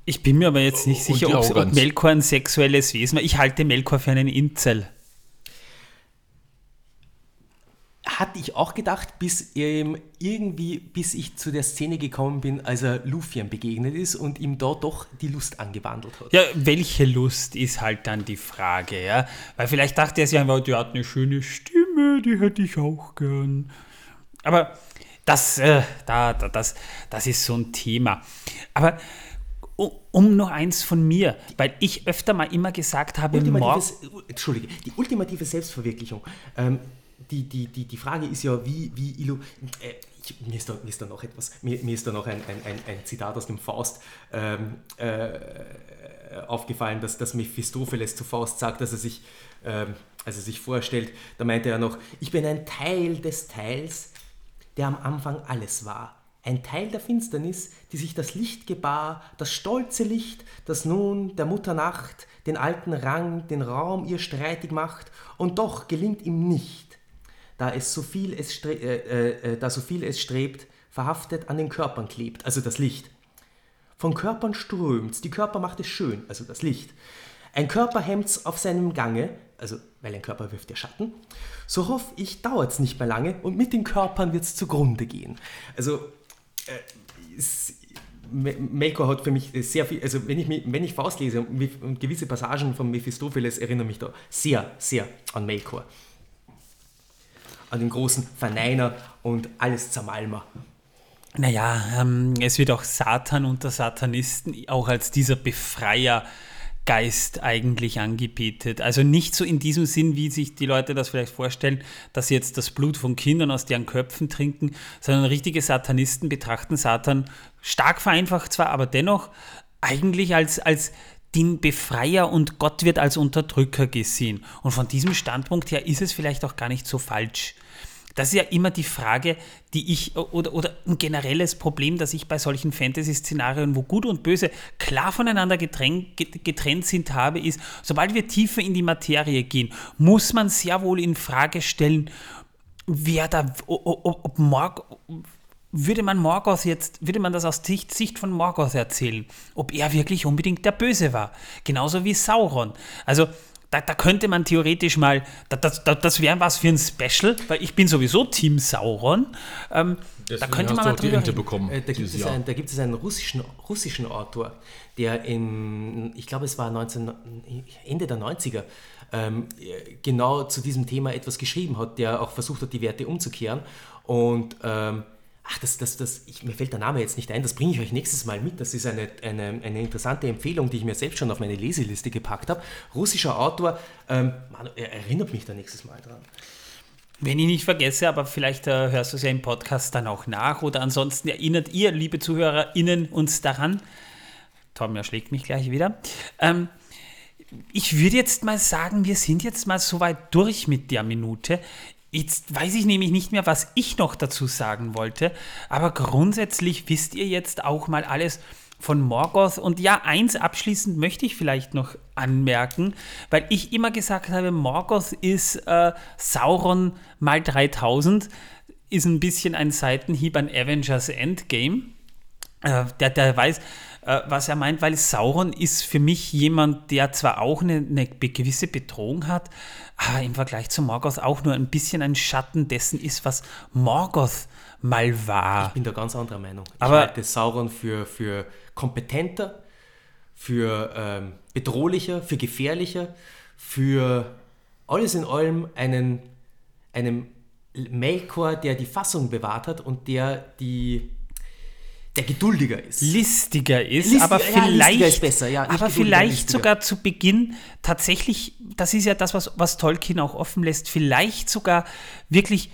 Ich bin mir aber jetzt nicht sicher, ob. Melkor ein sexuelles Wesen war. Ich halte Melkor für einen Inzel. Hatte ich auch gedacht, bis ähm, irgendwie, bis ich zu der Szene gekommen bin, als er Luthien begegnet ist und ihm da doch die Lust angebandelt hat. Ja, welche Lust ist halt dann die Frage, ja? Weil vielleicht dachte er sich einfach, die hat eine schöne Stimme, die hätte ich auch gern. Aber das, äh, da, da, das, das ist so ein Thema. Aber um, noch eins von mir, weil ich öfter mal immer gesagt habe, morgen. Entschuldige, die ultimative Selbstverwirklichung. Ähm, die, die, die, die Frage ist ja, wie, wie Ilu, äh, ich, mir, ist da, mir ist da noch etwas, mir, mir ist da noch ein, ein, ein, ein Zitat aus dem Faust ähm, äh, aufgefallen, dass, dass Mephistopheles zu Faust sagt, dass er sich, ähm, als er sich vorstellt, da meinte er noch, ich bin ein Teil des Teils, der am Anfang alles war. Ein Teil der Finsternis, die sich das Licht gebar, das stolze Licht, das nun der Mutter Nacht den alten Rang, den Raum ihr streitig macht, und doch gelingt ihm nicht, da es so viel es, äh, äh, äh, da so viel es strebt, verhaftet an den Körpern klebt, also das Licht. Von Körpern strömt's, die Körper macht es schön, also das Licht. Ein Körper hemmt's auf seinem Gange, also weil ein Körper wirft ja Schatten. So hoffe ich, dauert's nicht mehr lange und mit den Körpern wird's zugrunde gehen. Also äh, Melkor hat für mich sehr viel, also wenn ich, wenn ich Faust lese und gewisse Passagen von Mephistopheles erinnern mich da sehr, sehr an Melkor. An den großen Verneiner und alles Zermalmer. Naja, ähm, es wird auch Satan unter Satanisten auch als dieser Befreier Geist eigentlich angebetet. Also nicht so in diesem Sinn, wie sich die Leute das vielleicht vorstellen, dass sie jetzt das Blut von Kindern aus deren Köpfen trinken, sondern richtige Satanisten betrachten Satan stark vereinfacht zwar, aber dennoch eigentlich als, als den Befreier und Gott wird als Unterdrücker gesehen. Und von diesem Standpunkt her ist es vielleicht auch gar nicht so falsch. Das ist ja immer die Frage, die ich, oder, oder ein generelles Problem, das ich bei solchen Fantasy-Szenarien, wo Gut und Böse klar voneinander getrennt, getrennt sind, habe, ist, sobald wir tiefer in die Materie gehen, muss man sehr wohl in Frage stellen, wer da, ob, ob Morg, würde man Morgoth jetzt, würde man das aus Sicht, Sicht von Morgoth erzählen, ob er wirklich unbedingt der Böse war. Genauso wie Sauron. Also da, da, könnte man theoretisch mal, das, das, das wäre was für ein Special, weil ich bin sowieso Team Sauron. Ähm, da könnte man mal drüber reden. bekommen. Äh, da, gibt es ein, da gibt es einen russischen, russischen Autor, der in, ich glaube es war 19, Ende der 90er, ähm, genau zu diesem Thema etwas geschrieben hat, der auch versucht hat, die Werte umzukehren. Und ähm, ach, das, das, das, ich, mir fällt der Name jetzt nicht ein, das bringe ich euch nächstes Mal mit. Das ist eine, eine, eine interessante Empfehlung, die ich mir selbst schon auf meine Leseliste gepackt habe. Russischer Autor, ähm, man, er erinnert mich da nächstes Mal dran. Wenn ich nicht vergesse, aber vielleicht äh, hörst du es ja im Podcast dann auch nach oder ansonsten erinnert ihr, liebe ZuhörerInnen, uns daran. Tom erschlägt mich gleich wieder. Ähm, ich würde jetzt mal sagen, wir sind jetzt mal soweit durch mit der Minute. Jetzt weiß ich nämlich nicht mehr, was ich noch dazu sagen wollte, aber grundsätzlich wisst ihr jetzt auch mal alles von Morgoth. Und ja, eins abschließend möchte ich vielleicht noch anmerken, weil ich immer gesagt habe, Morgoth ist äh, Sauron mal 3000, ist ein bisschen ein Seitenhieb an Avengers Endgame. Äh, der, der weiß, äh, was er meint, weil Sauron ist für mich jemand, der zwar auch eine, eine gewisse Bedrohung hat, aber im Vergleich zu Morgoth auch nur ein bisschen ein Schatten dessen ist, was Morgoth mal war. Ich bin da ganz anderer Meinung. Ich aber, halte Sauron für, für kompetenter, für ähm, bedrohlicher, für gefährlicher, für alles in allem einen, einem Melkor, der die Fassung bewahrt hat und der die der geduldiger ist. Listiger ist, Listiger, aber vielleicht, ja, ist besser, ja, aber vielleicht sogar zu Beginn tatsächlich, das ist ja das, was, was Tolkien auch offen lässt, vielleicht sogar wirklich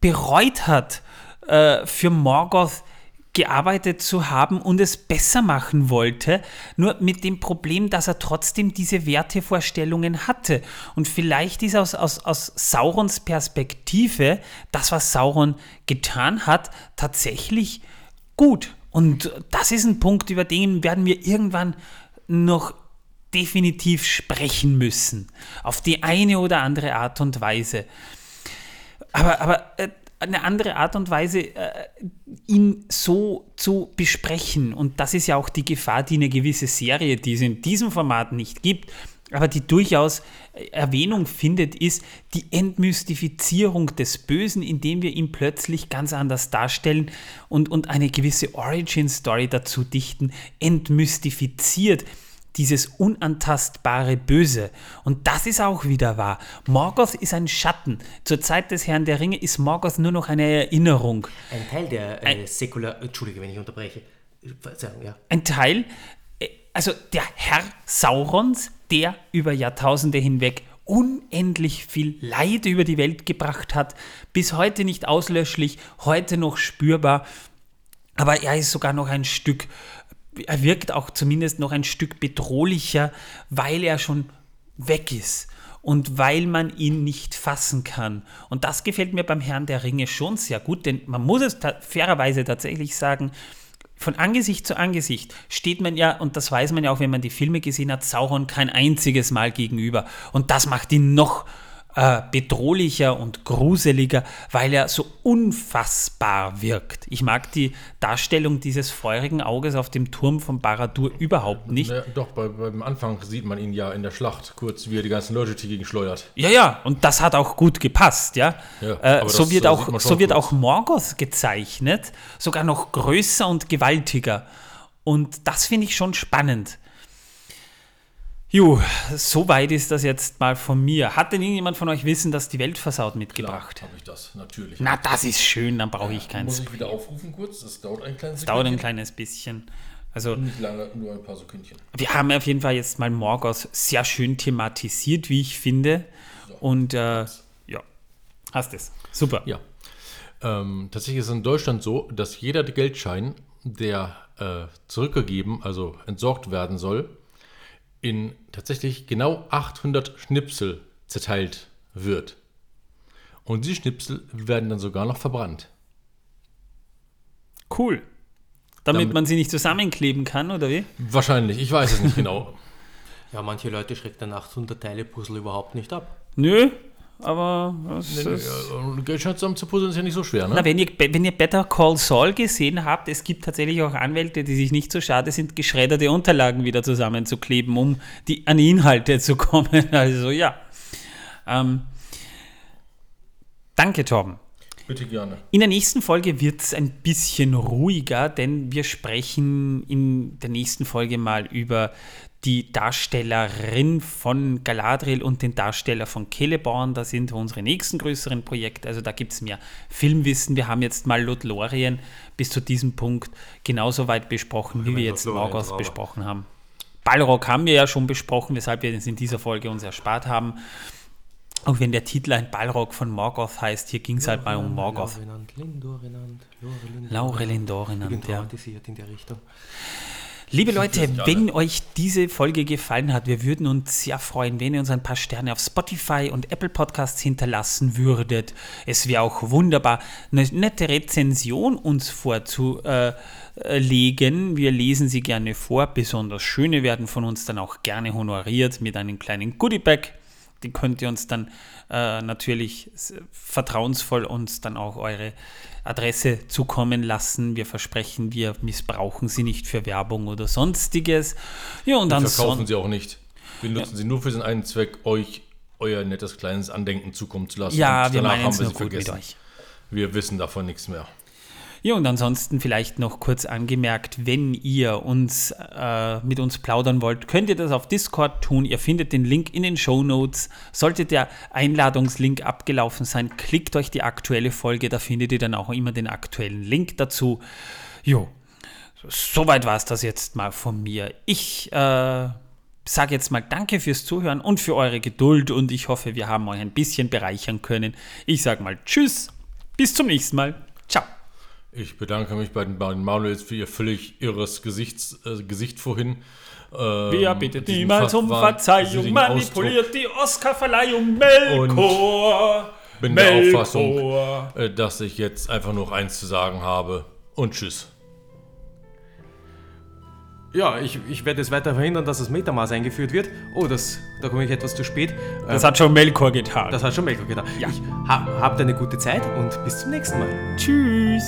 bereut hat, äh, für Morgoth gearbeitet zu haben und es besser machen wollte, nur mit dem Problem, dass er trotzdem diese Wertevorstellungen hatte. Und vielleicht ist aus, aus, aus Saurons Perspektive das, was Sauron getan hat, tatsächlich gut. Und das ist ein Punkt, über den werden wir irgendwann noch definitiv sprechen müssen. Auf die eine oder andere Art und Weise. Aber, aber äh, eine andere Art und Weise, äh, ihn so zu besprechen. Und das ist ja auch die Gefahr, die eine gewisse Serie, die es in diesem Format nicht gibt, aber die durchaus Erwähnung findet, ist die Entmystifizierung des Bösen, indem wir ihn plötzlich ganz anders darstellen und, und eine gewisse Origin-Story dazu dichten, entmystifiziert dieses unantastbare Böse. Und das ist auch wieder wahr. Morgoth ist ein Schatten. Zur Zeit des Herrn der Ringe ist Morgoth nur noch eine Erinnerung. Ein Teil der äh, säkular... Entschuldige, wenn ich unterbreche. Ja. Ein Teil, also der Herr Saurons, der über Jahrtausende hinweg unendlich viel Leid über die Welt gebracht hat, bis heute nicht auslöschlich, heute noch spürbar, aber er ist sogar noch ein Stück, er wirkt auch zumindest noch ein Stück bedrohlicher, weil er schon weg ist und weil man ihn nicht fassen kann. Und das gefällt mir beim Herrn der Ringe schon sehr gut, denn man muss es fairerweise tatsächlich sagen, von Angesicht zu Angesicht steht man ja, und das weiß man ja auch, wenn man die Filme gesehen hat, Sauron kein einziges Mal gegenüber. Und das macht ihn noch äh, bedrohlicher und gruseliger, weil er so unfassbar wirkt. Ich mag die Darstellung dieses feurigen Auges auf dem Turm von Baradur überhaupt nicht. Na, doch, bei, beim Anfang sieht man ihn ja in der Schlacht kurz, wie er die ganzen Leute dagegen schleudert. Ja, ja, und das hat auch gut gepasst, ja. Ja, äh, so das, wird, auch, so wird auch Morgoth gezeichnet, sogar noch größer und gewaltiger. Und das finde ich schon spannend. Jo, soweit ist das jetzt mal von mir. Hat denn irgendjemand von euch Wissen, dass die Welt versaut mitgebracht? habe ich das, natürlich. Na, das ist schön, dann brauche ich keins. Muss ich wieder aufrufen kurz? Das dauert ein kleines Das dauert ein kleines bisschen. Also, Nicht lange, nur ein paar Sekündchen. wir haben auf jeden Fall jetzt mal Morgoth sehr schön thematisiert, wie ich finde. Und äh, ja, hast es. Super. Ja. Ähm, tatsächlich ist es in Deutschland so, dass jeder Geldschein, der äh, zurückgegeben, also entsorgt werden soll, in tatsächlich genau 800 Schnipsel zerteilt wird. Und diese Schnipsel werden dann sogar noch verbrannt. Cool. Damit, Damit- man sie nicht zusammenkleben kann, oder wie? Wahrscheinlich, ich weiß es nicht genau. Ja, manche Leute schreckt ein 800-Teile-Puzzle überhaupt nicht ab. Nö, aber das ist, Ja, und Geldschein zusammen zu puzzeln ist ja nicht so schwer, ne? Na, wenn ihr, wenn ihr Better Call Saul gesehen habt, es gibt tatsächlich auch Anwälte, die sich nicht so schade sind, geschredderte Unterlagen wieder zusammenzukleben, um die, an die Inhalte zu kommen. Also ja. Ähm, danke, Torben. Bitte gerne. In der nächsten Folge wird es ein bisschen ruhiger, denn wir sprechen in der nächsten Folge mal über die Darstellerin von Galadriel und den Darsteller von Celeborn. Das sind unsere nächsten größeren Projekte. Also da gibt es mehr Filmwissen. Wir haben jetzt mal Lothlorien bis zu diesem Punkt genauso weit besprochen, wie wir jetzt Morgoth besprochen haben. Balrog haben wir ja schon besprochen, weshalb wir es in dieser Folge uns erspart haben. Auch wenn der Titel ein Balrog von Morgoth heißt, hier ging es halt mal um Morgoth. Laurinant, Lindorinant, Lorelin- Laurelin Dorinant, Ich bin ja. in der Richtung. Liebe Leute, wenn euch diese Folge gefallen hat, wir würden uns sehr freuen, wenn ihr uns ein paar Sterne auf Spotify und Apple Podcasts hinterlassen würdet. Es wäre auch wunderbar, eine nette Rezension uns vorzulegen. Wir lesen sie gerne vor. Besonders schöne werden von uns dann auch gerne honoriert mit einem kleinen Goodiebag. Die könnt ihr uns dann äh, natürlich vertrauensvoll uns dann auch eure Adresse zukommen lassen. Wir versprechen, wir missbrauchen sie nicht für Werbung oder sonstiges. Ja, und dann verkaufen sie auch nicht. Wir nutzen sie nur für den einen Zweck, euch euer nettes kleines Andenken zukommen zu lassen. Ja, Und wir danach meinen haben es wir nur sie gut mit vergessen. euch. Wir wissen davon nichts mehr. Ja, und ansonsten vielleicht noch kurz angemerkt, wenn ihr uns äh, mit uns plaudern wollt, könnt ihr das auf Discord tun. Ihr findet den Link in den Show Notes. Sollte der Einladungslink abgelaufen sein, klickt euch die aktuelle Folge, da findet ihr dann auch immer den aktuellen Link dazu. Jo, soweit war es das jetzt mal von mir. Ich äh, sage jetzt mal Danke fürs Zuhören und für eure Geduld und ich hoffe, wir haben euch ein bisschen bereichern können. Ich sage mal Tschüss, bis zum nächsten Mal. Ciao. Ich bedanke mich bei den beiden Manuels für ihr völlig irres Gesichts, äh, Gesicht vorhin. Ähm, Wer bittet niemals um Verzeihung, manipuliert die Oscarverleihung Melkor. Bin der Melkor. Auffassung, äh, dass ich jetzt einfach nur eins zu sagen habe. Und tschüss. Ja, ich, ich werde es weiter verhindern, dass das Metamaß eingeführt wird. Oh, das, da komme ich etwas zu spät. Das Ähm, hat schon Melkor getan. das hat schon Melko getan. Ja. Ich, ha, habt eine gute Zeit und bis zum nächsten Mal. Tschüss.